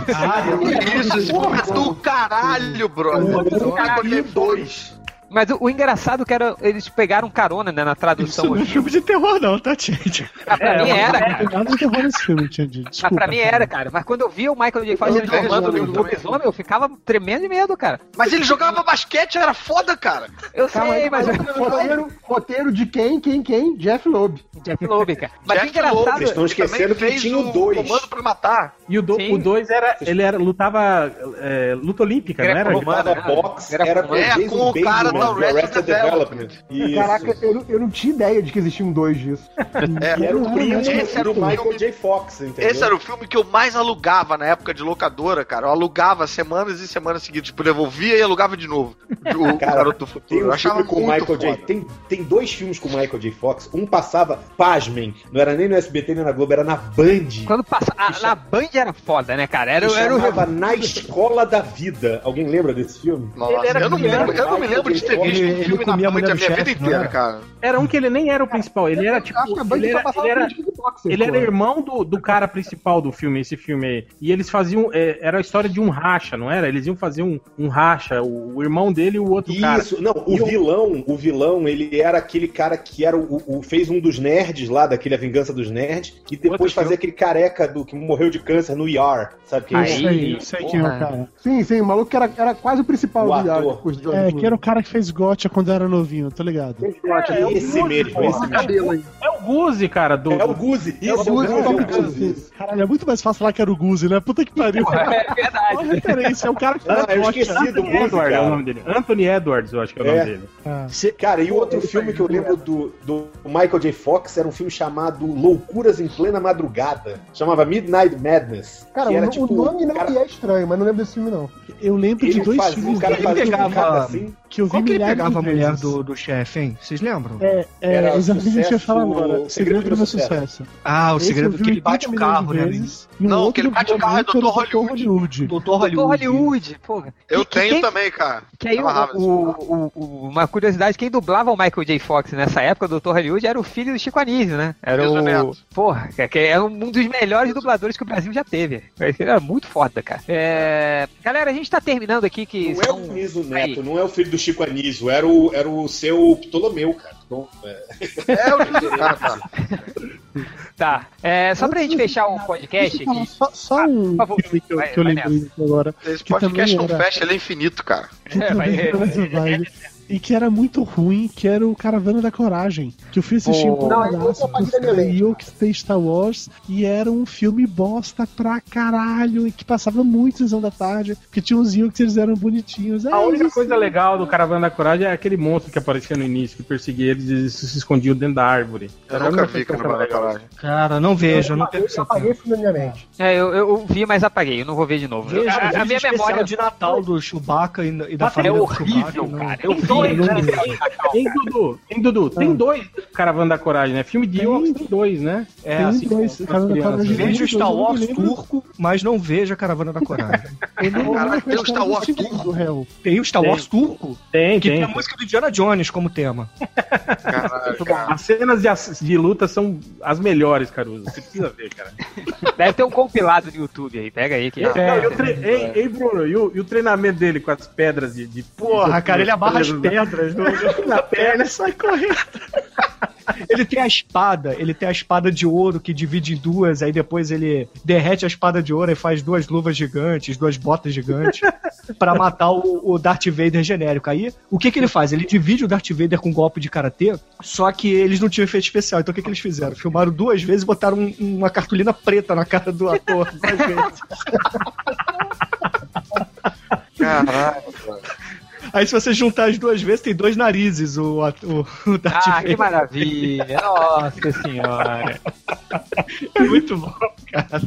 Isso, porra do caralho, brother. Caralho. dois. Mas o, o engraçado que era, eles pegaram carona, né, na Isso tradução. não é filme de terror, não, tá, gente? Ah, pra mim era, cara. Não nada de terror nesse filme. Mas Desculpa. pra mim era, cara. Mas quando eu vi o Michael J. Fox Eu transformando no lobisomem, eu ficava tremendo de medo, cara. Mas ele jogava basquete, era foda, cara. Eu Calma sei, aí, mas... roteiro, roteiro de quem, quem, quem? Jeff Loeb. Jeff Loeb, cara. Mas o Jeff engraçado... Loeb, Vocês estão esquecendo também que fez tinha o dois. Comando pra matar. E o 2 Sim. o dois era. Ele era, lutava é, luta olímpica, não era? Greco-romano. Tava né? box, Era era com- É, com o cara Do Development. Isso. Caraca, eu, não- eu não tinha ideia de que existia um dois disso. [laughs] É, E era o primo esse era do o filme- Michael J. Fox, entendeu? Esse era o filme que eu mais alugava na época de locadora, cara. Eu alugava semanas e semanas seguidas. Tipo, devolvia e alugava de novo. [laughs] O Cara, Garoto do Futuro. Eu um achava filme com o muito Michael J. Tem, tem dois filmes com o Michael J. Fox. Um passava, pasmem, não era nem no SBT nem na Globo, era na Band. Quando passa... a- Que na Band era foda, né, cara? Era, era o... Na Escola da Vida. Alguém lembra desse filme? Nossa, eu, não me lembro, eu não me lembro de ter J. visto Ele- um filme comia a minha vida chefe, inteira, era? cara. Era um que ele nem era o principal, ele era tipo. Acho que a Band Ele era, ele era, kickboxer, ele era irmão do, do cara principal do filme, esse filme aí. E eles faziam. é, era a história de um racha, não era? Eles iam fazer um, um racha, o, o irmão dele e o outro cara. Isso, não, o vilão, o vilão, ele era aquele cara que era o, o- fez um dos nerds lá, daquele A Vingança dos Nerds, e depois fazia aquele careca do que morreu de câncer no ER, sabe quem Aí, é? Sei, eu sei quem é o cara. Sim, sim, o maluco que era, era quase o principal O do ator. do É, que era o cara que fez Gotcha quando era novinho, tá ligado? É, é o Esse mesmo, esse mesmo. cabelo aí. É o Guzi, cara, do. É o Guzi, isso, é o Guzi, Guzi, é o Guzi. Caralho, é muito mais fácil falar que era o Guzi, né? Puta que pariu. É verdade. Olha a referência, é o cara que Ah, fez eu esqueci do Anthony Guzi, Edwards é o nome dele. Anthony Edwards, eu acho que é o É. nome dele. Ah. Cara, e o outro filme que eu lembro do, do Michael J. Fox era um filme chamado Loucuras em Plena Madrugada. Chamava Midnight Madness. Cara, que era, o, tipo, o nome não cara- é estranho, mas não lembro desse filme, não. Eu lembro de Ele dois fazia, filmes o cara fazia um pegava- cara assim. que eu vi Qual que ele pegava a de mulher do, do chefe, hein? Vocês lembram? É, é Era exatamente o que eu ia falar agora. o Segredo do meu sucesso. Ah, o Esse segredo vi que ele bate o 80 carro, né? vezes. Um Não, que ele bate o carro é que era Dr. o Dr. Hollywood. Hollywood, porra. Eu Que- que tenho quem- também, cara. Que aí, o, o- o- o- uma curiosidade, quem dublava o Michael J. Fox nessa época, o Dr. Hollywood, era o filho do Chico Anísio, né? Era Isso, o... Neto. Porra, que- que é um dos melhores dubladores que o Brasil já teve. Ele era muito foda, cara. É, Galera, a gente tá terminando aqui que Não é são... o Niso Aí. Neto, não é o filho do Chico Anísio, era o, era o seu Ptolomeu, cara. Então, é, É, o [laughs] cara, tá. Tá. É, só pra gente fechar o podcast aqui... só, só um por favor, filme que eu, vai- que eu vai lembrei agora. Esse podcast não era- fecha, ele é infinito, cara. É, vai- era nessa vibe. E que era muito ruim, que era o Caravana da Coragem. Que eu fui assistir Oh. em Não, esse eu apaguei da minha mente. Yoke Stay Star Wars e era um filme bosta pra caralho e que passava muito sessão da tarde, porque tinha uns Yokes eles eram bonitinhos. A É única isso. coisa legal do Caravana da Coragem é aquele monstro que aparecia no início, que perseguia eles e eles se escondiam dentro da árvore. Eu Era a nunca vi que eu Caravana da. Coragem. Cara, não vejo, eu não Eu tenho essa apaguei isso na minha mente. É, eu, eu vi, mas apaguei. Eu não vou ver de novo. Veja, a, a veja minha memória de Natal do Chewbacca e, e da é família do horrível, Chewbacca, cara. não. Eu vi, dois, né? Tem Dudu, tem Dudu, tem Ah. dois Caravana da Coragem, né? Filme de Tem. Yoks tem dois, né? É, Tem assim, dois. Veja o Star Wars turco, mas não veja a Caravana da Coragem. Lembro tem o Star Wars segundo, turco? réu. Tem o Star Tem. Wars turco, Tem, que tem tem. a música do Indiana Jones como tema. Caralho, cara. As cenas de, de luta são as melhores, Caruso. Você precisa ver, cara. Deve ter um compilado no YouTube aí. Pega aí que. Não, e o tre- ei, ei, Bruno, e o, e o treinamento dele com as pedras de. de Porra, cara, ele amarra as na- pedras no- na perna e sai correndo. Ele tem a espada, ele tem a espada de ouro que divide em duas, aí depois ele derrete a espada de ouro e faz duas luvas gigantes, duas botas gigantes, pra matar o, o Darth Vader genérico. Aí, o que que ele faz? Ele divide o Darth Vader com um golpe de karatê, só que eles não tinham efeito especial. Então o que que eles fizeram? Filmaram duas vezes e botaram um- uma cartolina preta na cara do ator. duas vezes. Caralho. Aí se você juntar as duas vezes, tem dois narizes o, o, o Darth Ah, Vader. que maravilha. Nossa senhora. [laughs] É muito bom, cara.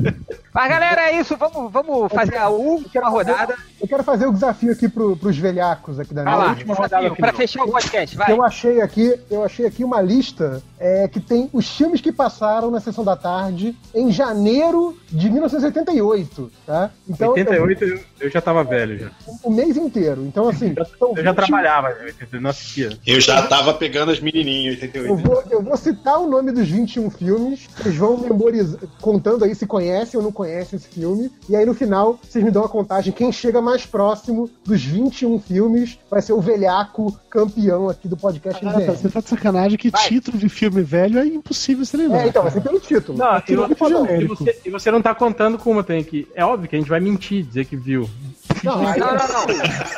Mas galera, é isso. Vamos, vamos fazer a última rodada. Eu quero fazer o desafio aqui pro, pros velhacos aqui da lá, desafio, pra fechar o podcast, vai. Eu achei aqui, eu achei aqui uma lista é, que tem os filmes que passaram na sessão da tarde em janeiro de 1988, tá? Então, 88 eu, eu já tava velho já. eu- o mês inteiro. Então, assim, são Eu já 20 trabalhava, em 88, não assistia. Eu já tava pegando as menininhas em Eu 88. vou, eu vou citar o nome dos 21 filmes, vocês vão memorizar, contando aí se conhecem ou não conhecem esse filme, e aí no final vocês me dão a contagem. Quem chega mais próximo dos 21 filmes vai ser o velhaco campeão aqui do podcast Ah, tá, você tá de sacanagem que título de filme velho é impossível se lembrar. É, então, vai ser pelo título. Não, e, não você, e você, e você não tá contando com uma tem que. É óbvio que a gente vai mentir, dizer que viu. Não, Não, não, não. [laughs]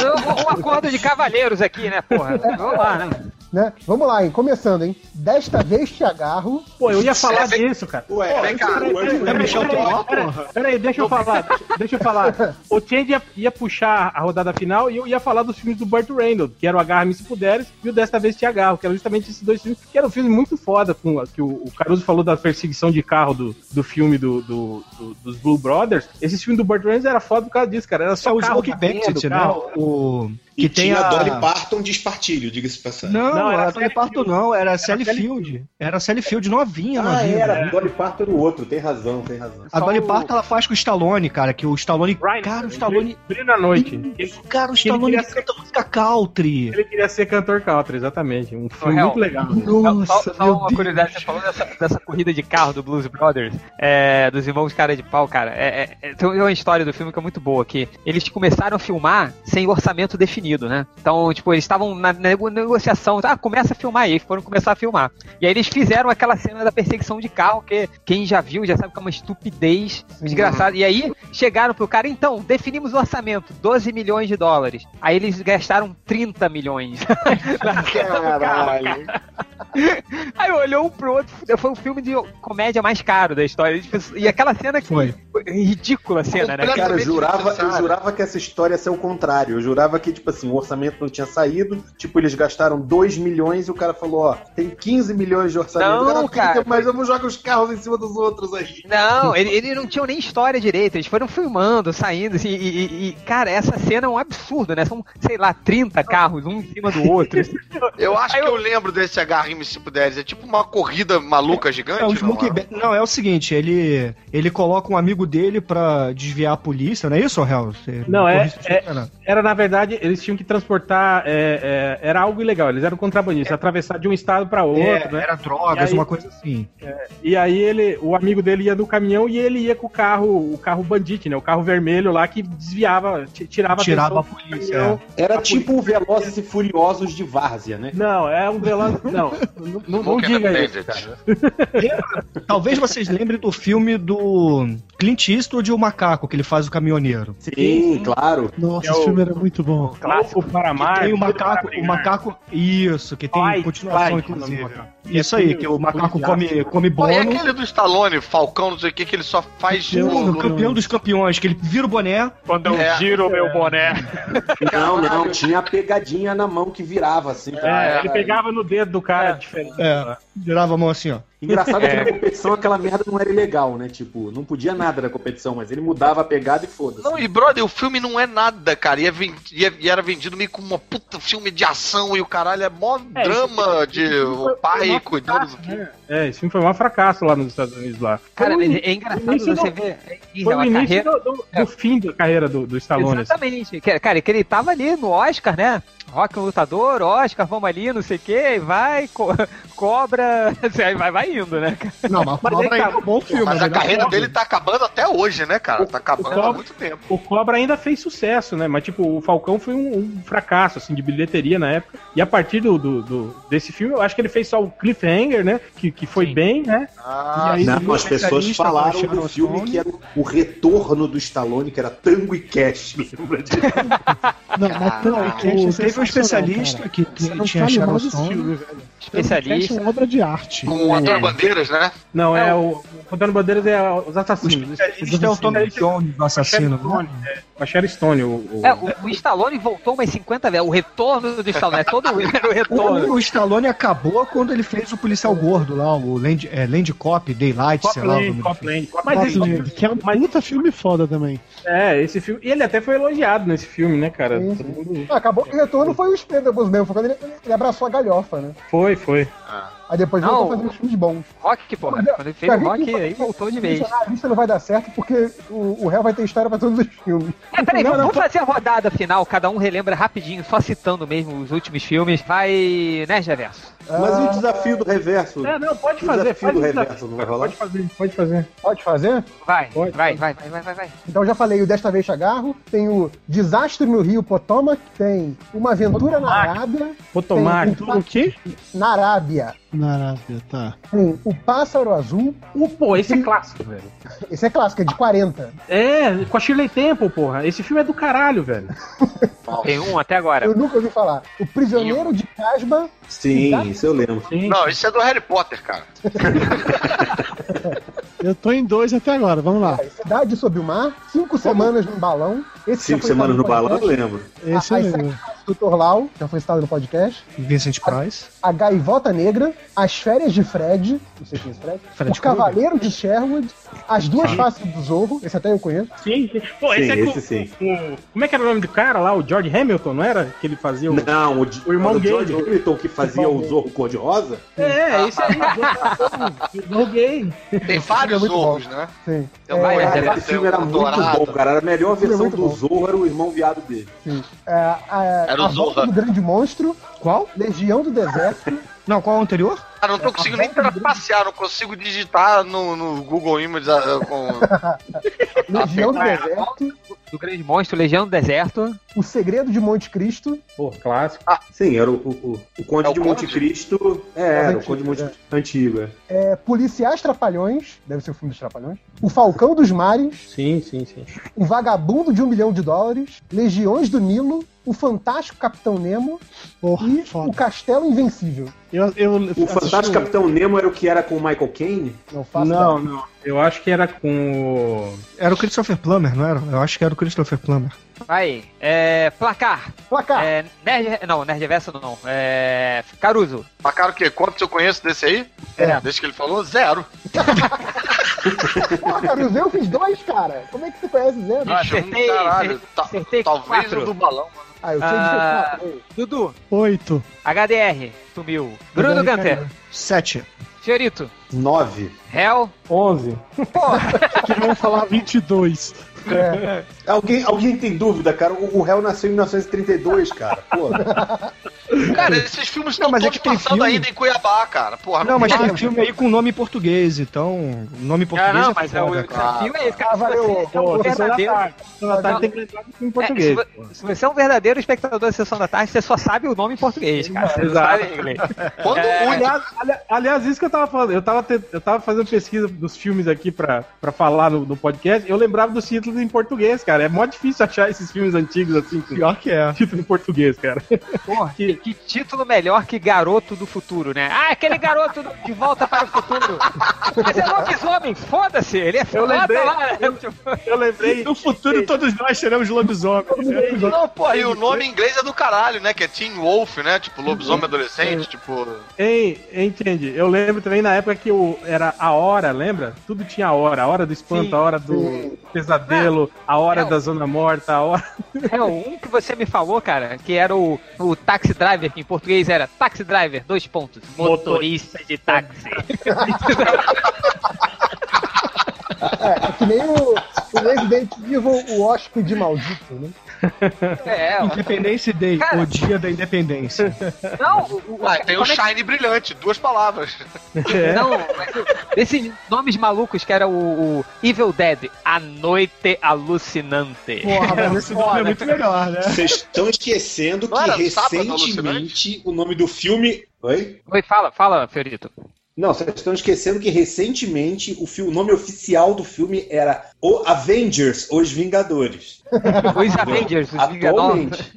Um- Um acordo de cavalheiros aqui, né, porra? Vamos lá, né? Né? Vamos lá, hein? Começando, hein? Desta vez te agarro. Pô, eu ia falar disso, cara. Ué, Vem cá, o teu Peraí, Peraí, deixa eu falar, deixa, eu falar. O Change ia, ia puxar a rodada final e eu ia falar dos filmes do Burt Reynolds, que era o Agarra-me Se Puderes e o Desta Vez Te Agarro, que eram justamente esses dois filmes, que era um filme muito foda, com, que o, o Caruso falou da perseguição de carro do, do filme do, do- do- dos Blue Brothers. Esse filme do Burt Reynolds era foda por causa disso, cara. Era só Só o carro Smoke Bandit, né? carro. O... E Que tem tinha a... Dolly Parton de espartilho, diga-se de passagem. Não, Não, era era Dolly Parton, não. Era Sally Sally Field. Era Sally Field novinha, Ah, novinha. era. Dolly Parton era o outro, tem razão, tem razão. A Só Dolly o- Parton ela faz com o Stallone, cara, que o Stallone. Ryan, cara, o Stallone. Brilho noite. Ele, Cara, o que ele Stallone queria canta música country. ele queria ser cantor country, exatamente. Um filme Real. muito legal. Nossa, só, só uma Deus. curiosidade, você falou dessa, dessa corrida de carro do Blues Brothers, é, dos irmãos cara de pau, cara. É, é- é- tem uma história do filme que é muito boa, que eles começaram a filmar sem orçamento definido, né? Então, tipo, eles estavam na nego- negociação, ah, começa a filmar aí, foram começar a filmar. E aí eles fizeram aquela cena da perseguição de carro, que quem já viu já sabe que é uma estupidez desgraçada. E aí chegaram pro cara, então, definimos o orçamento, 12 milhões de dólares. Aí eles gastaram 30 milhões. [laughs] na cena do carro, cara. [laughs] Aí olhou um pro outro, foi o filme de comédia mais caro da história. E aquela cena que Foi. ridícula a cena, né? Cara, eu jurava, eu jurava que essa história ia ser o contrário. Eu jurava que, tipo assim, o orçamento não tinha saído. Tipo, eles gastaram 2 milhões e o cara falou, ó, tem 15 milhões de orçamento. Não, cara, cara. Mas vamos jogar os carros em cima dos outros aí. Não, [laughs] ele- eles não tinham nem história direito, eles foram filmando, saindo, assim, e, e- e, cara, essa cena é um absurdo, né? São, sei lá, 30 carros, um em cima do outro. [laughs] Eu acho Aí que eu- eu lembro desse se puderes. É tipo uma corrida maluca gigante, É, não é? Não, é o seguinte, ele, ele coloca um amigo dele pra desviar a polícia, não é isso, Hel? Você Não, é- é-. Era, na verdade, eles tinham que transportar. é, é, era algo ilegal, eles eram contrabandistas, atravessar de um estado pra outro, É, né? Era drogas, aí- uma coisa assim. E aí ele, o amigo dele ia no caminhão e ele ia com o carro, o carro bandite, né? O carro vermelho lá que desviava, ti- tirava, Tirava a polícia, caminhão. Era A tipo o Velozes e Furiosos de Várzea, né? Não, é um veloz. [laughs] Não, não, não, não diga the isso, cara. Talvez vocês lembrem do filme do Clint Eastwood e o Macaco, que ele faz o caminhoneiro. Sim, claro. Nossa, É esse o- filme era muito bom. Clássico para amar. tem o macaco, o macaco. Isso, que tem continuação, fight, inclusive. o macaco. Isso aí, que o macaco come, come Pô, é bono. aquele do Stallone, Falcão, não sei o que, que ele só faz. O campeão dos campeões, que ele vira o boné. Quando eu É. giro o meu boné. Não, não, tinha a pegadinha na mão que virava assim. É, ele pegava no dedo do cara diferente. É, virava a mão assim, ó. Engraçado que na competição aquela merda não era ilegal, né? Tipo, não podia nada da competição, mas ele mudava a pegada e foda-se. Não, e brother, o filme não é nada, cara. E, é ven- e é- e era vendido meio como uma puta filme de ação e o caralho é mó É, drama de o pai Uma cuidando do né? É, esse filme foi um fracasso lá nos Estados Unidos lá. Cara, foi é, é engraçado você do- ver é, foi o início carreira. do, do- do fim da carreira do, do Stallone. assim. Exatamente. Que- Cara, que ele tava ali no Oscar, né? Rock um lutador, Oscar, vamos ali, não sei o que, vai, co- Cobra. [laughs] Aí vai, vai indo, né? cara? Não, mas, Mas Cobra aí, ainda é um bom filme. Mas a carreira dele tá acabando até hoje, né, cara? Tá acabando há Cobra- muito tempo. O Cobra ainda fez sucesso, né? Mas, tipo, o Falcão foi um, um fracasso, assim, de bilheteria na época. E a partir do, do- do- desse filme, eu acho que ele fez só o Cliffhanger, né? Que, que foi Sim. bem, né? Ah, E aí- Não, as pessoas falaram do filme Stone. que era o retorno do Stallone, que era Tango e Cash, lembra disso? Não, mas Tango e Cash é O- teve um especialista cara. que tinha Sharon Stone. filme, velho. Especialista. É uma obra de arte. com o Antônio Bandeiras, né? Não, é o. O Antônio Bandeiras é os O assassinos. especialista é o Tommy Jones, o assassino. Stone, né? A Sherry Stone. O, o- É, o, o Stallone voltou umas 50 vezes. O retorno do Stallone. É todo [laughs] era o retorno. O, o Stallone acabou quando ele fez o policial gordo lá, o Land, é, Land Cop, Daylight, sei lá. o nome Copland, do Copland. Mas, esse- que é um mas- puta filme foda também. é, esse filme. E ele até foi elogiado nesse filme, né, cara? Sim, Todo sim. mundo- Ah, acabou que o retorno foi o Expendables mesmo, foi quando ele, ele abraçou a galhofa, né? Foi, foi. Aí depois Não. voltou uns filmes bons. Rock, porra. Quando ele fez o Rock, aí voltou de vez. A lista não vai dar certo porque o, o réu vai ter história pra todos os filmes. É, peraí, Não, vamos, não, fazer a rodada final, cada um relembra rapidinho, só citando mesmo os últimos filmes. Vai, né, Geverso? Mas e o desafio do reverso? É, não, pode o fazer. desafio Faz do o reverso não vai rolar? Pode fazer, pode fazer. Pode fazer? Vai, Pode, vai, pode. vai, vai, vai, vai, vai. Então já falei o Desta Vez Chagarro, tem o Desastre no Rio Potomac, tem Uma Aventura na Arábia, Potomac. Tem O quê? na Arábia, Na Arábia, tá. tem O Pássaro Azul, O, pô, esse é clássico, velho. [laughs] esse é clássico, é de 40. É, com a Shirley Temple, porra. Esse filme é do caralho, velho. [laughs] Tem um até agora. Eu nunca ouvi falar. O Prisioneiro de Casba, Sim, isso eu lembro. Não, isso é do Harry Potter, cara. [laughs] Eu tô em dois até agora, vamos lá. Cidade Sob o Mar, Cinco Semanas no Balão. Esse Cinco semanas no balão, eu lembro. Esse A- eu as lembro. Do Torlau, já foi citado no podcast. Vincent Price. A Gaivota Negra, As Férias de Fred, não sei quem é esse Fred. Fred o Cavaleiro de Sherwood, As Duas Faces do Zorro, esse até eu conheço. Sim, sim. Pô, esse Sim, é esse sim. com- Como é que era o nome do cara lá? O George Hamilton, não era? Que ele fazia o. Não, o, O irmão o gay. George Hamilton que fazia o Zorro cor-de-rosa? É, esse aí. [laughs] o Zorro gay. Tem vários muito zorros, né? Sim. Vai, é, tem Esse filme era um muito dourado. bom, cara. Era a melhor é versão do. Zorro, era o irmão viado dele. Sim. É, a, Era o Zorra. do Grande Monstro, Qual? Legião do Deserto, Não, qual é o anterior? Cara, não tô conseguindo nem passear, não consigo digitar no, no Google Images ah, com. [laughs] Legião do Ah, Deserto, Do Grande Monstro, Legião do Deserto. O Segredo de Monte Cristo, Pô, clássico. Sim, era o, o, o- Conde É o de Monte Conde? Cristo. É, era o Conde de Monte é. Antigo. é. é, Policiais Trapalhões, deve ser o filme dos Trapalhões, O Falcão dos Mares, Sim, sim, sim. O Vagabundo de um Milhão de Dólares, Legiões do Nilo, O Fantástico Capitão Nemo Porra, e O foda. Castelo Invencível. Eu, eu O Fantástico Capitão Nemo era o que era com o Michael Caine? Não faço Não, ideia. não. Eu acho que era com o. Era o Christopher Plummer, não era? Eu acho que era o Christopher Plummer. Vai. É, placar. Placar. É, Nerd, não, Nerd Reverso não. É, Caruso. Placar o quê? Quantos eu conheço desse aí? É. Desde que ele falou, zero. [laughs] Pô, Caruso, eu fiz dois, cara. Como é que você conhece zero? Ah, acertei, caralho. Ta- acertei talvez quatro. o do balão. Ah, eu sei de Ah. Dudu. Oito. HDR. Sumiu. Bruno caiu. Sete. Fiorito. Nove. Hell. [laughs] 11. Que vão falar 22. É, Alguém, alguém tem dúvida, cara? O, o réu nasceu em 1932, cara. Pô. Cara, esses filmes estão Não, mas é todos que tem passando filme- ainda em Cuiabá, cara. Porra, Não, mas tem filme aí com nome em português, então. O nome Ah, português não, é mas é foda, o cara. desafio é esse, cara. Ah, valeu, Se você é um verdadeiro. Sessão da Tarde tem que lembrar do filme É, português. se, vo- se você é um verdadeiro espectador da sessão da tarde, você só sabe o nome em português, cara. Você não Exato. sabe em inglês. Quando É. Aliás, ali- aliás, isso que eu tava falando, eu tava, te- eu tava fazendo pesquisa dos filmes aqui pra, pra falar no, no podcast, eu lembrava dos títulos em português, cara. É mó difícil achar esses filmes antigos assim, com Pior que é. título em português, cara. [laughs] Porra, que, que título melhor que Garoto do Futuro, né? Ah, aquele garoto do- de volta para o futuro. Mas é lobisomem, foda-se, ele é foda lembrei, lá. né? Tipo, Eu lembrei. [laughs] No futuro todos nós seremos lobisomens. Não, porra, e o nome em inglês é do caralho, né? Que é Teen Wolf, né? Tipo, lobisomem adolescente, tipo. Ei, entende? Eu lembro também na época que o, era a hora, lembra? Tudo tinha a hora. A hora do espanto, Sim, a hora do pesadelo, a hora É, da zona morta, a hora. É, um que você me falou, cara, que era o, o Taxi Driver, que em português era Taxi Driver, dois pontos, motorista de táxi. [laughs] é, é que nem o. O Resident Evil, o hóspede maldito, né? É, Independência Day, Cara. o dia da independência. não, o, o, Ah, tem o é que- Shine Brilhante, duas palavras. Não, mas o- esses nomes malucos que era o, o Evil Dead, A Noite Alucinante. Porra, mas Esse nome é muito melhor, né? Vocês estão esquecendo Não que recentemente o nome do filme. Oi? Oi, fala, fala, Fiorito. Não, vocês estão esquecendo que recentemente o, fi- o nome oficial do filme era O Avengers, Os Vingadores. [laughs] Os Avengers, os Vingadores.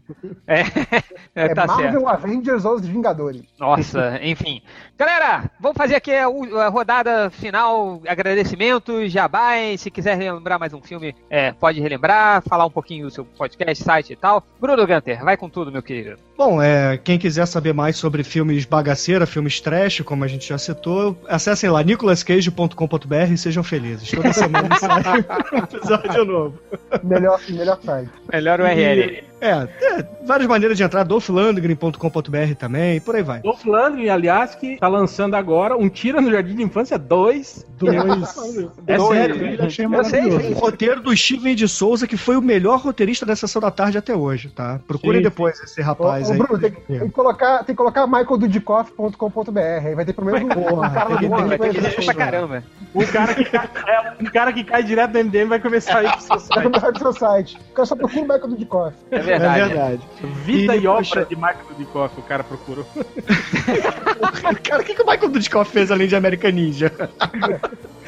É, [laughs] é, É tá certo. Marvel Avengers ou os Vingadores. Nossa, [laughs] enfim. Galera, vamos fazer aqui a, a rodada final, agradecimentos, jabás. Se quiser relembrar mais um filme, é, pode relembrar, falar um pouquinho do seu podcast, site e tal. Bruno Gunter, vai com tudo, meu querido. Bom, é, quem quiser saber mais sobre filmes bagaceira, filmes trash, como a gente já citou, acessem lá nicolascage.com.br e sejam felizes. Toda semana sai um episódio novo. Melhor, melhor site. Melhor URL. É, é, várias maneiras de entrar, dolphlandgren.com.br também, por aí vai. Dolph aliás, que tá lançando agora um Tira no Jardim de Infância 2. Dois. [laughs] É Dois. sério. Eu achei Eu sei, maravilhoso. O roteiro do Steven de Souza, que foi o melhor roteirista da sessão da tarde até hoje, tá? Procurem Sim. depois esse Ô, rapaz ô, aí. Bruno, tem, que- tem que colocar, tem que colocar michaeldudikoff.com.br. Aí vai ter pelo menos um, Porra, um cara tem do que mundo Vai ter que conhece. deixar pra caramba. Um cara que cai, é, cara que cai direto do MDM vai começar a ir pro seu [laughs] Vai site. começar do seu site. O cara só procura o Michael Dudikoff. É É verdade. verdade. Vida e, E, obra poxa- de Michael Dudikoff, o cara procurou. [laughs] Cara, o que, que o Michael Dudikoff fez além de American Ninja? [laughs]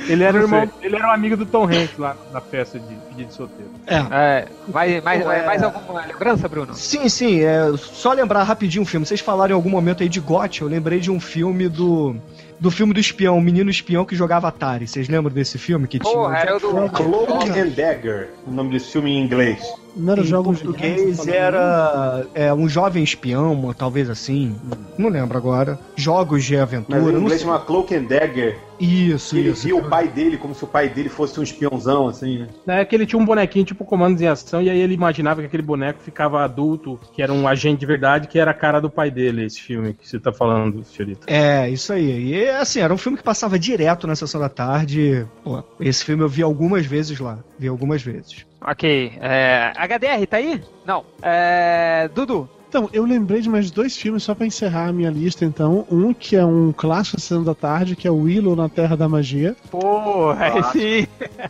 Ele era, irmão, ele era um amigo do Tom Hanks lá na festa de pedido de solteiro. É, mais, mais, Pô, é- mais alguma lembrança, Bruno? Sim, sim, é só lembrar rapidinho um filme. Vocês falaram em algum momento aí de GOT, eu lembrei de um filme do do filme do espião, o menino espião que jogava Atari. Vocês lembram desse filme que Porra, tinha era o do. Cloak and Dagger, o nome desse filme em inglês. Não era em jogos de português guerra, era é, um jovem espião, talvez assim. Não lembro agora. Jogos de Mas aventura. em não inglês chama Cloak and Dagger. Isso, E ele isso. via o pai dele como se o pai dele fosse um espiãozão, assim, né? É que ele tinha um bonequinho tipo comandos em ação, e aí ele imaginava que aquele boneco ficava adulto, que era um agente de verdade, que era a cara do pai dele, esse filme que você tá falando, senhorita. É, isso aí. E assim, era um filme que passava direto na sessão da tarde. Pô, esse filme eu vi algumas vezes lá. Vi algumas vezes. Ok. É, HDR, tá aí? Não. É, Dudu. Então, eu lembrei de mais dois filmes só pra encerrar a minha lista, então. Um que é um clássico da Sessão da Tarde, que é o Willow na Terra da Magia. Porra, esse.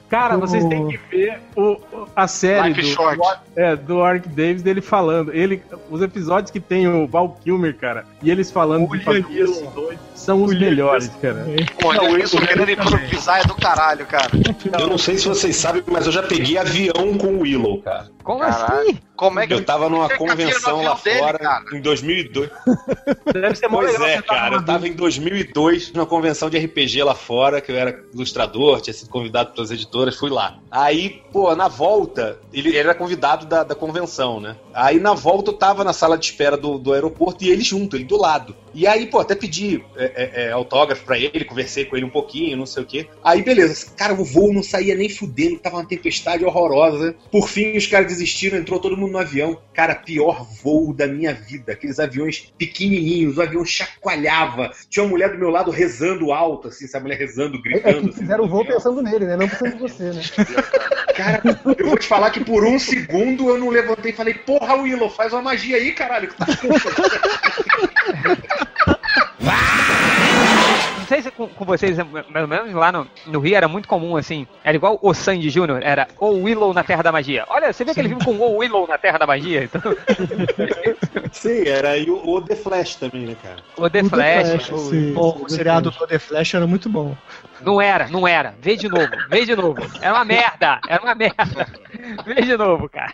Cara, O- vocês têm que ver o, a série Life do, Short. do, é, do Ark Davis dele falando. Ele, os episódios que tem o Val Kilmer, cara, e eles falando Olha do Patrulha isso. dois são os melhores, cara. Olha, isso querendo improvisar é do caralho, cara. Eu não sei se vocês sabem, mas eu já peguei avião com o Willow, cara. Como Caralho. assim? Como é que Eu tava numa Você convenção lá dele, fora cara? em 2002. Deve ser Pois é, tá cara. Eu tava em 2002 numa convenção de RPG lá fora, que eu era ilustrador, tinha sido convidado pelas editoras, fui lá. Aí, pô, na volta, ele, ele era convidado da, da convenção, né? Aí na volta eu tava na sala de espera do, do aeroporto e ele junto, ele do lado. E aí, pô, até pedi é, é, é, autógrafo pra ele, conversei com ele um pouquinho, não sei o quê. Aí, beleza. Cara, o voo não saía nem fudendo, tava uma tempestade horrorosa. Por fim, os caras desistiram, entrou todo mundo no avião. Cara, pior voo da minha vida. Aqueles aviões pequenininhos, o avião chacoalhava. Tinha uma mulher do meu lado rezando alto, assim, sabe? A mulher rezando, É, é gritando. que fizeram o voo pensando nele, né? Não pensando em você, né? [laughs] Cara, eu vou te falar que por um segundo eu não levantei e falei, porra, Willow, faz uma magia aí, caralho. que tá [laughs] [laughs] Não sei se com, com vocês, pelo menos lá no, no Rio era muito comum, assim. Era igual o Sandy Jr., era o Willow na Terra da Magia. Olha, você vê aquele filme com o Willow na Terra da Magia? Então, [laughs] Sim, era e o, o The Flash também, né, cara? o The O The Flash. Flash, o- sim. Pô, o seriado do The Flash era muito bom. Não era, não era. Vê de novo, vê de novo. Era uma merda, era uma merda. Vê de novo, cara.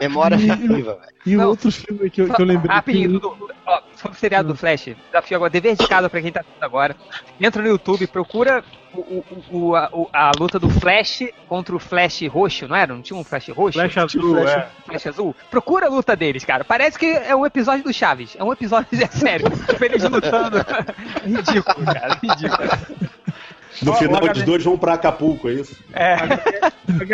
Memória E- afetiva, velho. E o Não. outro filme que eu, que eu lembrei. Rapidinho, que- Dudu. Ó, sobre o seriado do Flash, desafio agora, dever de casa pra quem tá assistindo agora. Entra no YouTube, procura o, o- o- a, a luta do Flash contra o Flash roxo, não era? Não tinha um Flash roxo? Flash azul, Flash- é. Flash azul? Procura a luta deles, cara. Parece que é um episódio do Chaves. É um episódio, é [laughs] sério. Tipo, eles lutando. [laughs] ridículo, cara. Ridículo. No final, os dois vão pra Acapulco, é isso? É. A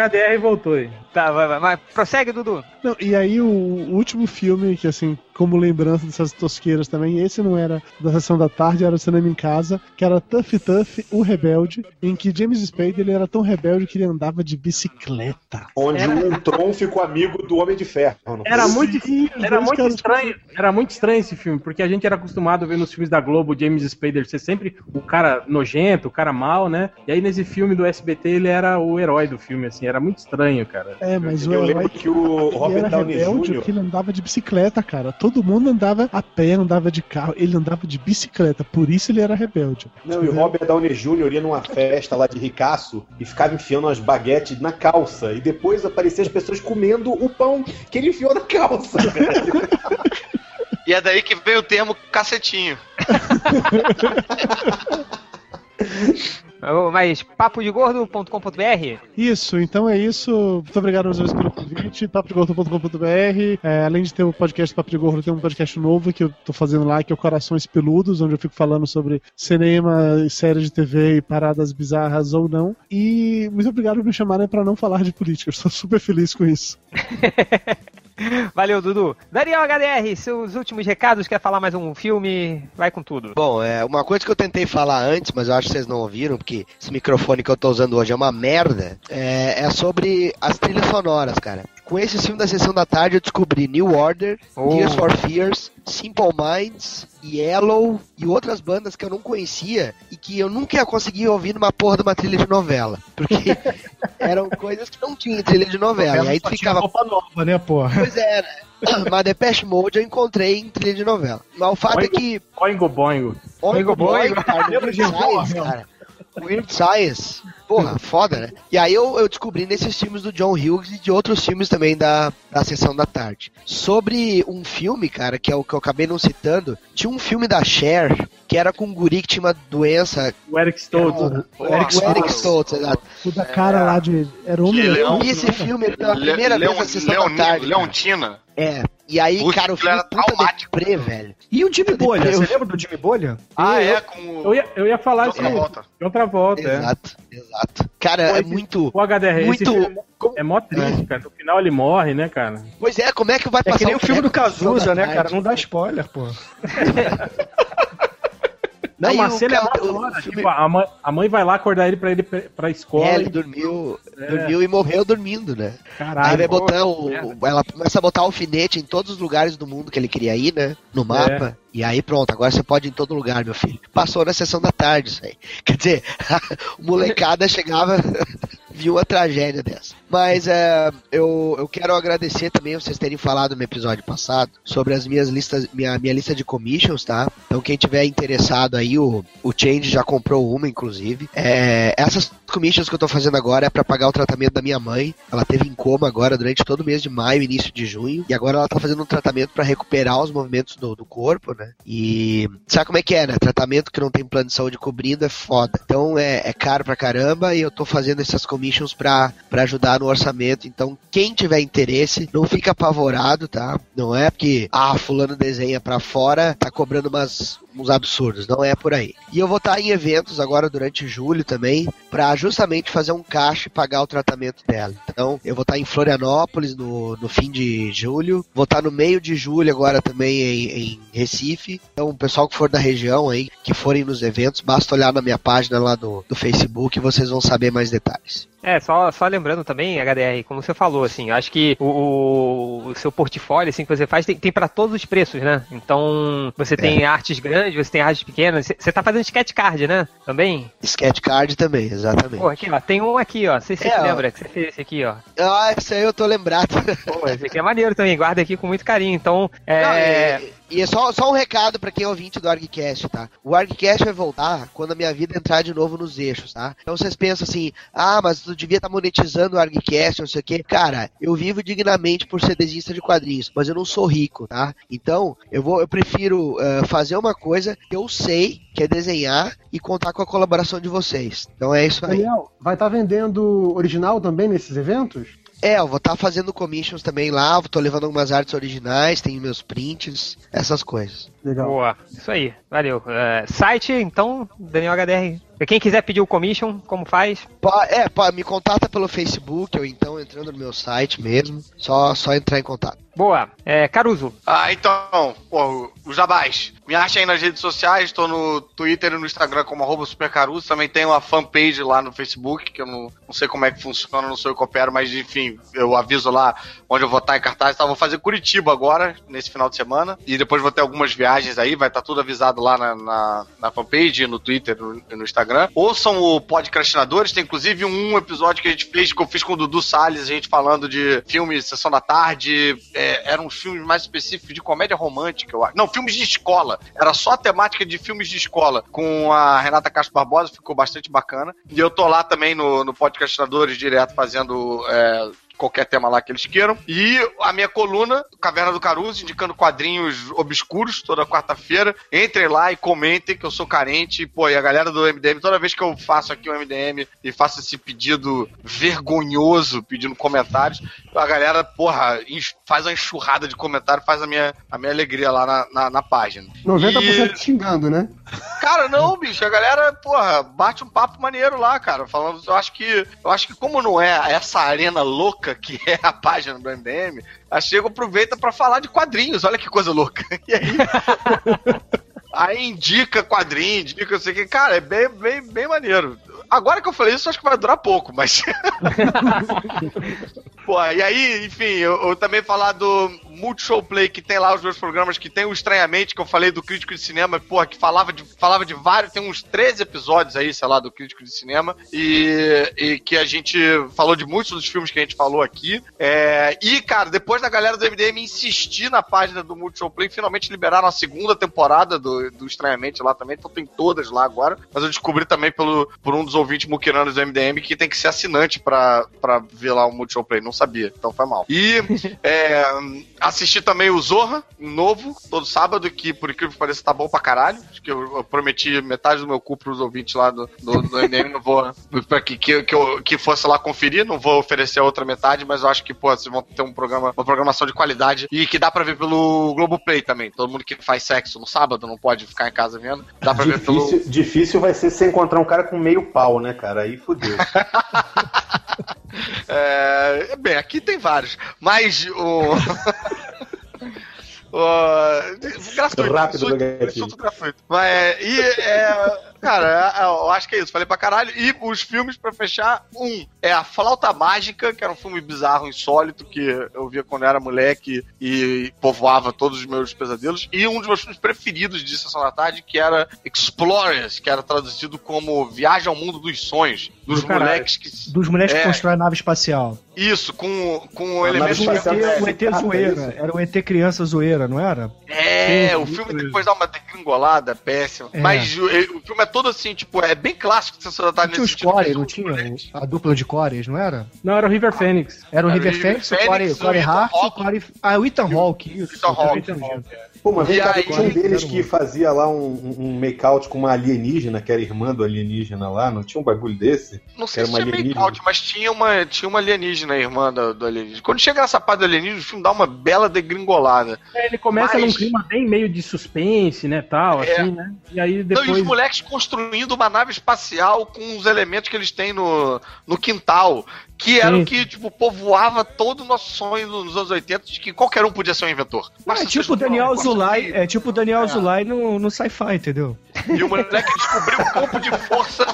HDR voltou aí. Tá, vai, vai. Mas prossegue, Dudu. Não, e aí o, o último filme, que assim, como lembrança dessas tosqueiras também, esse não era da sessão da tarde, era o cinema em casa, que era Tuff Tuff, o Rebelde, em que James Spade ele era tão rebelde que ele andava de bicicleta. Onde Era- o Ultron ficou amigo do Homem de Ferro. Não, Era muito, Sim, era muito caras- estranho. Era muito estranho esse filme, porque a gente era acostumado a ver nos filmes da Globo o James Spader ser sempre o cara nojento, o cara mal, né? E aí nesse filme do SBT ele era o herói do filme, assim, era muito estranho, cara. É, mas o Eu herói lembro que o Robert era Downey rebelde Jr. porque ele andava de bicicleta, cara. Todo mundo andava a pé, andava de carro, ele andava de bicicleta, por isso ele era rebelde. Não, e o Robert Downey Jr. ia numa festa lá de ricaço e ficava enfiando umas baguetes na calça. E depois apareciam as pessoas comendo o pão que ele enfiou na calça. [laughs] velho. E é daí que veio o termo cacetinho. [laughs] Mas papodegordo.com.br? Isso, então é isso. Muito obrigado mais uma vez pelo convite. papodegordo.com.br. É, além de ter o podcast Papo de Gordo, tem um podcast novo que eu tô fazendo lá, que é o Corações Peludos, onde eu fico falando sobre cinema, séries de TV e paradas bizarras ou não. E muito obrigado por me chamarem para não falar de política. Eu estou super feliz com isso. [laughs] [laughs] Valeu, Dudu. Daniel HDR, seus últimos recados, quer falar mais um filme? Vai com tudo. Bom, é uma coisa que eu tentei falar antes, mas eu acho que vocês não ouviram, porque esse microfone que eu tô usando hoje é uma merda. É, é sobre as trilhas sonoras, cara. Com esse filme da sessão da tarde eu descobri New Order, Oh. Tears for Fears, Simple Minds, Yellow e outras bandas que eu não conhecia e que eu nunca ia conseguir ouvir numa porra de uma trilha de novela. Porque [laughs] eram coisas que não tinham em trilha de novela. E aí tu ficava roupa nova, né, porra? Pois é, né? [coughs] Mas Depeche Mode eu encontrei em trilha de novela. Mas o fato é Oingo- que. Oingo Boingo. Oingo Boingo. Boingo, cara, [laughs] Lembra de Weird Science, Boingo? cara. Weird Science. Porra, [laughs] foda, né? E aí eu, eu descobri nesses filmes do John Hughes e de outros filmes também da, da Sessão da Tarde. Sobre um filme, cara, que é o que eu acabei não citando, tinha um filme da Cher, que era com um guri que tinha uma doença. O Eric Stoltz. O Eric, o Eric Stoltz, exato. O da cara lá de. Era homem. Eu vi esse filme pela primeira Le- vez na Leon- Sessão Leoni- da Tarde. Leontina. É. E aí, Putz, cara, o filme era puta traumático. deprê, velho. E o Jimmy Bolha? Você lembra do Jimmy Bolha? Ah, Eu- é, com o. Eu ia, eu ia falar de outra volta. de outra volta, é. Exato, exato. Cara, Pô, é esse- muito. O HDR, Muito- é mó- é mó triste, cara. No final ele morre, né, cara? Pois é, como é que vai É passar que nem o filme do? Cazuza, né, cara? Não dá spoiler, pô. [laughs] Não, mas o se ele é o hora, filme- tipo, a mãe, a mãe vai lá acordar ele pra ele pra, escola. É, ele e- dormiu, É. dormiu e morreu dormindo, né? Caralho. Aí vai botar o, merda. ela começa a botar alfinete em todos os lugares do mundo que ele queria ir, né? No mapa. E aí pronto, agora você pode ir em todo lugar, meu filho. Passou na sessão da tarde isso aí. Quer dizer, [laughs] o molecada chegava, viu uma tragédia dessa. Mas é, eu, eu quero agradecer também vocês terem falado no episódio passado sobre as minhas listas, minha, minha lista de commissions, tá? Então quem tiver interessado aí, o, o Change já comprou uma, inclusive. É, essas commissions que eu tô fazendo agora é para pagar o tratamento da minha mãe. Ela teve em coma agora durante todo o mês de maio, início de junho. E agora ela tá fazendo um tratamento para recuperar os movimentos do, do corpo, né? E sabe como é que é, né? Tratamento que não tem plano de saúde cobrindo é foda. Então é, é caro pra caramba e eu tô fazendo essas commissions pra, pra ajudar no orçamento. Então, quem tiver interesse, não fica apavorado, tá? Não é porque, ah, fulano desenha pra fora, tá cobrando umas, uns absurdos. Não é por aí. E eu vou estar em eventos agora durante julho também, pra justamente fazer um caixa e pagar o tratamento dela. Então, eu vou estar em Florianópolis no, no fim de julho. Vou estar no meio de julho agora também em, em Recife. Então, o pessoal que for da região aí, que forem nos eventos, basta olhar na minha página lá do, do Facebook e vocês vão saber mais detalhes. É, só, só lembrando também, HDR, como você falou, assim, eu acho que o, o seu portfólio, assim, que você faz, tem, tem para todos os preços, né? Então, você tem artes grandes, você tem artes pequenas, você, você tá fazendo sketch card, né? Também? Sketch card também, exatamente. Pô, aqui, ó, tem um aqui, ó, você, você É, se ó. lembra que você fez esse aqui, ó. Ah, esse aí eu tô lembrado. Pô, esse aqui é maneiro também, guarda aqui com muito carinho, então, é... Não, e, e é só, só um recado pra quem é ouvinte do ArgCast, tá? O ArgCast vai voltar quando a minha vida entrar de novo nos eixos, tá? Então vocês pensam assim, ah, mas tu devia estar monetizando o ArgCast, não sei o quê. Cara, eu vivo dignamente por ser desenhista de quadrinhos, mas eu não sou rico, tá? Então, eu vou, eu prefiro eh, fazer uma coisa que eu sei, que é desenhar e contar com a colaboração de vocês. Então é isso aí. Daniel, vai estar vendendo original também nesses eventos? É, eu vou estar fazendo commissions também lá, tô levando algumas artes originais, tenho meus prints, essas coisas. Legal. Boa, isso aí, valeu. É, site, então, DanielHDR. Quem quiser pedir o commission, como faz? Pa- É, pa- me contata pelo Facebook ou então entrando no meu site mesmo. Só, só entrar em contato. Boa. É, Caruso. Ah, então, pô, o Jabás. Me acha aí nas redes sociais, tô no Twitter e no Instagram como arroba supercaruso. Também tem uma fanpage lá no Facebook, que eu não, não sei como é que funciona, não sou eu que opero, mas enfim, eu aviso lá onde eu vou estar em cartaz. Tá, vou fazer Curitiba agora, nesse final de semana. E depois vou ter algumas viagens aí, vai estar tudo avisado lá na, na, na fanpage, no Twitter no, e no Instagram. Ouçam o Podcastinadores, tem inclusive um episódio que a gente fez, que eu fiz com o Dudu Salles, a gente falando de filmes Sessão da Tarde. É, eram filmes mais específicos de comédia romântica, eu acho. Não, filmes de escola. Era só a temática de filmes de escola. Com a Renata Castro Barbosa, ficou bastante bacana. E eu tô lá também no, no Podcastinadores, direto, fazendo. é, qualquer tema lá que eles queiram. E a minha coluna, Caverna do Caruso, indicando quadrinhos obscuros toda quarta-feira. Entrem lá e comentem que eu sou carente. Pô, e a galera do MDM, toda vez que eu faço aqui o MDM e faço esse pedido vergonhoso, pedindo comentários, a galera, porra, faz uma enxurrada de comentário, faz a minha, a minha alegria lá na, na, na página. 90% xingando, né? Cara, não, bicho, a galera, porra, bate um papo maneiro lá, cara. Falando, eu acho que. Eu acho que como não é essa arena louca que é a página do MDM, a Chego aproveita pra falar de quadrinhos. Olha que coisa louca. [laughs] E aí. Aí indica quadrinho, indica não sei o que. Cara, é bem, bem, bem maneiro. Agora que eu falei isso, acho que vai durar pouco, mas. [laughs] [laughs] Pô, e aí, enfim, eu, eu também falar do Multishow Play, que tem lá os meus programas, que tem o Estranhamente, que eu falei do Crítico de Cinema, porra, que falava de, falava de vários, tem uns 13 episódios aí, sei lá, do Crítico de Cinema, e, e que a gente falou de muitos dos filmes que a gente falou aqui. É, e, cara, depois da galera do MDM insistir na página do Multishow Play, finalmente liberaram a segunda temporada do, do Estranhamente lá também, então tem todas lá agora. Mas eu descobri também pelo, por um dos ouvintes muquiranos do MDM que tem que ser assinante pra, pra ver lá o Multishow Play. Sabia, então foi mal. E é, assisti também o Zorra, novo, todo sábado, que por incrível que pareça tá bom pra caralho. Acho que eu, eu prometi metade do meu cu pros ouvintes lá do, do, do MDM, não vou. Pra que, que, que, eu, que fosse lá conferir, não vou oferecer a outra metade, mas eu acho que, pô, vocês vão ter um programa, uma programação de qualidade e que dá pra ver pelo Globoplay também. Todo mundo que faz sexo no sábado não pode ficar em casa vendo. Dá pra ver pelo. Difícil, difícil vai ser você encontrar um cara com meio pau, né, cara? Aí fudeu. [laughs] É, bem, aqui tem vários, mas o. [laughs] o gratuito, Rápido insulto, do insulto gratuito. Mas, e, é, cara, é, eu acho que é isso, falei pra caralho. E os filmes pra fechar: um é A Flauta Mágica, que era um filme bizarro, insólito, que eu via quando eu era moleque e povoava todos os meus pesadelos. E um dos meus filmes preferidos de Sessão da Tarde, que era Explorers, que era traduzido como Viagem ao Mundo dos Sonhos, dos Do caralho. moleques que. Dos moleques É. que constroem a nave espacial. Isso, com, com elementos nave espacial O ET, é o ET carta, zoeira. Era o ET criança zoeira, não era? É, Sim, o filme depois dá uma degringolada péssima. É. Mas o, o filme é todo assim, tipo, é bem clássico de Sessão da Tarde Tinha os nesse sentido. Core, Mas não tinha? A dupla de Cores, não era? Não, era o River Phoenix. Era o Era River River Phoenix, o Fênix, Corey, Corey Hart, o. Corey... Ah, o Ethan Hawke, isso. Ethan Hawke. Pô, mas vem cá, aí- tinha um deles que fazia lá um, um make-out com uma alienígena, que era irmã do alienígena lá, não tinha um bagulho desse? Não sei Era se uma tinha alienígena. make-out, mas tinha uma, tinha uma alienígena, a irmã do, do alienígena. Quando chega nessa parte do alienígena, o filme dá uma bela degringolada. É, ele começa Mas- num clima bem meio de suspense, né, tal, É. assim, né? E aí Não, depois... e os moleques construindo uma nave espacial com os elementos que eles têm no, no quintal. Que era Sim. o que, tipo, povoava todo o nosso sonho nos anos 80 de que qualquer um podia ser um inventor. Basta é tipo Daniel um Zulai, é tipo o Daniel Zulai no, no sci-fi, entendeu? E o moleque descobriu o campo de força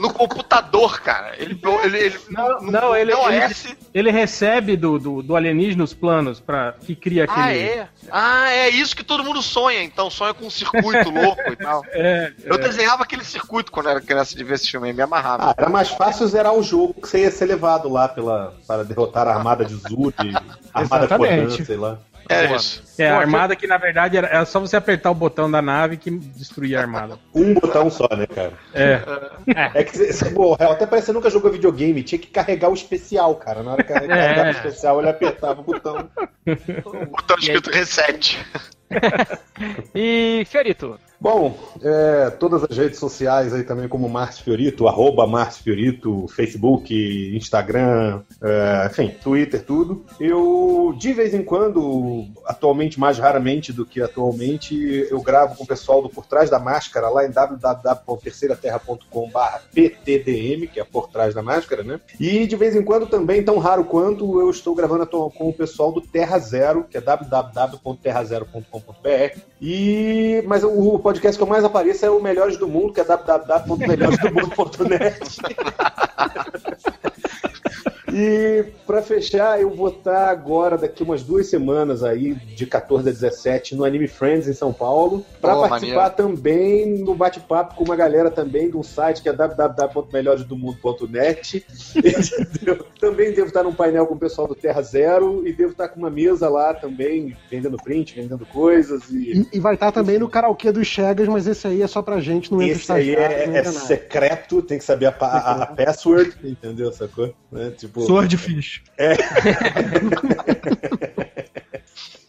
no computador, cara. Ele. ele, ele Não, no- não, ele, ele, ele recebe do, do, do alienígena os planos pra, que cria aquele... Ah, é? Ah, é isso que todo mundo sonha, então. Sonha com um circuito [laughs] louco e tal. É, Eu desenhava aquele circuito quando era criança de ver esse filme, aí, me amarrava. Ah, era mais fácil zerar o jogo que você ia ser levado lá pela, para derrotar a armada de Zuri, a [laughs] armada Exatamente. Kodan, sei lá. É isso. é, a armada que na verdade era, era só você apertar o botão da nave que destruía a armada. Um botão só, né, cara? É. É que, cê- cê- pô, até parece que você nunca jogou videogame, tinha que carregar o especial, cara. Na hora que carregava É. o especial, ele apertava o botão. Botão escrito reset. [laughs] E Fiorito? Bom, é, todas as redes sociais aí também, como Márcio Fiorito, arroba Márcio Fiorito, Facebook, Instagram, é, enfim, Twitter, tudo. Eu, de vez em quando, atualmente, mais raramente do que atualmente, eu gravo com o pessoal do Por Trás da Máscara lá em www.terceiraterra.com.br PTDM, que é Por Trás da Máscara, né? E de vez em quando também, tão raro quanto, eu estou gravando com o pessoal do Terra Zero, que é www.terrazero.com.br. E, mas o podcast que eu mais apareço é o Melhores do Mundo, que é www.melhoresdomundo.net. [laughs] E pra fechar, eu vou estar agora, daqui umas duas semanas aí, de 14 a 17, no Anime Friends em São Paulo, pra Oh, participar também no bate-papo com uma galera também de um site que é www.melhoresdomundo.net. [laughs] Entendeu? também devo estar num painel com o pessoal do Terra Zero e devo estar com uma mesa lá também, vendendo print, vendendo coisas e. E, e vai estar também no karaokê dos Chegas, mas esse aí é só pra gente, não entra Esse aí é, é secreto, tem que saber a, a- a [laughs] password, entendeu? Sacou? Né? Tipo, Swordfish. É.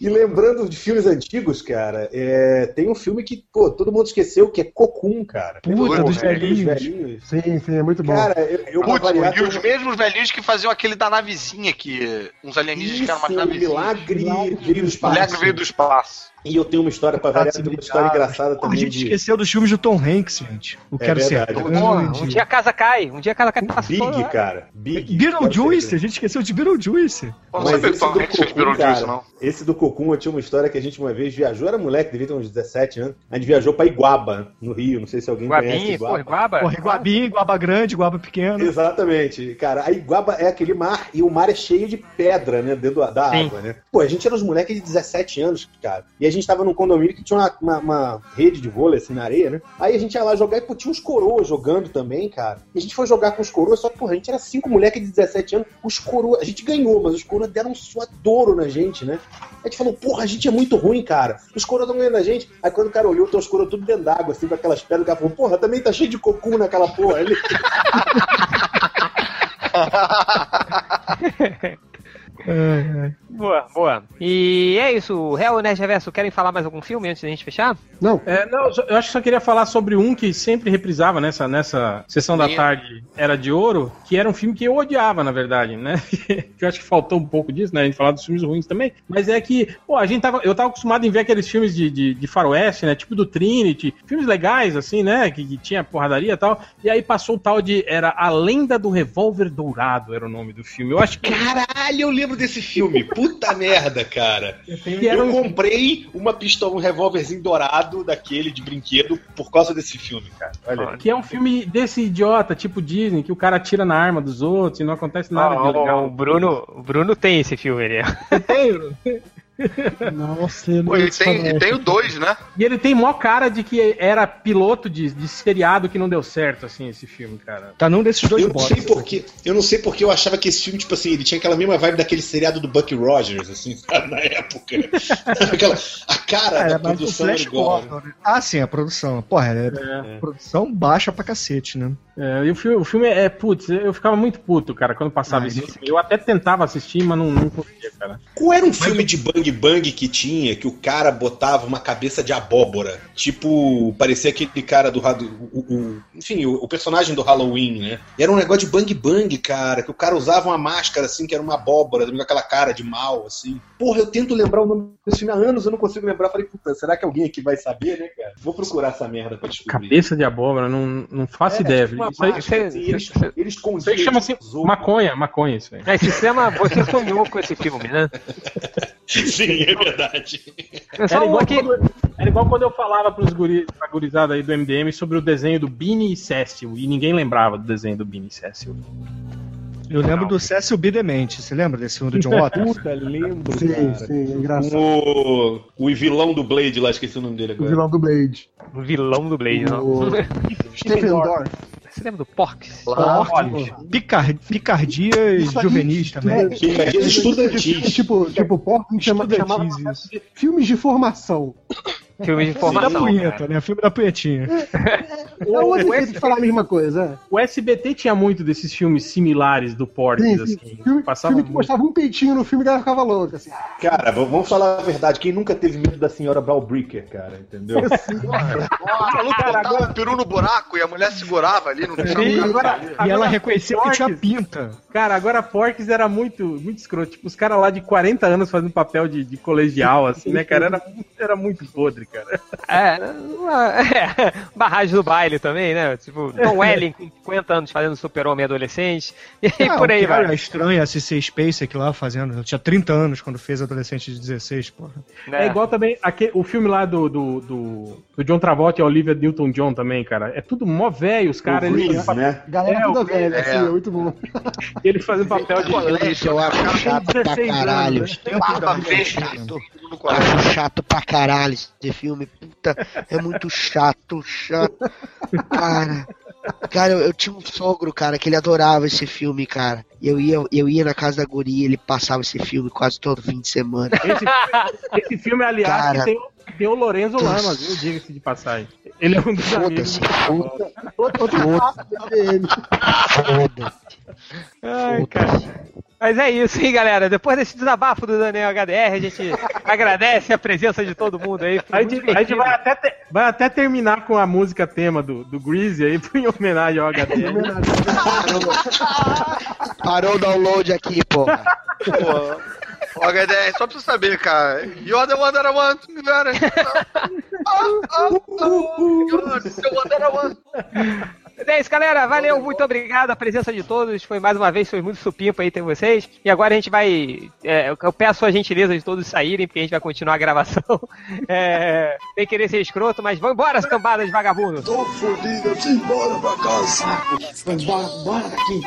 E lembrando de filmes antigos, cara, é, tem um filme que, pô, todo mundo esqueceu, que é Cocum, cara. Puta, dos velhinhos. velhinhos. Sim, sim, é muito bom. Cara, eu, eu Putz, variar, e os mesmos velhinhos que faziam aquele da navezinha, que uns alienígenas que eram Isso, o navezinhas. milagre veio do espaço. Milagre veio do espaço. E eu tenho uma história pra variar, tenho uma história engraçada Porra, a também gente de... esqueceu dos filmes do Tom Hanks, gente. O É Quero verdade. Ser Porra, Grande. um dia a casa cai, um dia a casa cai. passou, Big, cara. Big. Beetlejuice, a gente esqueceu de Beetlejuice. Não sabia que esse Tom do Hanks fez Cocum, Beetlejuice, não. esse do Cocum, eu tinha uma história que a gente uma vez viajou, era moleque, devia ter uns 17 anos. A gente viajou pra Iguaba, no Rio, não sei se alguém conhece Iguaba. pô, Guaba. Porra, Iguabinha, Iguaba grande, Iguaba pequeno. Exatamente, cara. A Iguaba é aquele mar e o mar é cheio de pedra, né? Dentro da Sim. água, né? Pô, a gente era uns moleques de 17 anos, cara. E a gente tava num condomínio que tinha uma, uma- uma rede de vôlei assim na areia, né? Aí a gente ia lá jogar e pô, tinha uns coroas jogando também, cara. E a gente foi jogar com os coroas, só que, porra, a gente era cinco moleques de 17 anos. Os coroas, a gente ganhou, mas os coroas deram um suadouro na gente, né? A gente falou, porra, a gente é muito ruim, cara. Os coroas estão ganhando a gente. Aí quando o cara olhou, tem os coroas tudo dentro d'água, assim, com aquelas pedras, o cara falou, porra, também tá cheio de cocum naquela porra ali. [laughs] Boa, boa. E é isso, Real e Nerd Reverso, querem falar mais algum filme antes da gente fechar? Não, É, não, eu acho que só queria falar sobre um que sempre reprisava nessa, nessa sessão da tarde, Era de Ouro, que era um filme que eu odiava, na verdade, né? [laughs] que eu acho que faltou um pouco disso, né? A gente falar dos filmes ruins também. Mas é que, pô, a gente tava. Eu tava acostumado em ver aqueles filmes de, de, de faroeste, né? Tipo do Trinity, filmes legais, assim, né? Que, que tinha porradaria e tal. E aí passou o tal de. Era A Lenda do Revólver Dourado, era o nome do filme. Eu acho que. Caralho, eu lembro desse filme. Puta merda, cara. Eu um- comprei uma pistola, um revólverzinho dourado daquele de brinquedo por causa desse filme, cara. Olha. Que é um filme desse idiota, tipo Disney, que o cara atira na arma dos outros e não acontece nada de legal. o Bruno, o Bruno tem esse filme ali. [laughs] nossa, eu não Pô, e tem, e tem o 2, né? E ele tem mó cara de que era piloto de, de seriado que não deu certo, assim, esse filme, cara. Tá num desses dois Eu não sei porque, eu não sei porque eu achava que esse filme, tipo assim, ele tinha aquela mesma vibe daquele seriado do Buck Rogers, assim, [laughs] sabe, na época. [laughs] aquela, a cara Cara, da produção era igual. Gordon, né? Ah, sim, a produção. Porra, é, produção baixa pra cacete, né? É, e o filme, o filme é, putz, eu ficava muito puto, cara, quando passava Ah, esse filme. Eu até tentava assistir, mas não, não conseguia, cara. Qual era um filme de Bang Bang que tinha que o cara botava uma cabeça de abóbora? Tipo, parecia aquele cara do. o, o- enfim, o, o personagem do Halloween, né? E era um negócio de Bang Bang, cara, que o cara usava uma máscara assim, que era uma abóbora, com aquela cara de mal, assim. Porra, eu tento lembrar o nome desse filme há anos, eu não consigo lembrar. Falei, puta, será que alguém aqui vai saber, né, cara? Vou procurar essa merda pra descobrir. Cabeça de abóbora, não, não faço É, ideia. tipo uma isso aí, máscara, isso aí- assim, eles, aí- eles isso aí chama-se maconha, maconha isso aí. É, se chama Você Sonhou com esse filme, né? Sim, é verdade. É Era igual, aqui. quando, era igual quando eu falava pros guri, pra gurizada aí do MDM sobre o desenho do Beanie e Cécio, e ninguém lembrava do desenho do Beanie e Cécio. Eu lembro do Cécio B. Demente. Você lembra desse filme do John Waters? Puta, [laughs] lembro, Sim, cara. sim, é engraçado. O, o vilão do Blade lá, esqueci o nome dele O agora. vilão do Blade. O vilão do Blade, não. O [laughs] Stephen Dorff. Você lembra do Porks? Porques. Picar, picardias Isso aí, juvenis também. é, Picadinhas estudantis. Tipo, tipo, Pork chama, chamava isso. filmes de formação. Filme de Filme da informação. punheta, cara. né? Filme da punhetinha. É outro jeito de falar a mesma coisa. O SBT tinha muito desses filmes similares do Porques, sim. assim. Filme, Passava filme que muito. mostrava um peitinho no filme e a galera ficava louca. Assim. Cara, vamos falar a verdade. Quem nunca teve medo da senhora Balbricker, cara, entendeu? [laughs] O maluco botava o peru no buraco e a mulher segurava ali, não deixava Sim, agora- ali. E ela reconheceu que tinha Porques- pinta. Cara, agora Porques era muito, muito escroto. Tipo, os caras lá de 40 anos fazendo papel de, de colegial, assim, né, cara? Era, muito- era muito podre, cara. É, uma- é, [laughs] barragem do baile também, né? Tipo, [laughs] Tom Welling com 50 anos fazendo super-homem adolescente. [laughs] E Ah, por aí, vai. É estranho a CC Space aqui lá fazendo. Eu tinha 30 anos quando fez adolescente de 16, porra. É, igual também aquele, o filme lá do, do, do, do John Travolta e a Olivia Newton-John também, cara. É tudo mó velho, os caras. Eles, né? Galera É, toda o- velha, é. assim, é muito bom. eles fazendo papel de. Isso eu acho chato pra 16 anos, caralho. né? Barba colégio. Acho chato pra caralho esse filme. Puta, é muito chato, chato. Cara, cara, eu, eu tinha um sogro, cara, que ele adorava esse filme, cara. E eu ia, eu ia na casa da guria, ele passava esse filme quase todo fim de semana. Esse, esse filme, aliás, Cara. que tem, tem o Lorenzo Lamas, viu? Diga-se de passagem. Ele é um dos amigos. Foda-se, Outro, outro passo da PM. foda. Ai, cara. Mas é isso, hein, galera. Depois desse desabafo do Daniel HDR, a gente agradece a presença de todo mundo aí. Foi A gente, a gente vai, até te- vai até terminar com a música tema do, do Greasy aí, [laughs] em homenagem ao HD. Parou o download aqui, porra. Pô, [laughs] Ô, HDR, só pra você saber, cara. You're the one that I want. Oh, oh, oh. You're the one that I want. É isso, galera. Valeu, muito obrigado a presença de todos. Foi mais uma vez, foi muito supimpa aí ter vocês. E agora a gente vai. é, eu peço a gentileza de todos saírem, porque a gente vai continuar a gravação. É, sem querer ser escroto, mas vamos embora, as cambadas de vagabundo. Tô fodido, embora pra casa. Vamos embora, bora daqui.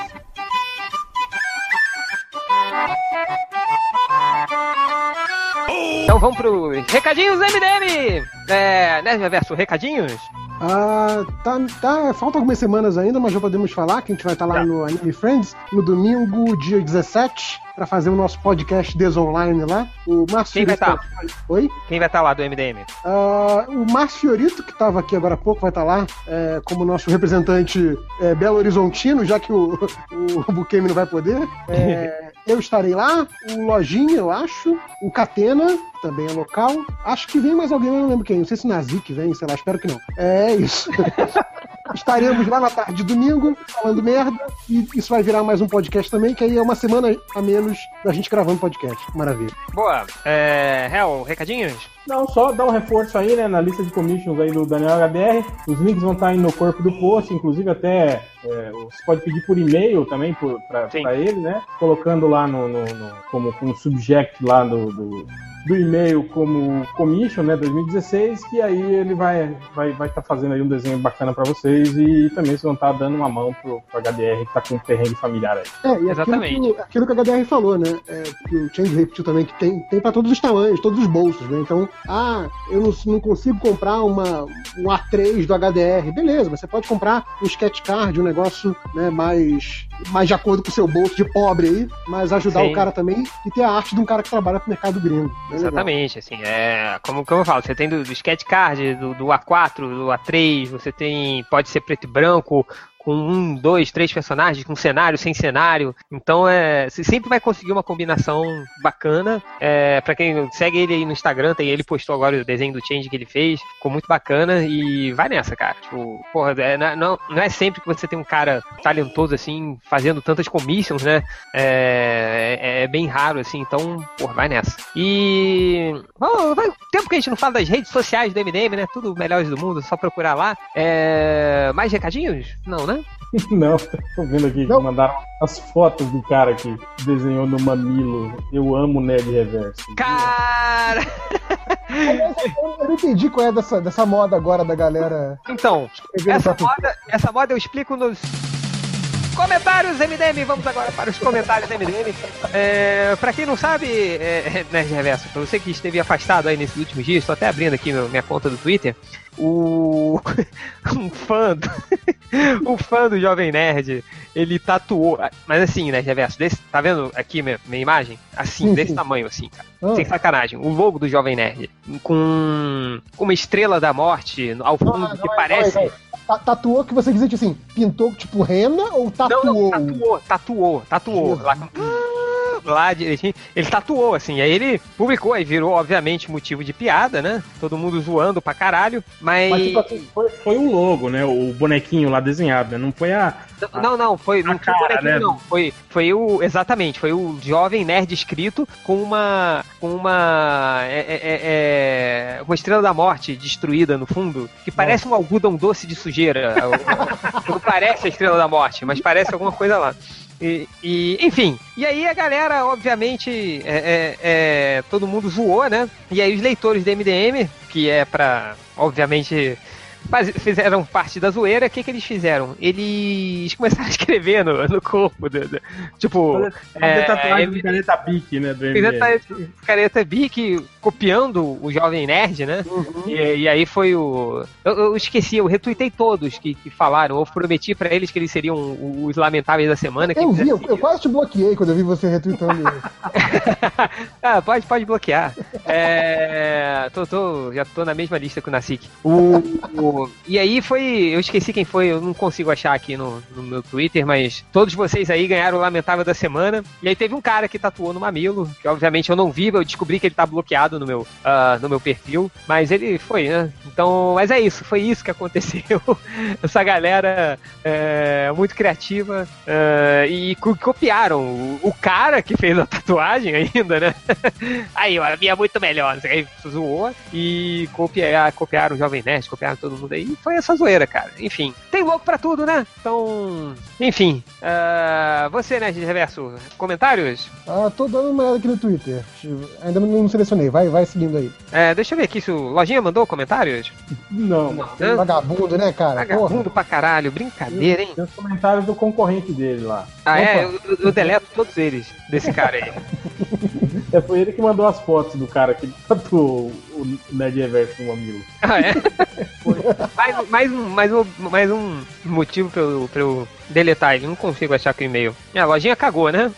Então vamos pro recadinhos MDM! É, né, Reverso? Recadinhos? Ah, tá, tá, faltam algumas semanas ainda, mas já podemos falar que a gente vai estar lá no Anime Friends no domingo, dia 17, para fazer o nosso podcast Desonline lá. O Márcio Quem vai Fiorito- Oi? Quem vai estar lá do MDM? Ah, o Márcio Fiorito, que estava aqui agora há pouco, vai estar lá é, como nosso representante é, Belo Horizontino, já que o, [laughs] o Bukemi não vai poder. É, [laughs] eu estarei lá, o Lojinha, eu acho, o Catena, também é local. Acho que vem mais alguém, eu não lembro quem. Não sei se Nazik vem, sei lá, espero que não. É isso. [laughs] Estaremos lá na tarde de domingo, falando merda, e isso vai virar mais um podcast também, que aí é uma semana a menos da gente gravando podcast. Maravilha. Boa. É, Hel, recadinhos? Não, só dar um reforço aí, né, na lista de commissions aí do Daniel HDR. Os links vão estar aí no corpo do post, inclusive até é, você pode pedir por e-mail também pra ele, né? Colocando lá no, no- no- como, como subject lá do, do, do e-mail como commission, né, 2016, que aí ele vai vai vai estar fazendo aí um desenho bacana pra vocês e também vocês vão estar dando uma mão pro, pro HDR que tá com um perrengue familiar aí. É, e aquilo que, o- aquilo que a HDR falou, né? É, que o Change repetiu também, que tem, tem para todos os tamanhos, todos os bolsos, né? Então, ah, eu não, não consigo comprar uma, um A3 do HDR. Beleza, mas você pode comprar um sketch card, um negócio né, mais, mais de acordo com o seu bolso de pobre aí, mas ajudar Sim. o cara também e ter a arte de um cara que trabalha pro mercado gringo. Legal. Exatamente, assim, é. Como, como eu falo, você tem do, do sketch card, do, do A4, do A3, você tem. Pode ser preto e branco, com um, dois, três personagens, com cenário, sem cenário. Então é. Você sempre vai conseguir uma combinação bacana. É, para quem segue ele aí no Instagram, tem, ele postou agora o desenho do Change que ele fez. Ficou muito bacana e vai nessa, cara. Tipo, porra, é, não, não, é sempre que você tem um cara talentoso assim, fazendo tantas commissions, né? É, é, é bem raro, assim, então, porra, vai nessa. E. Bom, vai, tempo que a gente não fala das redes sociais do MDM, né? Tudo melhores do mundo, só procurar lá. É, mais recadinhos? Não, né? [laughs] Não, tô vendo aqui que mandaram as fotos do cara que desenhou no mamilo. Eu amo Ned Reverso. Cara! Eu não entendi qual é dessa, dessa moda agora da galera. Então, essa moda, essa moda eu explico nos. Comentários MDM, vamos agora para os comentários MDM. É, pra quem não sabe, é, Nerd Reverso, pra você que esteve afastado aí nesses últimos dias, tô até abrindo aqui minha conta do Twitter, o [laughs] um fã do, [laughs] um fã do Jovem Nerd, ele tatuou, mas assim, Nerd Reverso, desse, tá vendo aqui minha, minha imagem? Assim, Sim, desse tamanho assim, cara. Ah. Sem sacanagem. O logo do Jovem Nerd, com com uma estrela da morte ao fundo, que parece... Vai, vai. Ta- Tatuou que você tipo assim, pintou tipo rena ou tatuou? Não, não, tatuou, tatuou, tatuou. Lá, lá direitinho. Ele tatuou, assim. Aí ele publicou, aí virou, obviamente, motivo de piada, né? Todo mundo zoando pra caralho. Mas. Mas, tipo assim, foi, foi o logo, né? O bonequinho lá desenhado, né? Não foi a. Não, não, foi. Não cara, bonequinho, né? não. Foi, foi o. Exatamente, foi o jovem nerd escrito com uma. Com uma. É, é, é, é, uma estrela da morte destruída no fundo, que parece um algodão doce de sujeira. [laughs] Não parece a estrela da morte, mas parece alguma coisa lá. E, e, enfim, e aí a galera, obviamente, é, é, é, todo mundo zoou, né? E aí os leitores do MDM, que é pra, obviamente, faz- fizeram parte da zoeira, o que, que eles fizeram? Eles [laughs] começaram a escrever no, no corpo, do, do- tipo. Fazer é, tatuagem de caneta Bic, né? Do careta Bic copiando o Jovem Nerd, né? Uhum. E, e aí foi o. Eu, eu esqueci, eu retuitei todos que, que falaram. Eu prometi pra eles que eles seriam os lamentáveis da semana. Eu vi, eu, eu quase te bloqueei quando eu vi você retweetando [laughs] ele. ah, pode, pode bloquear. É, tô, tô- já tô na mesma lista que o Nasik. O, e aí foi. Eu esqueci quem foi, eu não consigo achar aqui no, no meu Twitter, mas todos vocês aí ganharam o Lamentável da Semana. E aí teve um cara que tatuou no mamilo, que obviamente eu não vi, eu descobri que ele tá bloqueado no meu, ah, no meu perfil. Mas ele foi, né? Então, mas é isso, foi isso que aconteceu. [laughs] Essa galera é, muito criativa é, e co- copiaram o, o cara que fez a tatuagem ainda, né? [laughs] Aí, a minha é muito melhor. Aí zoou e copia, copiaram o Jovem Nerd, copiaram todo mundo aí. E foi essa zoeira, cara. Enfim, tem louco pra tudo, né? Então, enfim. ah, você, né, Reverso? Comentários? Ah, tô dando uma olhada aqui no Twitter. Ainda não selecionei, vai, vai seguindo aí. É, deixa eu ver aqui se o Lojinha mandou comentários. Não. Hã? Vagabundo, né, cara? Vagabundo pra caralho, brincadeira, hein? Tem os comentários do concorrente dele lá. Ah, é? Eu, eu deleto todos eles desse cara aí. [laughs] É, foi ele que mandou as fotos do cara que tatuou o Nerd Reverso no mamilo. Ah, é? [laughs] mais, mais, um, mais, um, mais um motivo pra eu, pra eu deletar ele. Não consigo achar aqui o e-mail. É, a lojinha cagou, né?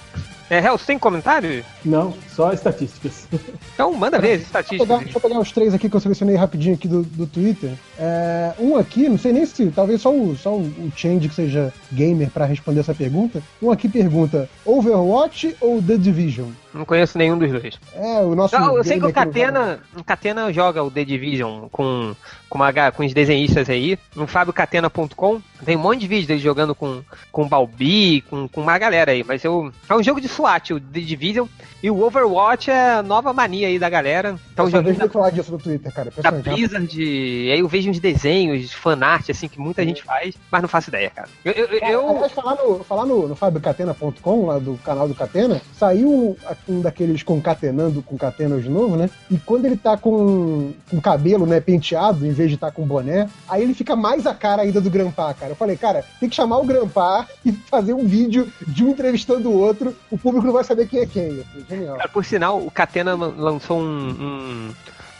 É, Hel, você tem comentário? Não, só estatísticas. Então manda ver as Deixa eu, pegar, estatísticas. deixa eu pegar os três aqui que eu selecionei rapidinho aqui do, do Twitter. É, um aqui, não sei nem se, talvez só o, só o, o Change que seja gamer pra responder essa pergunta. Um aqui pergunta: Overwatch ou The Division? Não conheço nenhum dos dois. É, o nosso. Não, eu sei que o Catena, o Catena joga o The Division com, com, uma, com os desenhistas aí, no fabiocatena.com. Tem um monte de vídeo dele jogando com, com o Balbi, com, com uma galera aí. Mas eu, é um jogo de SWAT, o The Division. E o Overwatch é a nova mania aí da galera. Então, Eu joguinho vejo falar disso no Twitter, cara. da. Blizzard, e aí eu vejo uns desenhos, fanart, assim, que muita gente faz, mas não faço ideia, cara. Eu, eu, eu- Aliás, falar no, falar no, no fabiocatena.com, lá do canal do Catena, saiu um, um daqueles concatenando com Catena de novo, né? E quando ele tá com, com cabelo, né, penteado, em vez de estar com boné, aí ele fica mais a cara ainda do Grampar, cara. Eu falei, cara, tem que chamar o Grampar e fazer um vídeo de um entrevistando o outro, o público não vai saber quem é quem. Eu falei, Genial. Cara, por sinal, o Catena lan- lançou um, um,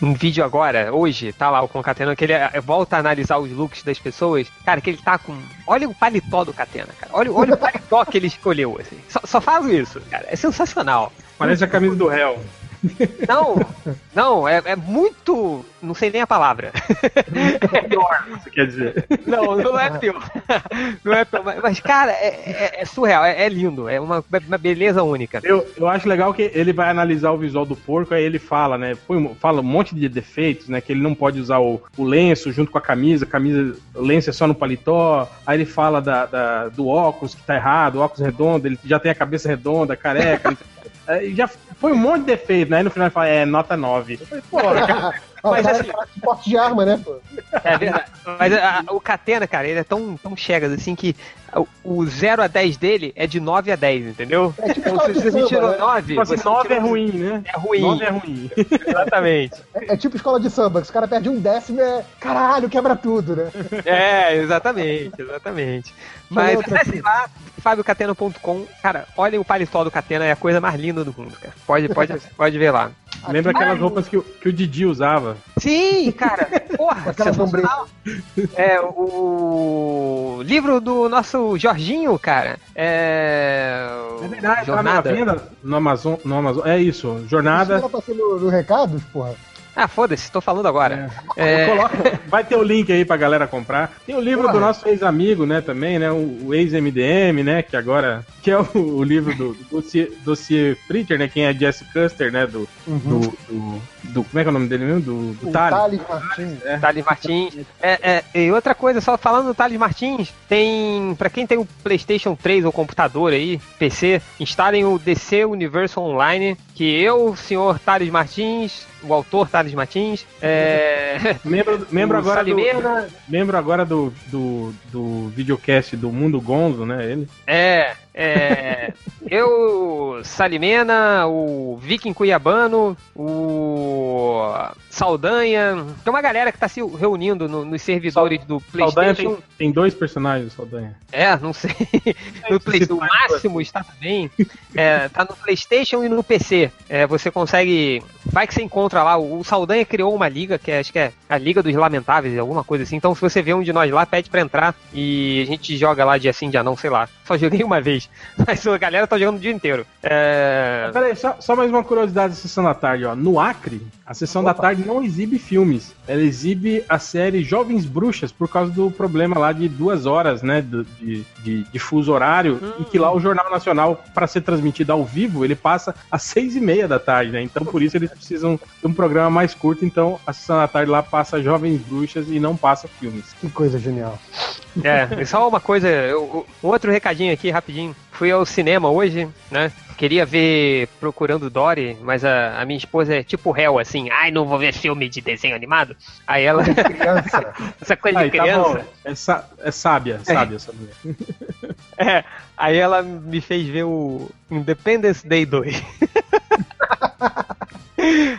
um vídeo agora, hoje, tá lá o com o Catena, que ele eh, volta a analisar os looks das pessoas. Cara, que ele tá com. Olha o paletó do Catena, cara. Olha, olha o paletó que ele escolheu, assim. Só, só faz isso, cara. É sensacional. Parece a camisa do réu. Não, não, é, é muito. Não sei nem a palavra. Pior, você quer dizer. Não, não é pior. Não é pior. Mas, cara, é, é- é surreal, é, é lindo. É uma, uma beleza única. Eu, eu acho legal que ele vai analisar o visual do porco, aí ele fala, né? fala um monte de defeitos, né? Que ele não pode usar o, o lenço junto com a camisa, camisa, o lenço é só no paletó. Aí ele fala da, da- do óculos que tá errado, o óculos redondo, ele já tem a cabeça redonda, careca. Aí já foi um monte de defeito, né? Aí no final ele fala, é, nota 9. Eu falei, porra, cara. [laughs] Mas cara, assim- cara, porte de arma, né, pô? É verdade. Mas a- a- o Catena, cara, ele é tão, tão chegas assim que o- o 0 a 10 dele é de 9 a 10, entendeu? É tipo Então, se escola de você samba, tirou né? 9, Tipo assim, você 9 é ruim, né? É ruim. 9 é ruim. Exatamente. É, é tipo escola de samba, que os caras perdem um décimo é. Caralho, quebra tudo, né? É, exatamente, exatamente. Mas acesse lá, fabiocatena.com. Cara, olhem o paletó do Catena, é a coisa mais linda do mundo, cara. Pode, pode, [laughs] pode ver lá. Lembra Aqui- aquelas roupas que, o- que o Didi usava? Sim, cara. [laughs] Porra, Aquela sensacional. É, o livro do nosso Jorginho, cara. É. É verdade, Jornada. tá na venda no Amazon, no Amazon. É isso, jornada. ela passou no, no recados, porra. Ah, foda-se, tô falando agora. É, [laughs] Coloca- vai ter o link aí pra galera comprar. Tem o livro do nosso ex-amigo, né, também, né, o, o ex-MDM, né, que agora, que é o, o livro do, do dossiê, dossiê Preacher, né, quem é Jesse Custer, né, do, do, do, do- como é que é o nome dele mesmo? Do, do Thales. Thales Martins. Thales Martins. É, é, e outra coisa, só falando do Thales Martins, tem. Pra quem tem o PlayStation 3 ou computador aí, PC, instalem o DC Universo Online, que eu, o senhor Thales Martins, o autor Thales Martins, é. [laughs] Membro, membro agora do, membro agora do, do, do videocast do Mundo Gonzo, né, ele. É, é. Eu, Salimena, o Viking Cuiabano, o Saldanha. Tem uma galera que tá se reunindo no- nos servidores do Saldanha PlayStation. tem, tem dois personagens, Saldanha. É, não sei. [laughs] No Play, o máximo está também. É, tá no PlayStation e no PC. É, você consegue. Vai que você encontra lá. O Saldanha criou uma liga, que é, acho que é a Liga dos Lamentáveis, alguma coisa assim. Então, se você vê um de nós lá, pede pra entrar e a gente joga lá dia sim, dia não, sei lá. Só joguei uma vez. [laughs] Mas a galera tá jogando o dia inteiro. É. Peraí, só, só mais uma curiosidade da Sessão da Tarde, ó. No Acre, a Sessão da Tarde não exibe filmes. Ela exibe a série Jovens Bruxas por causa do problema lá de duas horas, né? De, de, de fuso horário. E que lá o Jornal Nacional, para ser transmitido ao vivo, ele passa às seis e meia da tarde, né? Então por isso eles precisam de um programa mais curto. Então a Sessão da Tarde lá passa Jovens Bruxas e não passa filmes. Que coisa genial. É, e só uma coisa, eu- outro recadinho aqui rapidinho. Fui ao cinema hoje, né? Queria ver Procurando Dory, mas a, a minha esposa é tipo réu, assim. Ai, não vou ver filme de desenho animado. Aí ela. Criança. [laughs] Essa coisa de Aí, tá criança. bom. É, sa- é sábia, sábia essa mulher. [laughs] É, aí ela me fez ver o Independence Day 2. [laughs]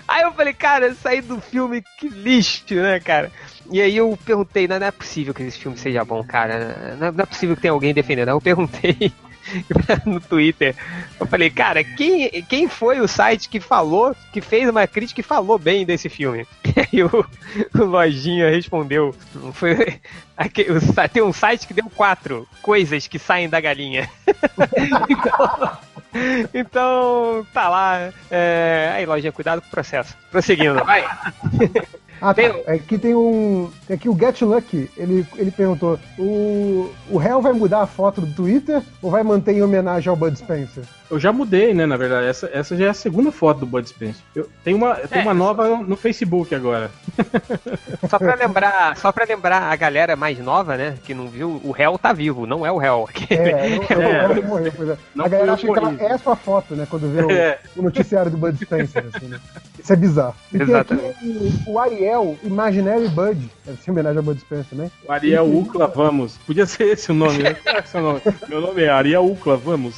aí eu falei, cara, eu saí do filme, que lixo, né, cara? E aí eu perguntei, não, é possível que esse filme seja bom, cara. Não é, possível que tenha alguém defendendo. Aí eu perguntei [laughs] no Twitter. Eu falei, cara, quem, quem foi o site que falou, que fez uma crítica e falou bem desse filme? [laughs] E aí o, o Lojinha respondeu. Foi, aqui, o tem um site que deu quatro coisas que saem da galinha. [laughs] então, então, tá lá. É, aí, Lojinha, cuidado com o processo. Prosseguindo, vai. Ah, tá. Tem- Aqui tem um. Tem aqui o Get Lucky. Ele, ele perguntou: o, o réu vai mudar a foto do Twitter ou vai manter em homenagem ao Bud Spencer? Eu já mudei, né, na verdade. Essa, essa já é a segunda foto do Bud Spencer. Eu, tem uma, tem É. uma nova no, no Facebook agora. [laughs] Só pra lembrar, só pra lembrar a galera mais nova, né, que não viu, o réu tá vivo, não é o réu. [laughs] É, não, não, É. pois é. Não a galera acha que é a sua foto, né? Quando vê o, É. o noticiário do Bud Spencer, assim, né? Isso é bizarro. E tem aqui o, o Ariel Imaginary Bud. Deve ser homenagem ao Bud Spencer, né? O Ariel Ucla, vamos. Podia ser esse o nome, né? É nome? Meu nome é Ariel Ucla, vamos.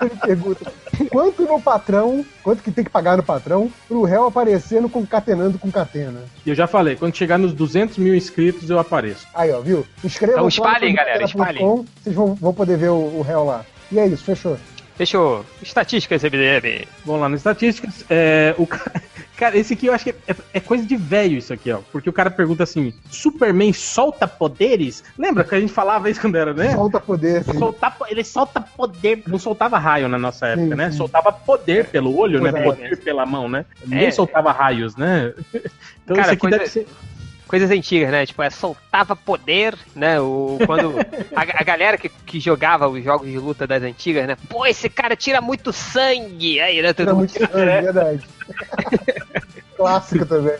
Ele pergunta: quanto no patrão, quanto que tem que pagar no patrão pro réu aparecer no Concatenando com Catena? E eu já falei, quando chegar nos 200 mil inscritos, eu apareço. Aí, ó, viu? Inscrevam Então espalhem, galera, espalhem. Vocês vão, vão poder ver o, o réu lá. E é isso, fechou. Fechou. Estatísticas, MDM. Vamos lá, nas estatísticas. É, o ca- [laughs] Cara, esse aqui eu acho que é, é coisa de velho isso aqui, ó. Porque o cara pergunta assim: Superman solta poderes? Lembra que a gente falava isso quando era, né? Solta poder, sim. Soltar, po- ele solta poder. Não soltava raio na nossa época, Sim, né? sim. Soltava poder pelo olho, Pois né? é. Poder pela mão, né? Ninguém É. soltava raios, né? [laughs] Então Cara, isso aqui coisa- deve ser. Coisas antigas, né? Tipo, é soltava poder, né? O, quando a, a galera que, que jogava os jogos de luta das antigas, né? Pô, esse cara tira muito sangue. Aí, né? Todo mundo muito é verdade. [laughs] Clássico também.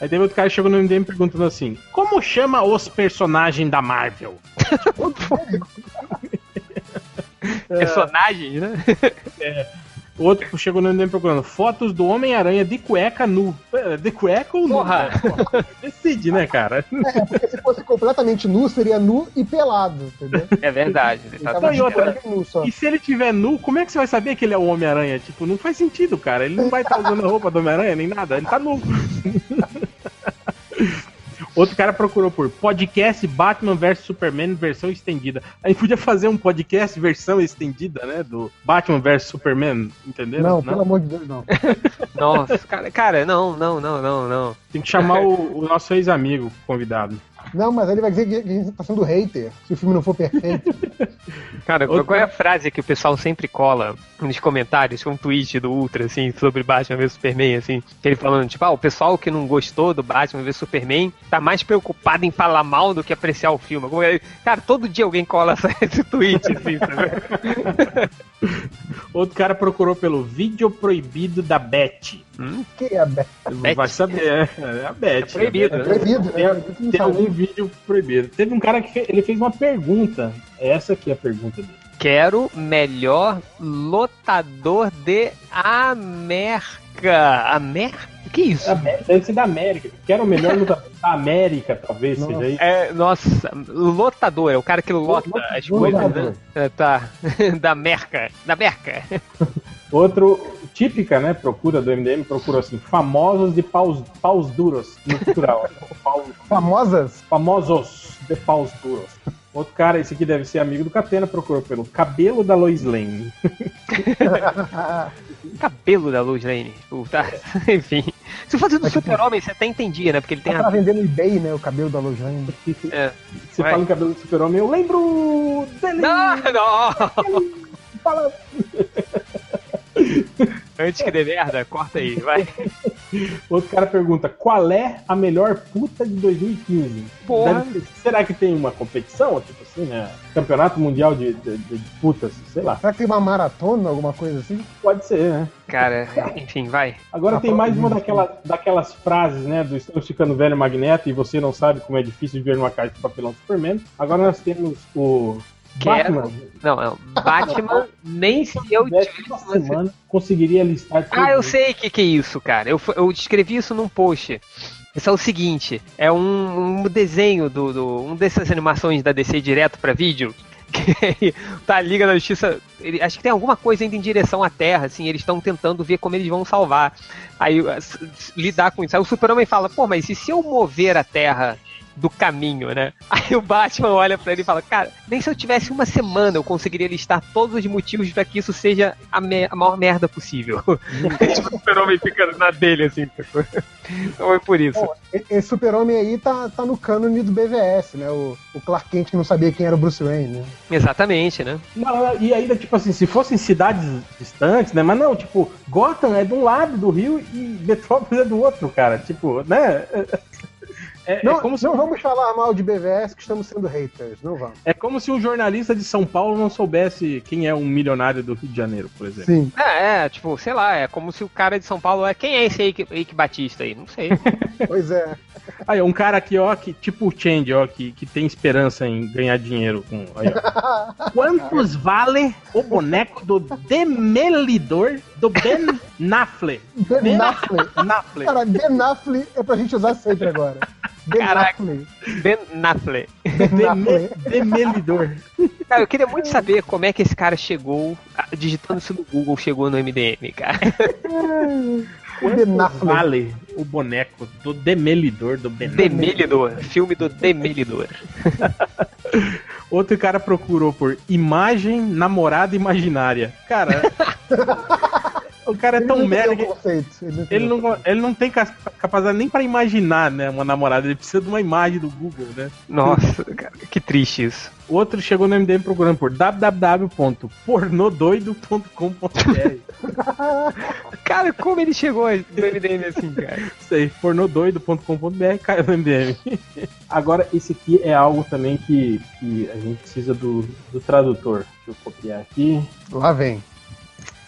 Aí teve outro cara que chegou no MDM perguntando assim: Como chama os personagens da Marvel? [laughs] personagens, né? Outro chegou no MDM procurando fotos do Homem-Aranha de cueca nu. É, De cueca ou nu? Porra. É, porra, Decide, né, cara? É, porque se fosse completamente nu, seria nu e pelado, entendeu? É verdade. Ele tá- e outra- e nu só. E se ele tiver nu, como é que você vai saber que ele é o Homem-Aranha? Tipo, não faz sentido, cara. Ele não vai estar usando a roupa do Homem-Aranha nem nada. Ele tá nu. Outro cara procurou por podcast Batman vs Superman versão estendida. A gente podia fazer um podcast versão estendida, né? Do Batman vs Superman, entenderam? Não, pelo amor de Deus, não. [laughs] Nossa, cara, cara, não, não, não, não, não. Tem que chamar [laughs] o, o nosso ex-amigo convidado. Não, mas ele vai dizer que a gente tá sendo hater se o filme não for perfeito. [laughs] Cara, Outro- qual é a frase que o pessoal sempre cola nos comentários? Um tweet do Ultra, assim, sobre Batman vs Superman, assim. Ele falando, tipo, ah, o pessoal que não gostou do Batman vs Superman tá mais preocupado em falar mal do que apreciar o filme. Coisa- Cara, todo dia alguém cola [laughs] esse tweet, assim, sabe? [laughs] Outro cara procurou pelo vídeo proibido da Beth. Hum? que é a Beth? Não vai saber, é, é a Beth. É proibido, A né? Beth. Proibido, Tem, né? Tem algum vídeo proibido. Teve um cara que fe- ele fez uma pergunta. Essa aqui é a pergunta dele. Quero melhor lotador de América. América? O que é isso? Da Deve ser da América. Quero o melhor lutador [laughs] da América, talvez Nossa. seja isso. É, nossa, lotador, é o cara que lota as coisas, Lotador. né? É, tá. [laughs] da Merca. Da Merca. [laughs] Outro, típica, né? Procura do MDM, procura assim, famosos de paus, paus duros, no plural. Famosas? famosos de paus duros. Outro cara, esse aqui deve ser amigo do Catena, procurou pelo cabelo da Lois Lane. [laughs] Cabelo da Luz Lane. Uh, [laughs] tá. Enfim. Se fosse do Super-Homem, você até entendia, né? Porque ele tem Tá a. vender no eBay, né? O cabelo da Lojane. É. Você Vai. fala em cabelo do super-homem, eu lembro dele. Não, não! Fala- [laughs] Antes que dê merda, corta aí, vai. [laughs] Outro cara pergunta, qual é a melhor puta de 2015? Porra. Deve será que tem uma competição, tipo assim, né? Campeonato Mundial de, de, de putas, sei lá. Será que tem uma maratona, alguma coisa assim? Pode ser, né? Cara, enfim, vai. Agora tem mais uma daquela, daquelas frases, né? Do Estamos ficando velho magneto e você não sabe como é difícil viver numa caixa de papelão Superman. Agora nós temos o Quero. Batman. Não, não. Batman, [laughs] nem se eu tivesse uma semana, conseguiria listar Ah, eu sei o que, que é isso, cara. Eu, eu escrevi isso num post. Isso é o seguinte: é um, um desenho do, do. Um dessas animações da DC direto pra vídeo. [laughs] Que tá a Liga da Justiça. ele- acho que tem alguma coisa ainda em direção à Terra, assim. Eles estão tentando ver como eles vão salvar. Aí lidar com isso. Aí o Super-Homem fala: pô, mas e se eu mover a Terra do caminho, né? Aí o Batman olha pra ele e fala: Cara, nem se eu tivesse uma semana eu conseguiria listar todos os motivos pra que isso seja a, me- a maior merda possível. [laughs] tipo, o Super-Homem fica na dele, assim. tipo. [laughs] Então foi por isso. Bom, e- esse super-homem aí tá, tá no cânone do BVS, né? O, o Clark Kent que não sabia quem era o Bruce Wayne, né? Exatamente, né? Não, e ainda, tipo assim, se fossem cidades distantes, né? Mas não, tipo, Gotham é de um lado do Rio e Metrópolis é do outro, cara. Tipo, né? [laughs] É, é Não, como se, não vamos falar mal de BVS que estamos sendo haters, não vamos. é como se um jornalista de São Paulo não soubesse quem é um milionário do Rio de Janeiro, por exemplo. Sim. É, é, tipo, sei lá, é como se o cara de São Paulo é. Quem é esse Eike, Eike Batista aí? Não sei. [laughs] Pois é. Aí, um cara aqui, ó, que, tipo o Change, ó, que, que tem esperança em ganhar dinheiro com. Aí, ó. [laughs] Quantos vale o boneco do Demolidor do Ben Affleck? Ben Affleck. Affleck. Cara, Ben Affleck é pra gente usar sempre agora. Affleck. Ben [laughs] Affleck. Demolidor. Cara, eu queria muito saber como é que esse cara chegou, digitando isso no Google, chegou no MDM, cara. [laughs] O Ben. Vale o boneco do Demolidor do Ben. Demelidor. Filme do Demelidor. [laughs] Outro cara procurou por imagem namorada imaginária. Cara, o cara é Ele tão não merda que. Ele não ele não, ele não tem ca- capacidade nem pra imaginar, né, uma namorada. Ele precisa de uma imagem do Google, né? Nossa, cara, que triste isso. Outro chegou no MDM procurando por www.pornodoido.com.br. [laughs] Cara, como ele chegou no MDM assim, cara? Isso aí, pornodoido.com.br, caiu no MDM. Agora, esse aqui é algo também que, que a gente precisa do, do tradutor. Deixa eu copiar aqui. Lá vem.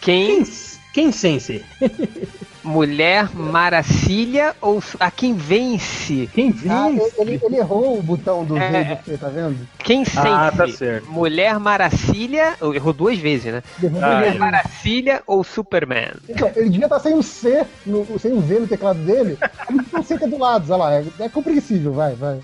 Quem? Quem, quem sense? [laughs] Mulher Maracilha ou a quem vence? Quem Ah, vence? ele, ele errou o botão do É. V você, tá vendo? Quem sente? Ah, tá certo. Mulher Maracilha, errou duas vezes, né? Ah, Mulher vezes. Maracilha ou Superman? Então, ele devia estar sem o C, no, sem o V no teclado dele. Ele tem o C que é do lado, olha lá. É, é compreensível, vai, vai.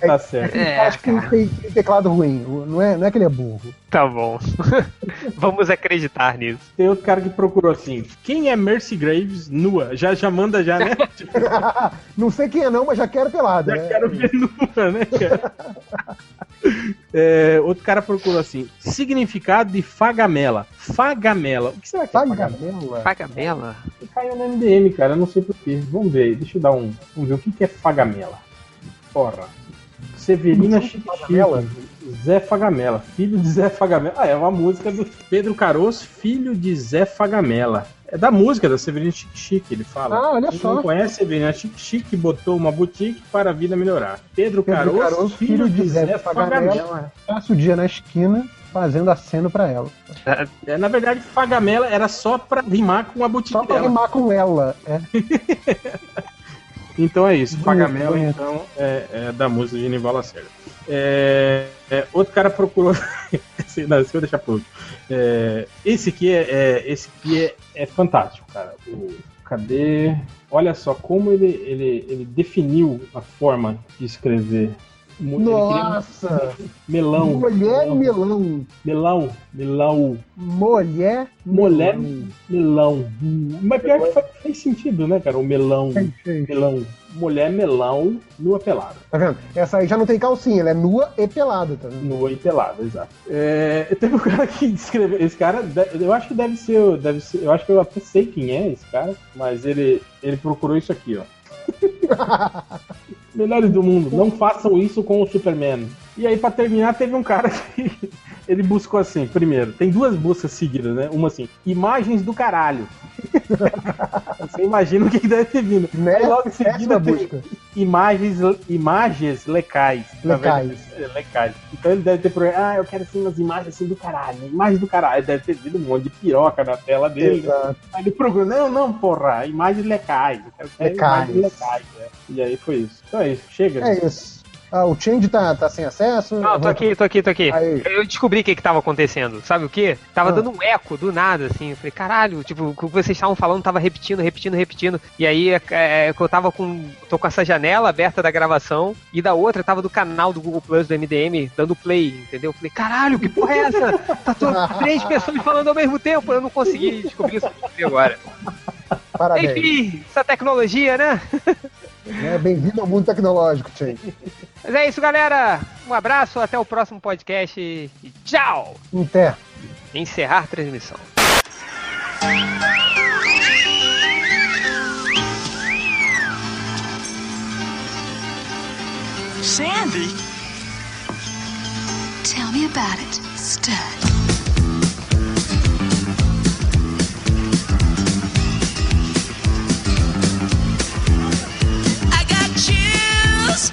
Tá certo. É, Acho que ele tem, tem teclado ruim. Não é, não é que ele é burro. Tá bom. [laughs] Vamos acreditar nisso. Tem outro cara que procurou assim. Quem é Mercy Graves nua? Já, já manda já, né? [laughs] Tipo, [laughs] não sei quem é não, mas já quero pelado. já né? quero ver nua, né, cara? [laughs] É, outro cara procurou assim. Significado de fagamela. Fagamela. O que será que é fagamela? Fagamela. Fagamela? Caiu no MDM, cara. Eu não sei porquê. Vamos ver. Deixa eu dar um. Vamos ver o que que é fagamela. Porra. Severina Fagamela? Chique. Zé Fagamela, filho de Zé Fagamela. Ah, é uma música do Pedro Caroço, filho de Zé Fagamela. É da música da Severina Chique Chique, ele fala. Ah, olha Quem só. não conhece Severina Chique Chique, botou uma boutique para a vida melhorar. Pedro, Pedro Caroço, Caroço, filho de Zé Fagamela. Passa o dia na esquina fazendo aceno pra ela. É, na verdade, Fagamela era só pra rimar com a boutique Só pra dela. rimar com ela. É. [laughs] Então é isso, Fagamela então é, é da música de Nival Lacerda. É, é, outro cara procurou. [laughs] não, esse eu deixar pro último. É, esse aqui é, é- esse aqui é, é fantástico, cara. O- cadê? Olha só como ele, ele, ele definiu a forma de escrever. Queria Nossa! melão. Mulher melão, melão. melão, Mulher mulher, melão. melão. Mas pior que faz, faz sentido, né, cara? O melão, melão, mulher, melão, nua pelada. Tá vendo? Essa aí já não tem calcinha, ela é nua e pelada, tá vendo? Nua e pelada, exato. É, teve um cara que escreveu. Esse cara, eu acho que deve ser, deve ser. Eu acho que eu até sei quem é esse cara, mas ele, ele procurou isso aqui, ó. [laughs] Melhores do mundo, não façam isso com o Superman. E aí, pra terminar, teve um cara [laughs] que ele buscou assim: primeiro, tem duas buscas seguidas, né? Uma assim, imagens do caralho. [laughs] Você imagina o que deve ter vindo. Né? Aí logo em seguida busca. imagens, imagens lecais. tá Lecais. É, lecais. Então ele deve ter procurado, ah, eu quero assim umas imagens assim do caralho, imagens do caralho. Aí Deve ter vindo um monte de piroca na tela dele. Exato. Aí ele procurou, não, não, porra, imagens lecais. Eu quero Lecais. imagens lecais. né? E aí foi isso. Então é isso, chega. É isso. Ah, o Change tá, tá sem acesso? Não, tô aqui, tô aqui, tô aqui. Aí. Eu descobri o que que tava acontecendo. Sabe o que? Tava Ah. dando um eco do nada, assim. Eu falei, caralho, tipo, o que vocês estavam falando tava repetindo, repetindo, repetindo. E aí é, é, eu tava com. tô com essa janela aberta da gravação e da outra tava do canal do Google Plus do MDM dando play, entendeu? Eu falei, caralho, que porra é essa? Tá to- [laughs] três pessoas falando ao mesmo tempo, eu não consegui descobrir isso agora. Parabéns. Enfim, essa tecnologia, né? Né? Bem-vindo ao mundo tecnológico, Change. [laughs] Mas é isso, galera. Um abraço, até o próximo podcast e tchau! Até. Encerrar transmissão. Sandy? Tell me about it, Stud. I got chills.